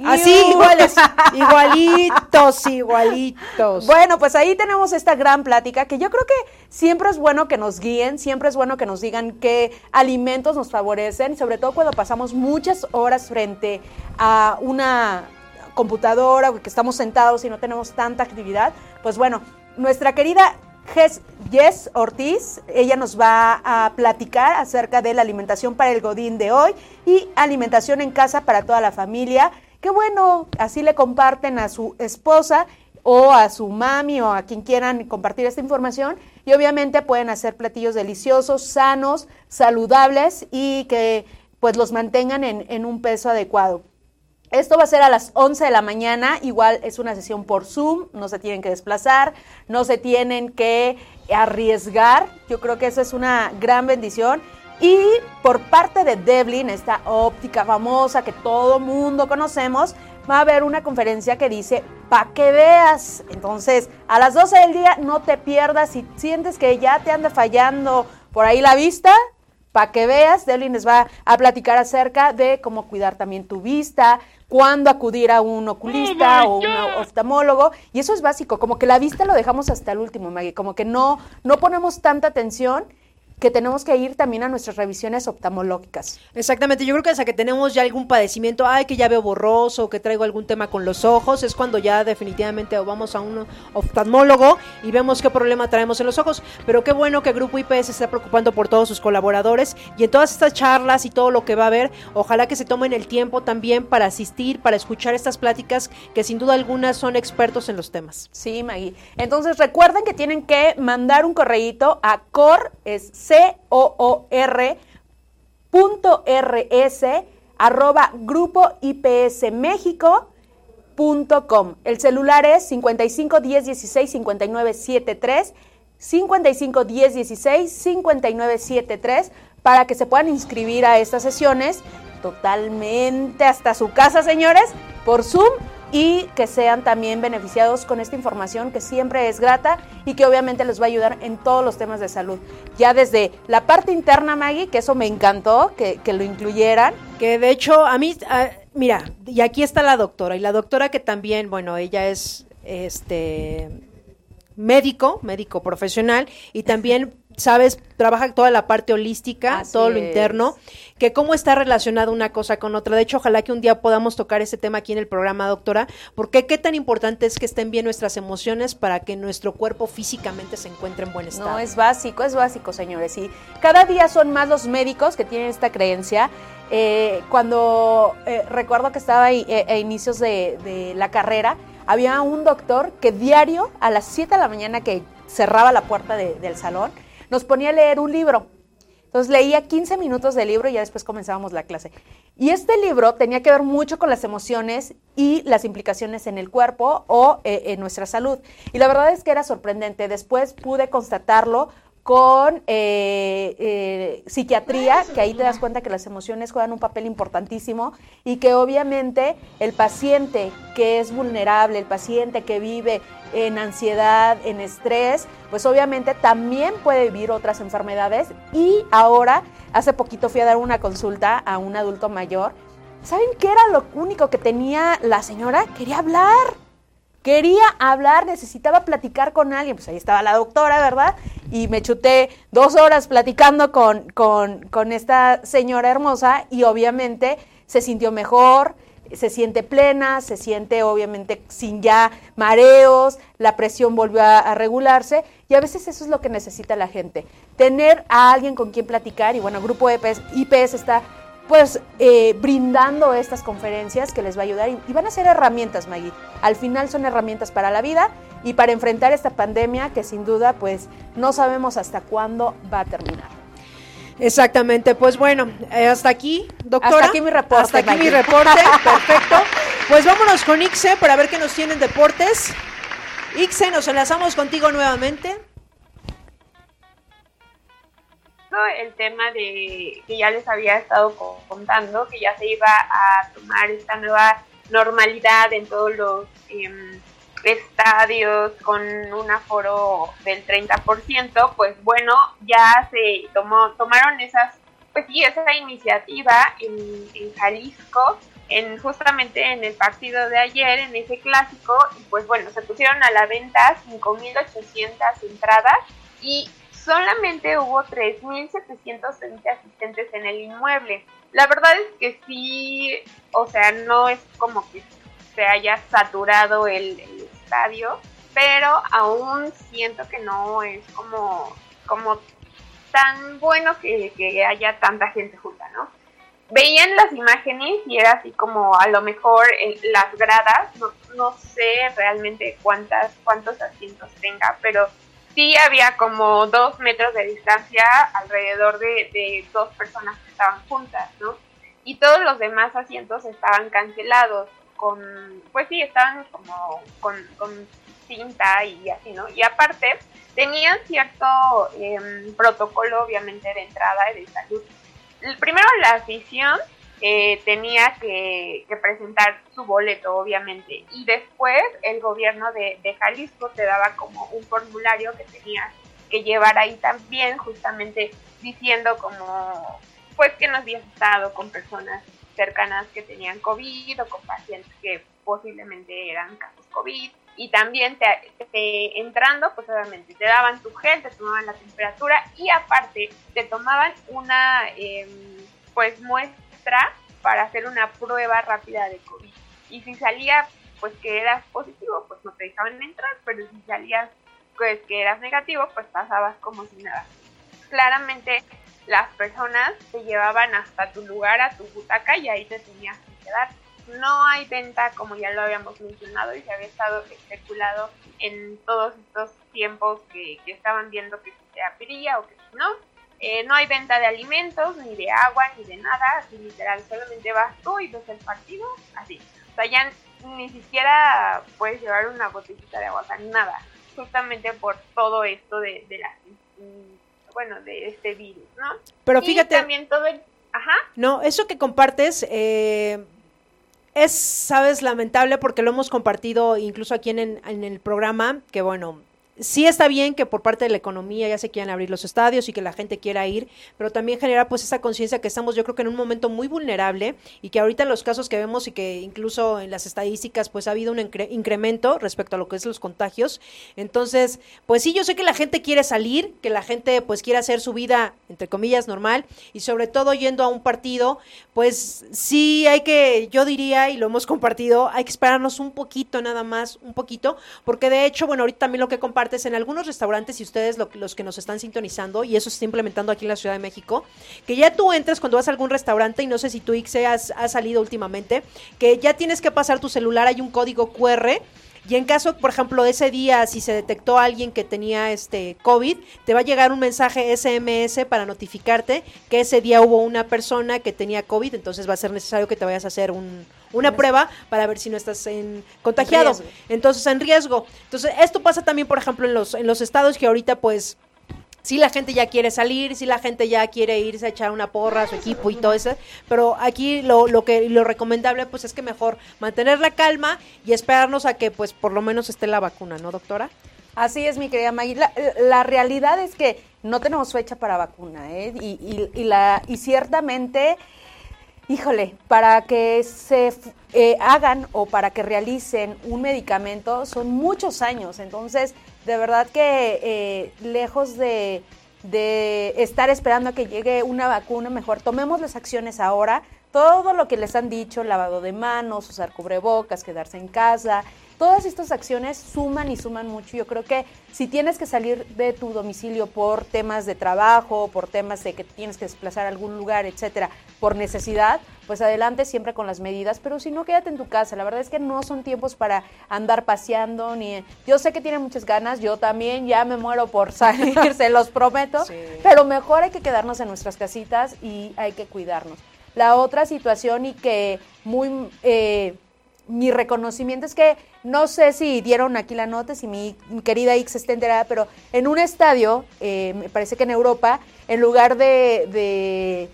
Así, iguales, igualitos, igualitos. Bueno, pues ahí tenemos esta gran plática que yo creo que siempre es bueno que nos guíen, siempre es bueno que nos digan qué alimentos nos favorecen, sobre todo cuando pasamos muchas horas frente a una computadora o que estamos sentados y no tenemos tanta actividad. Pues bueno, nuestra querida Jess Ortiz, ella nos va a platicar acerca de la alimentación para el Godín de hoy y alimentación en casa para toda la familia. Qué bueno, así le comparten a su esposa o a su mami o a quien quieran compartir esta información y obviamente pueden hacer platillos deliciosos, sanos, saludables y que pues los mantengan en, en un peso adecuado. Esto va a ser a las 11 de la mañana, igual es una sesión por Zoom, no se tienen que desplazar, no se tienen que arriesgar, yo creo que eso es una gran bendición. Y por parte de Devlin, esta óptica famosa que todo mundo conocemos, va a haber una conferencia que dice, pa' que veas. Entonces, a las 12 del día no te pierdas, si sientes que ya te anda fallando por ahí la vista, para que veas, Devlin les va a platicar acerca de cómo cuidar también tu vista, cuándo acudir a un oculista oh o un oftalmólogo. Y eso es básico, como que la vista lo dejamos hasta el último, Maggie, como que no, no ponemos tanta atención que tenemos que ir también a nuestras revisiones oftalmológicas. Exactamente, yo creo que hasta que tenemos ya algún padecimiento, ay, que ya veo borroso, que traigo algún tema con los ojos, es cuando ya definitivamente vamos a un oftalmólogo y vemos qué problema traemos en los ojos. Pero qué bueno que Grupo IP se está preocupando por todos sus colaboradores y en todas estas charlas y todo lo que va a haber, ojalá que se tomen el tiempo también para asistir, para escuchar estas pláticas que sin duda alguna son expertos en los temas. Sí, Maggie. Entonces recuerden que tienen que mandar un correíto a cor, es C-O-O-R punto R-S arroba grupo IPS México com. El celular es 55 10 16 59 73 55 10 16 59 73 para que se puedan inscribir a estas sesiones totalmente hasta su casa, señores, por Zoom y que sean también beneficiados con esta información que siempre es grata y que obviamente les va a ayudar en todos los temas de salud. Ya desde la parte interna, Maggie, que eso me encantó, que, que lo incluyeran. Que de hecho, a mí, mira, y aquí está la doctora, y la doctora que también, bueno, ella es este médico, médico profesional, y también sabes, trabaja toda la parte holística, Así todo lo es. interno, que cómo está relacionada una cosa con otra. De hecho, ojalá que un día podamos tocar ese tema aquí en el programa, doctora, porque qué tan importante es que estén bien nuestras emociones para que nuestro cuerpo físicamente se encuentre en buen estado. No, es básico, es básico, señores. Y cada día son más los médicos que tienen esta creencia. Eh, cuando eh, recuerdo que estaba ahí, eh, a inicios de, de la carrera, había un doctor que diario a las 7 de la mañana que cerraba la puerta de- del salón, nos ponía a leer un libro. Entonces leía 15 minutos del libro y ya después comenzábamos la clase. Y este libro tenía que ver mucho con las emociones y las implicaciones en el cuerpo o eh, en nuestra salud. Y la verdad es que era sorprendente. Después pude constatarlo con eh, eh, psiquiatría, que ahí te das cuenta que las emociones juegan un papel importantísimo y que obviamente el paciente que es vulnerable, el paciente que vive en ansiedad, en estrés, pues obviamente también puede vivir otras enfermedades. Y ahora, hace poquito fui a dar una consulta a un adulto mayor. ¿Saben qué era lo único que tenía la señora? Quería hablar. Quería hablar, necesitaba platicar con alguien. Pues ahí estaba la doctora, ¿verdad? Y me chuté dos horas platicando con, con, con esta señora hermosa y obviamente se sintió mejor, se siente plena, se siente obviamente sin ya mareos, la presión volvió a, regularse y a veces eso es lo que necesita la gente, tener a alguien con quien platicar y bueno, Grupo E EPS, IPS está pues eh, brindando estas conferencias que les va a ayudar y, y van a ser herramientas, Maggie. Al final son herramientas para la vida y para enfrentar esta pandemia que sin duda pues no sabemos hasta cuándo va a terminar. Exactamente, pues bueno, eh, hasta aquí, doctora. Hasta aquí mi reporte, Hasta aquí mi reporte, [laughs] perfecto. Pues vámonos con Ixe para ver qué nos tienen deportes. Ixe, nos enlazamos contigo nuevamente. El tema de que ya les había estado co- contando, que ya se iba a tomar esta nueva normalidad en todos los em, estadios con un aforo del 30%, pues bueno, ya se tomó, tomaron esas, pues sí, esa iniciativa en, en Jalisco, en justamente en el partido de ayer, en ese clásico, y pues bueno, se pusieron a la venta 5.800 entradas y solamente hubo 3.720 asistentes en el inmueble. La verdad es que sí, o sea, no es como que se haya saturado el, el estadio, pero aún siento que no es como, como tan bueno que, haya tanta gente junta, ¿no? Veían las imágenes y era así como a lo mejor las gradas, no, no sé realmente cuántas, cuántos asientos tenga, pero sí había como dos metros de distancia alrededor de, de dos personas que estaban juntas, ¿no? Y todos los demás asientos estaban cancelados con, pues sí, estaban como con, con cinta y así, ¿no? Y aparte, tenían cierto eh, protocolo, obviamente, de entrada y de salud. Primero, la afición eh, tenía que, que, presentar su boleto, obviamente, y después el gobierno de, de, Jalisco te daba como un formulario que tenías que llevar ahí también, justamente diciendo como, pues que no habías estado con personas cercanas que tenían COVID o con pacientes que posiblemente eran casos COVID. Y también te, entrando, pues obviamente te daban tu gel, te tomaban la temperatura y aparte te tomaban una em, pues muestra para hacer una prueba rápida de COVID. Y si salía pues que eras positivo, pues no te dejaban entrar, pero si salías pues que eras negativo, pues pasabas como si nada. Claramente las personas te llevaban hasta tu lugar, a tu butaca y ahí te tenías que quedar no hay venta, como ya lo habíamos mencionado y se había estado especulado en todos estos tiempos que, estaban viendo que si se abriría o que si no. Eh, no hay venta de alimentos, ni de agua, ni de nada, así literal, solamente vas tú y ves el partido, así. O sea, ya ni siquiera puedes llevar una botellita de agua, nada, justamente por todo esto de, de la, bueno, de este virus, ¿no? Pero fíjate... Y también todo el... Ajá. No, eso que compartes, eh, es, sabes, lamentable porque lo hemos compartido incluso aquí en, en el programa, que bueno, sí está bien que por parte de la economía ya se quieran abrir los estadios y que la gente quiera ir, pero también genera pues esa conciencia que estamos yo creo que en un momento muy vulnerable y que ahorita los casos que vemos y que incluso en las estadísticas pues ha habido un incremento respecto a lo que es los contagios. Entonces, pues sí, yo sé que la gente quiere salir, que la gente pues quiere hacer su vida entre comillas normal y sobre todo yendo a un partido, pues sí hay que, yo diría y lo hemos [laughs] compartido, hay que esperarnos un poquito nada más, un poquito, porque de hecho, bueno, ahorita también lo que en algunos restaurantes, y ustedes los que nos están sintonizando, y eso se está implementando aquí en la Ciudad de México, que ya tú entres cuando vas a algún restaurante, y no sé si tu ICE has, ha salido últimamente, que ya tienes que pasar tu celular, hay un código QR, y en caso, por ejemplo, ese día, si se detectó alguien que tenía este COVID, te va a llegar un mensaje SMS para notificarte que ese día hubo una persona que tenía COVID, entonces va a ser necesario que te vayas a hacer un, una prueba para ver si no estás en contagiado. Entonces, en riesgo. Entonces, esto pasa también, por ejemplo, en los, en los estados que ahorita, pues, si la gente ya quiere salir, si la gente ya quiere irse a echar una porra a su equipo y todo eso, pero aquí lo, lo que lo recomendable pues es que mejor mantener la calma y esperarnos a que pues por lo menos esté la vacuna, ¿no, doctora? Así es, mi querida Maggie. La, realidad es que no tenemos fecha para vacuna, ¿eh? Y, y, la, y ciertamente Híjole, para que se eh, hagan o para que realicen un medicamento son muchos años. Entonces, de verdad que eh, lejos de, de estar esperando a que llegue una vacuna, mejor tomemos las acciones ahora. Todo lo que les han dicho, lavado de manos, usar cubrebocas, quedarse en casa, Todas estas acciones suman y suman mucho. Yo creo que si tienes que salir de tu domicilio por temas de trabajo, por temas de que tienes que desplazar a algún lugar, etcétera, por necesidad, pues adelante siempre con las medidas, pero si no, quédate en tu casa. La verdad es que no son tiempos para andar paseando ni... Yo sé que tienen muchas ganas, yo también ya me muero por salir, [laughs] se los prometo, pero mejor hay que quedarnos en nuestras casitas y hay que cuidarnos. La otra situación y que muy... Eh, mi reconocimiento es que no sé si dieron aquí la nota, si mi, querida X está enterada, pero en un estadio, eh, me parece que en Europa, en lugar de, de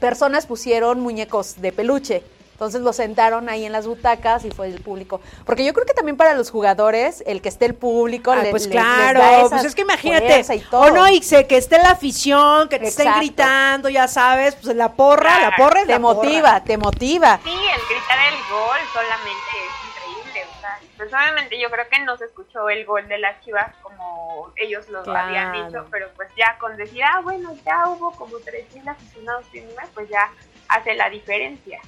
personas pusieron muñecos de peluche. Entonces lo sentaron ahí en las butacas y fue el público. Porque yo creo que también para los jugadores, el que esté el público, ah, pues claro, pues es que imagínate, o no, y que esté la afición, que te estén gritando, ya sabes, pues la porra, la porra te motiva, te motiva. Sí, el gritar el gol solamente es increíble, o sea, personalmente yo creo que no se escuchó el gol de las Chivas como ellos lo habían dicho, pero pues ya con decir, ah, bueno, ya hubo como 3.000 aficionados pues ya hace la diferencia.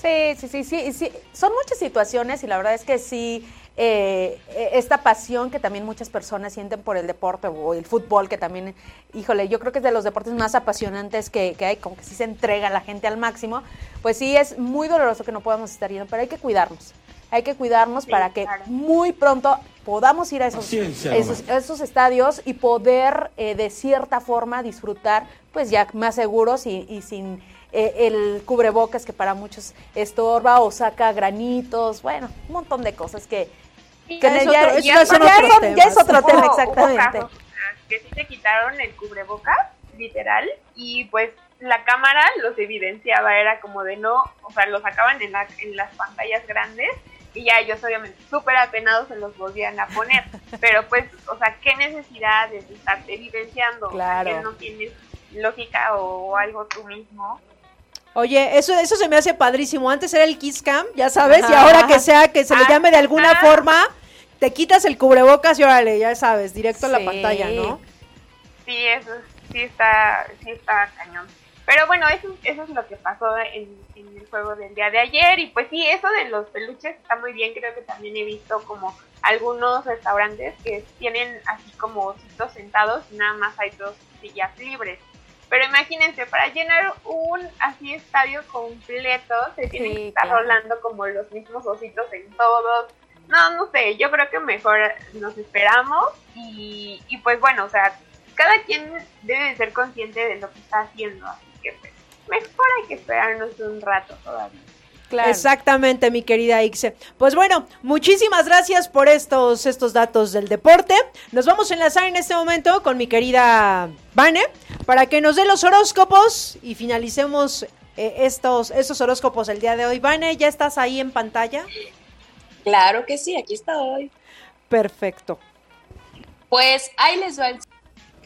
Sí, sí, sí, sí, sí. Son muchas situaciones y la verdad es que sí, eh, esta pasión que también muchas personas sienten por el deporte o el fútbol, que también, híjole, yo creo que es de los deportes más apasionantes que, hay, como que sí se entrega la gente al máximo, pues sí es muy doloroso que no podamos estar yendo, pero hay que cuidarnos. Hay que cuidarnos para que muy pronto podamos ir a esos, esos, estadios y poder eh, de cierta forma disfrutar pues ya más seguros y sin eh, el cubrebocas que para muchos estorba o saca granitos, bueno, un montón de cosas que, ya, es otro tema, exactamente. que sí se quitaron el cubrebocas, literal, y pues la cámara los evidenciaba, era como de no, o sea, los sacaban en, en las pantallas grandes y ya ellos obviamente súper apenados se los volvían a poner, [laughs] pero pues, o sea, qué necesidad de estarte evidenciando, claro. que no tienes lógica o algo tú mismo Oye, eso, eso se me hace padrísimo. Antes era el Kiss Cam, ya sabes, y ahora que sea, que se le llame de alguna forma, te quitas el cubrebocas y órale, ya sabes, directo a la pantalla, ¿no? Sí, eso sí está, sí está cañón. Pero bueno, eso, eso es lo que pasó en, en el juego del día de ayer. Y pues sí, eso de los peluches está muy bien. Creo que también he visto como algunos restaurantes que tienen así como ositos sentados y nada más hay dos sillas libres. Pero imagínense, para llenar un así estadio completo, se tienen Sí, que estar claro. rolando como los mismos ositos en todos. No, no sé, yo creo que mejor nos esperamos y, y pues bueno, o sea, cada quien debe de ser consciente de lo que está haciendo, así que pues mejor hay que esperarnos un rato todavía. Claro. Exactamente, mi querida Ixe. Pues bueno, muchísimas gracias por estos, estos datos del deporte. Nos vamos a enlazar en este momento con mi querida Vane para que nos dé los horóscopos y finalicemos eh, estos, estos horóscopos el día de hoy. Vane, ¿ya estás ahí en pantalla? Claro que sí, aquí estoy. Perfecto. Pues ahí les va el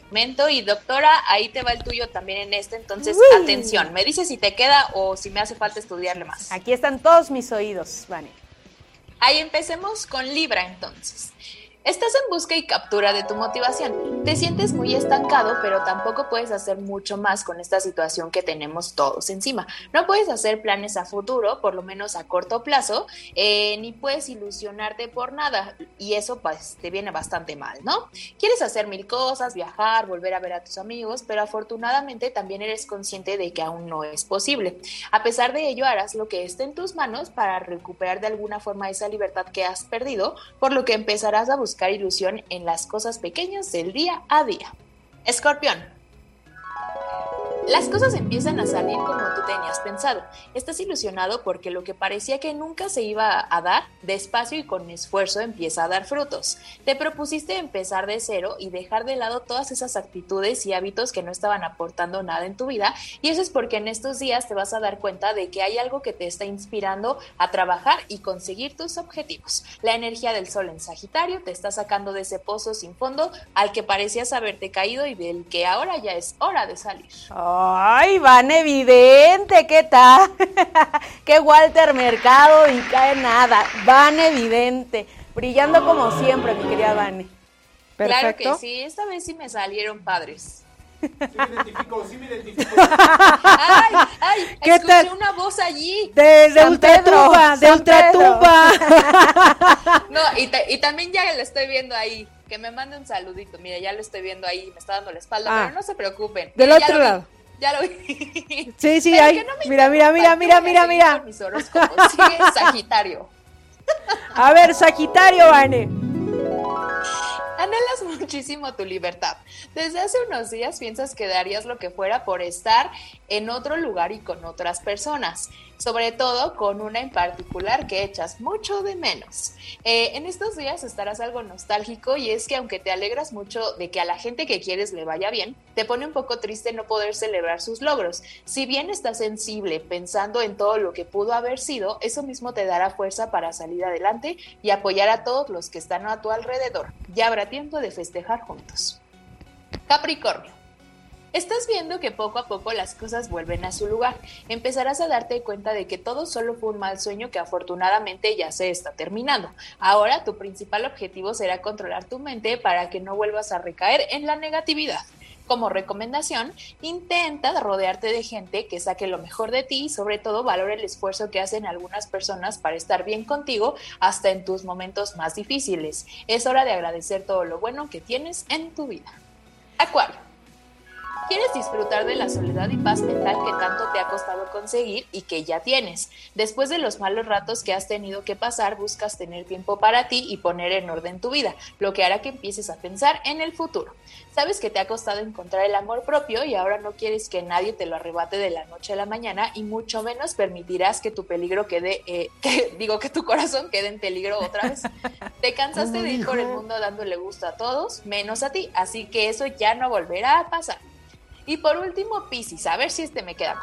segmento y doctora, ahí te va el tuyo también en este, entonces Uy. atención, me dices si te queda o si me hace falta estudiarle más. Aquí están todos mis oídos, Vane. Ahí empecemos con Libra entonces. Estás en busca y captura de tu motivación. Te sientes muy estancado, pero tampoco puedes hacer mucho más con esta situación que tenemos todos encima. No puedes hacer planes a futuro, por lo menos a corto plazo, eh, ni puedes ilusionarte por nada. Y eso pues te viene bastante mal, ¿no? Quieres hacer mil cosas, viajar, volver a ver a tus amigos, pero afortunadamente también eres consciente de que aún no es posible. A pesar de ello, harás lo que esté en tus manos para recuperar de alguna forma esa libertad que has perdido, por lo que empezarás a buscar ilusión en las cosas pequeñas del día a día. Escorpión. Las cosas empiezan a salir como tú tenías pensado. Estás ilusionado porque lo que parecía que nunca se iba a dar, despacio y con esfuerzo empieza a dar frutos. Te propusiste empezar de cero y dejar de lado todas esas actitudes y hábitos que no estaban aportando nada en tu vida y eso es porque en estos días te vas a dar cuenta de que hay algo que te está inspirando a trabajar y conseguir tus objetivos. La energía del sol en Sagitario te está sacando de ese pozo sin fondo al que parecías haberte caído y del que ahora ya es hora de salir. Ay, Van Evidente, ¿qué tal? [laughs] Qué Walter Mercado y cae nada. Van Evidente. Brillando como siempre, mi querida Vane. Claro que sí, esta vez sí me salieron padres. Sí me identifico, sí me identifico. [laughs] ¡Ay! ¡Ay! ¿Qué escuché tal? una voz allí. De, de ultratumba, Pedro, de ultratumba. [laughs] No, y, ta- y también ya lo estoy viendo ahí. Que me mande un saludito. Mira, ya lo estoy viendo ahí. Me está dando la espalda. Ah. Pero no se preocupen. Del otro lado. Ya lo vi. Sí, sí, que no Mira, mira, mira, mira, mira, mira. mis horóscopos. Sigue Sagitario. [laughs] A ver, Sagitario, Vane. Anhelas muchísimo tu libertad. Desde hace unos días piensas que darías lo que fuera por estar en otro lugar y con otras personas, sobre todo con una en particular que echas mucho de menos. Eh, en estos días estarás algo nostálgico y es que aunque te alegras mucho de que a la gente que quieres le vaya bien, te pone un poco triste no poder celebrar sus logros. Si bien estás sensible pensando en todo lo que pudo haber sido, eso mismo te dará fuerza para salir adelante y apoyar a todos los que están a tu alrededor. Ya habrá tiempo de festejar juntos. Capricornio. Estás viendo que poco a poco las cosas vuelven a su lugar. Empezarás a darte cuenta de que todo solo fue un mal sueño que afortunadamente ya se está terminando. Ahora tu principal objetivo será controlar tu mente para que no vuelvas a recaer en la negatividad. Como recomendación, intenta rodearte de gente que saque lo mejor de ti y sobre todo valora el esfuerzo que hacen algunas personas para estar bien contigo hasta en tus momentos más difíciles. Es hora de agradecer todo lo bueno que tienes en tu vida. Acuario. Quieres disfrutar de la soledad y paz mental que tanto te ha costado conseguir y que ya tienes. Después de los malos ratos que has tenido que pasar, buscas tener tiempo para ti y poner en orden tu vida, lo que hará que empieces a pensar en el futuro. Sabes que te ha costado encontrar el amor propio y ahora no quieres que nadie te lo arrebate de la noche a la mañana y mucho menos permitirás que tu peligro quede, eh, [laughs] que, digo que tu corazón quede en peligro otra vez. Te cansaste de ir por el mundo dándole gusto a todos, menos a ti, así que eso ya no volverá a pasar. Y por último, Piscis, a ver si este me queda.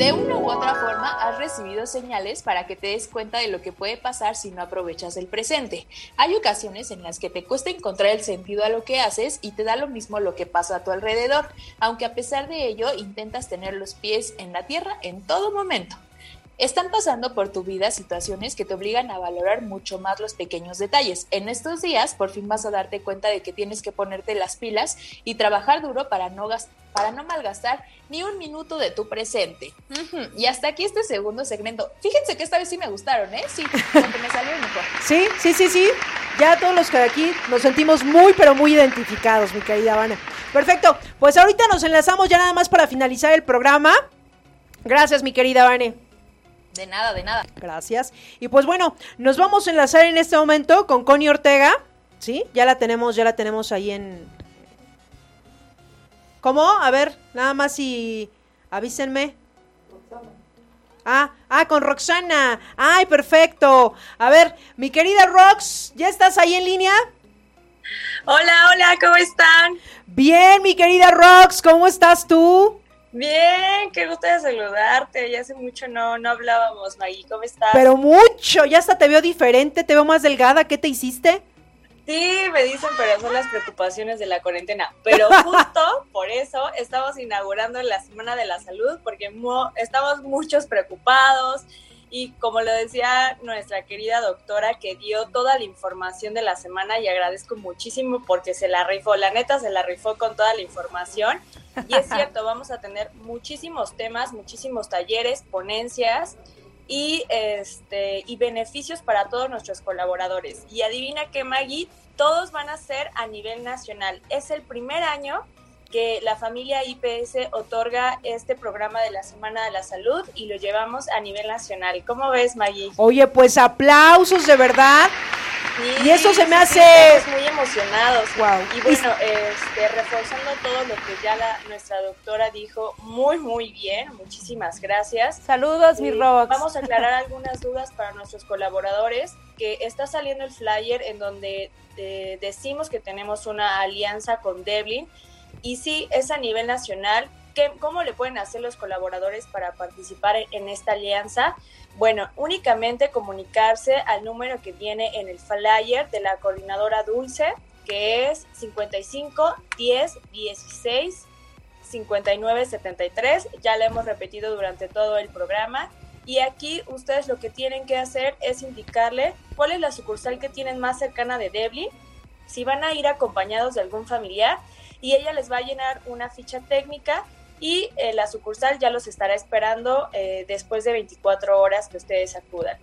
De una u otra forma has recibido señales para que te des cuenta de lo que puede pasar si no aprovechas el presente. Hay ocasiones en las que te cuesta encontrar el sentido a lo que haces y te da lo mismo lo que pasa a tu alrededor, aunque a pesar de ello intentas tener los pies en la tierra en todo momento. Están pasando por tu vida situaciones que te obligan a valorar mucho más los pequeños detalles. En estos días, por fin vas a darte cuenta de que tienes que ponerte las pilas y trabajar duro para no, para no malgastar ni un minuto de tu presente. Y hasta aquí este segundo segmento. Fíjense que esta vez sí me gustaron, ¿eh? Sí, como que me salió mejor. Sí, sí, sí, sí. Ya todos los que de aquí nos sentimos muy, pero muy identificados, mi querida Vane. Perfecto. Pues ahorita nos enlazamos ya nada más para finalizar el programa. Gracias, mi querida Vane. De nada, de nada. Gracias. Y pues bueno, nos vamos a enlazar en este momento con Connie Ortega. ¿Sí? Ya la tenemos, ya la tenemos ahí en. ¿Cómo? A ver, nada más y avísenme. Ah, ah, con Roxana. Ay, perfecto. A ver, mi querida Rox, ¿ya estás ahí en línea? Hola, hola, ¿cómo están? Bien, mi querida Rox, ¿cómo estás tú? Bien, qué gusto de saludarte. Ya hace mucho no, no hablábamos, Maggie. ¿Cómo estás? Pero mucho, ya hasta te veo diferente, te veo más delgada. ¿Qué te hiciste? Sí, me dicen, pero son las preocupaciones de la cuarentena. Pero [laughs] justo por eso estamos inaugurando la Semana de la Salud, porque estamos muchos preocupados. Y como lo decía nuestra querida doctora, que dio toda la información de la semana y agradezco muchísimo porque se la rifó, la neta se la rifó con toda la información. Y es cierto, vamos a tener muchísimos temas, muchísimos talleres, ponencias y, este, y beneficios para todos nuestros colaboradores. Y adivina qué, Maggie, todos van a ser a nivel nacional. Es el primer año que la familia IPS otorga este programa de la Semana de la Salud y lo llevamos a nivel nacional. ¿Cómo ves, Maggie? Oye, pues aplausos de verdad. y eso se me hace... muy emocionados. Wow. Y bueno, este, reforzando todo lo que ya la, nuestra doctora dijo, muy, muy bien. Muchísimas gracias. Saludos, mi Rox. Vamos a aclarar [laughs] algunas dudas para nuestros colaboradores, que está saliendo el flyer en donde eh, decimos que tenemos una alianza con Devlin y sí, es a nivel nacional. ¿Qué, ¿Cómo le pueden hacer los colaboradores para participar en esta alianza? Bueno, únicamente comunicarse al número que viene en el flyer de la coordinadora Dulce, que es 55 10 16 59 73. Ya lo hemos repetido durante todo el programa. Y aquí ustedes lo que tienen que hacer es indicarle cuál es la sucursal que tienen más cercana de Devlin, si van a ir acompañados de algún familiar y ella les va a llenar una ficha técnica y eh, la sucursal ya los estará esperando eh, después de 24 horas que ustedes acudan.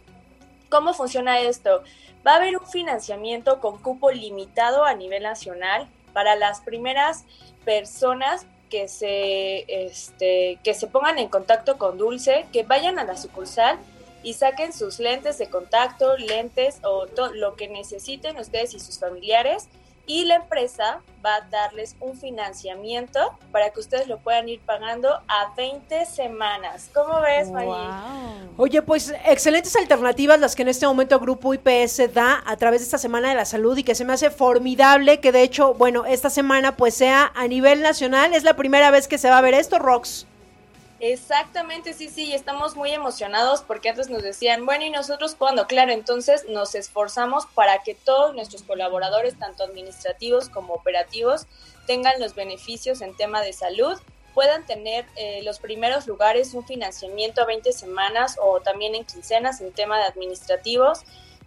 ¿Cómo funciona esto? Va a haber un financiamiento con cupo limitado a nivel nacional para las primeras personas que se, este, que se pongan en contacto con Dulce, que vayan a la sucursal y saquen sus lentes de contacto, lentes o todo lo que necesiten ustedes y sus familiares y la empresa va a darles un financiamiento para que ustedes lo puedan ir pagando a 20 semanas. ¿Cómo ves, María? Oye, pues excelentes alternativas las que en este momento Grupo IPS da a través de esta Semana de la Salud y que se me hace formidable que de hecho, bueno, esta semana pues sea a nivel nacional. Es la primera vez que se va a ver esto, Rox. Exactamente, sí, sí, estamos muy emocionados porque antes nos decían, bueno, ¿y nosotros cuándo? Claro, entonces nos esforzamos para que todos nuestros colaboradores, tanto administrativos como operativos, tengan los beneficios en tema de salud, puedan tener eh, los primeros lugares un financiamiento a 20 semanas o también en quincenas en tema de administrativos.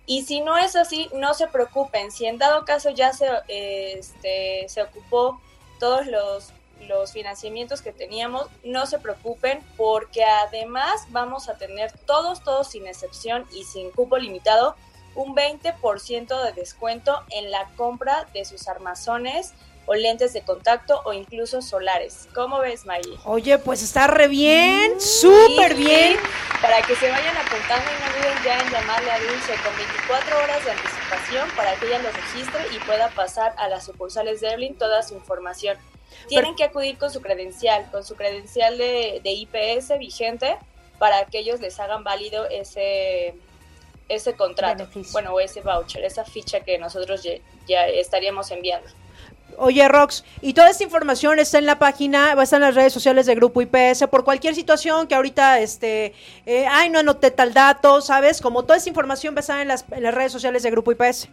Y si no es así, no se preocupen. Si en dado caso ya se, eh, este, se ocupó todos los los financiamientos que teníamos, no se preocupen porque además vamos a tener todos, todos sin excepción y sin cupo limitado, un 20% de descuento en la compra de sus armazones o lentes de contacto o incluso solares. ¿Cómo ves, Maggie? Oye, pues está re bien, súper bien. Para que se vayan apuntando y no olviden ya en llamarle a Dulce con 24 horas de anticipación para que ella los registre y pueda pasar a las sucursales de Evelyn toda su información. Tienen que acudir con su credencial, con su credencial de, IPS vigente para que ellos les hagan válido ese, ese contrato, bueno, o ese voucher, esa ficha que nosotros ya, estaríamos enviando. Oye, Rox, y toda esta información está en la página, va a estar en las redes sociales de Grupo IPS, por cualquier situación que ahorita, este, eh, ay, no anoté tal dato, ¿sabes? Como toda esta información va a estar en las, en las redes sociales de Grupo IPS.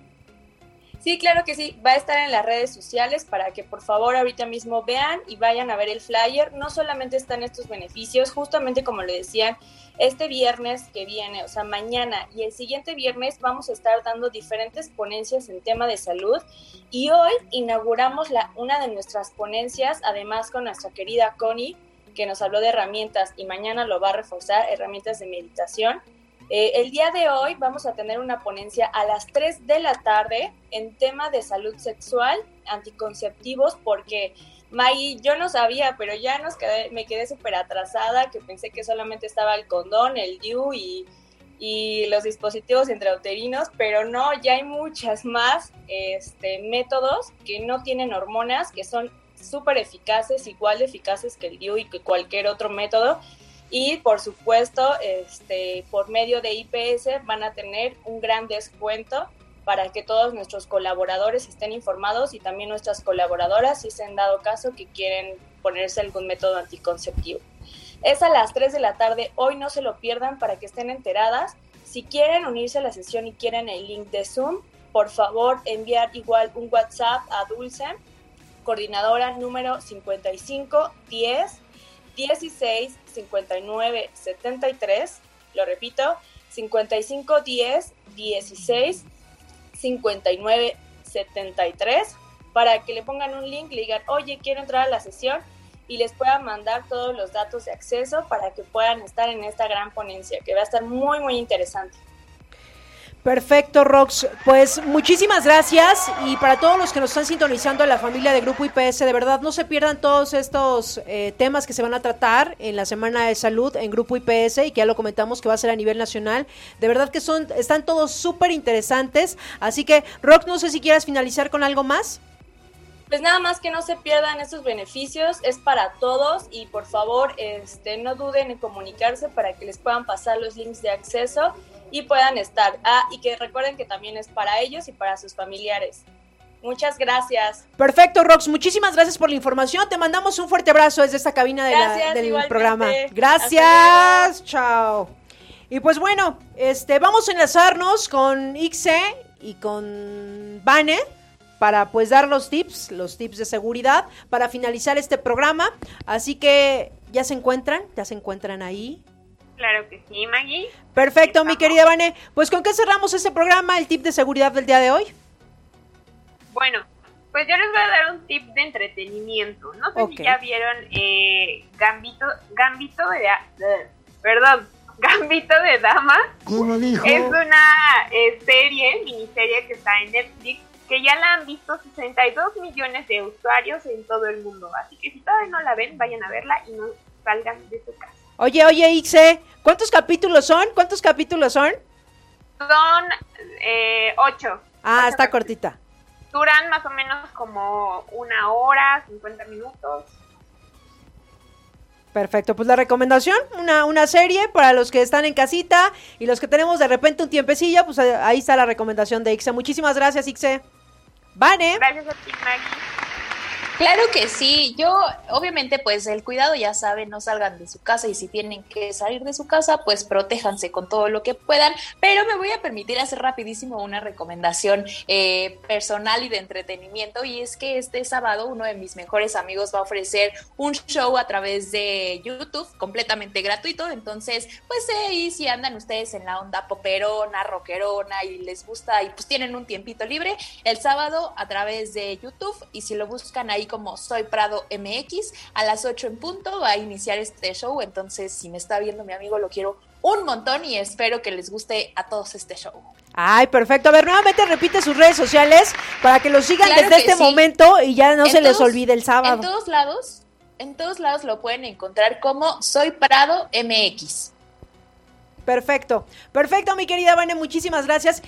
Sí, claro que sí. Va a estar en las redes sociales para que por favor ahorita mismo vean y vayan a ver el flyer. No solamente están estos beneficios, justamente como le decían, este viernes que viene, o sea, mañana y el siguiente viernes vamos a estar dando diferentes ponencias en tema de salud y hoy inauguramos la, una de nuestras ponencias, además con nuestra querida Connie, que nos habló de herramientas y mañana lo va a reforzar, herramientas de meditación. Eh, el día de hoy vamos a tener una ponencia a las 3 de la tarde en tema de salud sexual, anticonceptivos, porque Maggie, yo no sabía, pero ya nos quedé, me quedé súper atrasada, que pensé que solamente estaba el condón, el DIU y, los dispositivos intrauterinos, pero no, ya hay muchas más este, métodos que no tienen hormonas, que son súper eficaces, igual eficaces que el DIU y que cualquier otro método. Y por supuesto, este, por medio de IPS van a tener un gran descuento para que todos nuestros colaboradores estén informados y también nuestras colaboradoras si se han dado caso que quieren ponerse algún método anticonceptivo. Es a las 3 de la tarde, hoy no se lo pierdan para que estén enteradas. Si quieren unirse a la sesión y quieren el link de Zoom, por favor enviar igual un WhatsApp a Dulce, coordinadora número 55 10 16 59 73, lo repito, 55 10 16 5973 para que le pongan un link, le digan, oye, quiero entrar a la sesión y les puedan mandar todos los datos de acceso para que puedan estar en esta gran ponencia, que va a estar muy, muy interesante. Perfecto, Rox. Pues muchísimas gracias y para todos los que nos están sintonizando la familia de Grupo IPS, de verdad no se pierdan todos estos eh, temas que se van a tratar en la Semana de Salud en Grupo IPS y que ya lo comentamos que va a ser a nivel nacional. De verdad que son están todos súper interesantes. Así que, Rox, no sé si quieras finalizar con algo más. Pues nada más que no se pierdan estos beneficios, es para todos y por favor este, no duden en comunicarse para que les puedan pasar los links de acceso y puedan estar. Ah, y que recuerden que también es para ellos y para sus familiares. Muchas gracias. Perfecto, Rox. Muchísimas gracias por la información. Te mandamos un fuerte abrazo desde esta cabina del programa. Gracias. Chao. Y pues bueno, este, vamos a enlazarnos con Ixe y con Vane para pues dar los tips, los tips de seguridad para finalizar este programa. Así que ya se encuentran, ya se encuentran ahí. Claro que sí, Maggie. Perfecto, mi querida Vane. Pues con qué cerramos este programa, el tip de seguridad del día de hoy. Bueno, pues yo les voy a dar un tip de entretenimiento. No sé si ya vieron eh, Gambito, Gambito de, perdón, [laughs] Gambito de Dama. ¿Cómo dijo? Es una eh, serie, miniserie que está en Netflix, que ya la han visto 62 millones de usuarios en todo el mundo. Así que si todavía no la ven, vayan a verla y no salgan de su casa. Oye, oye, Ixe, ¿cuántos capítulos son? ¿Cuántos capítulos son? Son eh, ocho. Ah, está cortita. Duran más o menos como una hora, 50 minutos. Perfecto, pues la recomendación, una, una serie para los que están en casita y los que tenemos de repente un tiempecillo, pues ahí está la recomendación de Ixe. Muchísimas gracias, Ixe. Vane. Gracias a ti, Maggie. Claro que sí, yo obviamente pues el cuidado ya saben, no salgan de su casa y si tienen que salir de su casa pues protéjanse con todo lo que puedan, pero me voy a permitir hacer rapidísimo una recomendación eh, personal y de entretenimiento. Y es que este sábado uno de mis mejores amigos va a ofrecer un show a través de YouTube completamente gratuito, entonces pues ahí si andan ustedes en la onda poperona, rockerona y les gusta y pues tienen un tiempito libre, el sábado a través de YouTube. Y si lo buscan ahí como Soy Prado MX. A las 8 en punto va a iniciar este show, entonces si me está viendo mi amigo lo quiero un montón y espero que les guste a todos este show. Ay, perfecto. A ver, nuevamente repite sus redes sociales para que lo sigan desde este momento y ya no se les olvide el sábado. En todos lados, en todos lados lo pueden encontrar como Soy Prado MX. Perfecto, perfecto, mi querida Vane, muchísimas gracias.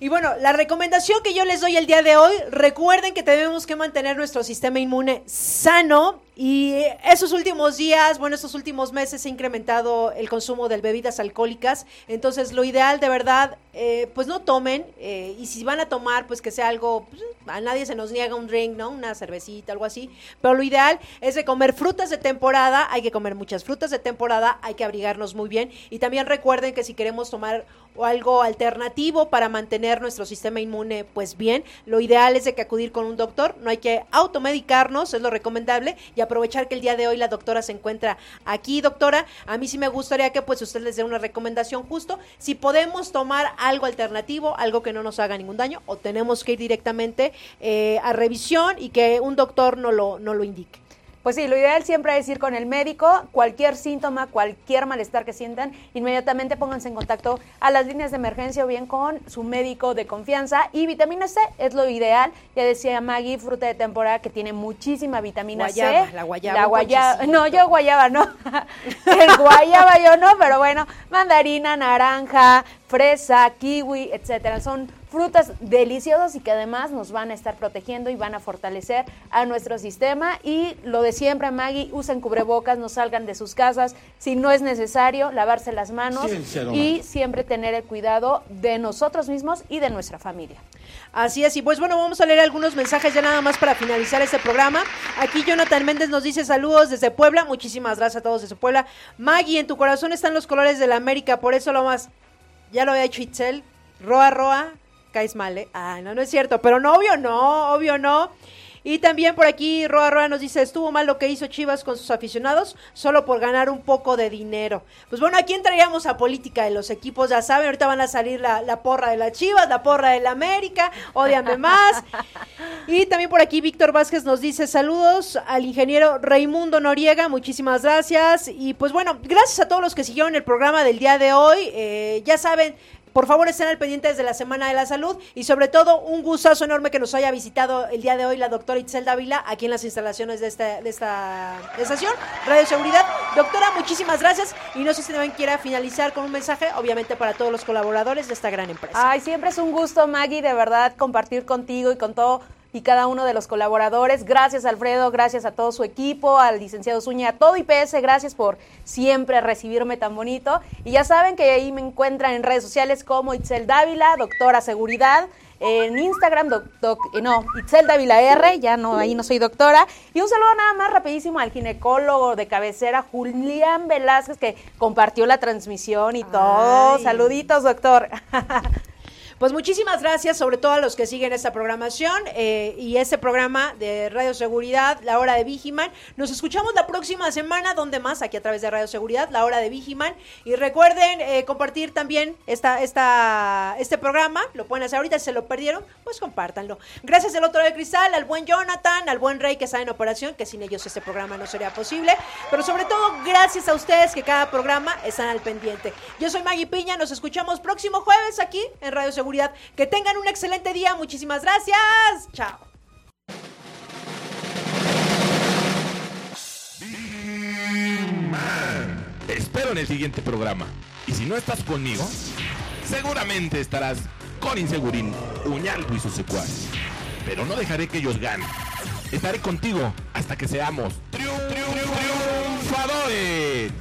Y bueno, la recomendación que yo les doy el día de hoy, recuerden que tenemos que mantener nuestro sistema inmune sano Y esos últimos días, bueno, estos últimos meses se ha incrementado el consumo de bebidas alcohólicas. Entonces, lo ideal, de verdad, eh, pues no tomen. Eh, y si van a tomar, pues que sea algo, pues, a nadie se nos niega un drink, ¿no? Una cervecita, algo así. Pero lo ideal es de comer frutas de temporada. Hay que comer muchas frutas de temporada. Hay que abrigarnos muy bien. Y también recuerden que si queremos tomar algo alternativo para mantener nuestro sistema inmune, pues bien, lo ideal es de que acudir con un doctor. No hay que automedicarnos, es lo recomendable. Y aprovechar que el día de hoy la doctora se encuentra aquí, doctora. A mí sí me gustaría que pues usted les dé una recomendación justo. Si podemos tomar algo alternativo, algo que no nos haga ningún daño, o tenemos que ir directamente eh, a revisión y que un doctor no lo, no lo indique. Pues sí, lo ideal siempre es ir con el médico, cualquier síntoma, cualquier malestar que sientan, inmediatamente pónganse en contacto a las líneas de emergencia o bien con su médico de confianza. Y vitamina C es lo ideal, ya decía Maggie, fruta de temporada que tiene muchísima vitamina C. La guayaba. La guayaba, no, yo guayaba no. [laughs] el guayaba yo no, pero bueno, mandarina, naranja, fresa, kiwi, etcétera. Son frutas deliciosas y que además nos van a estar protegiendo y van a fortalecer a nuestro sistema. Y lo de siempre, Maggie, usen cubrebocas, no salgan de sus casas si no es necesario, lavarse las manos y siempre tener el cuidado de nosotros mismos y de nuestra familia. Así es, y pues bueno, vamos a leer algunos mensajes ya nada más para finalizar este programa. Aquí Jonathan Méndez nos dice saludos desde Puebla, muchísimas gracias a todos desde Puebla. Maggie, en tu corazón están los colores de la América, por eso lo más, ya lo había hecho Itzel, Roa Roa, caes mal, ¿eh? Ah, no, no es cierto, pero no, obvio no, obvio no. Y también por aquí Roa Roa nos dice, estuvo mal lo que hizo Chivas con sus aficionados solo por ganar un poco de dinero. Pues bueno, aquí entraríamos a política de los equipos, ya saben, ahorita van a salir la, la porra de las Chivas, la porra de la América, odiame más. [laughs] Y también por aquí Víctor Vázquez nos dice, saludos al ingeniero Raimundo Noriega, muchísimas gracias. Y pues bueno, gracias a todos los que siguieron el programa del día de hoy. Eh, ya saben, por favor, estén al pendiente desde la Semana de la Salud y sobre todo un gustazo enorme que nos haya visitado el día de hoy la doctora Itzel Dávila aquí en las instalaciones de esta, de esta estación, Radio Seguridad. Doctora, muchísimas gracias y no sé si también quiera finalizar con un mensaje, obviamente para todos los colaboradores de esta gran empresa. Ay, siempre es un gusto, Maggie, de verdad, compartir contigo y con todo y cada uno de los colaboradores. Gracias Alfredo, gracias a todo su equipo, al licenciado Zúñiga, a todo IPS, gracias por siempre recibirme tan bonito. Y ya saben que ahí me encuentran en redes sociales como Itzel Dávila, doctora seguridad. En Instagram, doc, eh, no, Itzel Dávila R, ya no, ahí no soy doctora. Y un saludo nada más rapidísimo al ginecólogo de cabecera, Julián Velázquez, que compartió la transmisión y todo. Saluditos, doctor. [laughs] Pues muchísimas gracias, sobre todo a los que siguen esta programación eh, y este programa de Radio Seguridad, la hora de Vigiman. Nos escuchamos la próxima semana, donde más, aquí a través de Radio Seguridad, la hora de Vigiman. Y recuerden eh, compartir también esta, esta, este programa, lo pueden hacer ahorita, si se lo perdieron, pues compártanlo. Gracias al otro de cristal, al buen Jonathan, al buen Rey que está en operación, que sin ellos este programa no sería posible. Pero sobre todo, gracias a ustedes que cada programa están al pendiente. Yo soy Maggie Piña, nos escuchamos próximo jueves aquí en Radio Que tengan un excelente día. Muchísimas gracias. Chao. Te espero en el siguiente programa. Y si no estás conmigo, seguramente estarás con Insegurín, Uñalco y sus secuaces. Pero no dejaré que ellos ganen. Estaré contigo hasta que seamos triunfadores.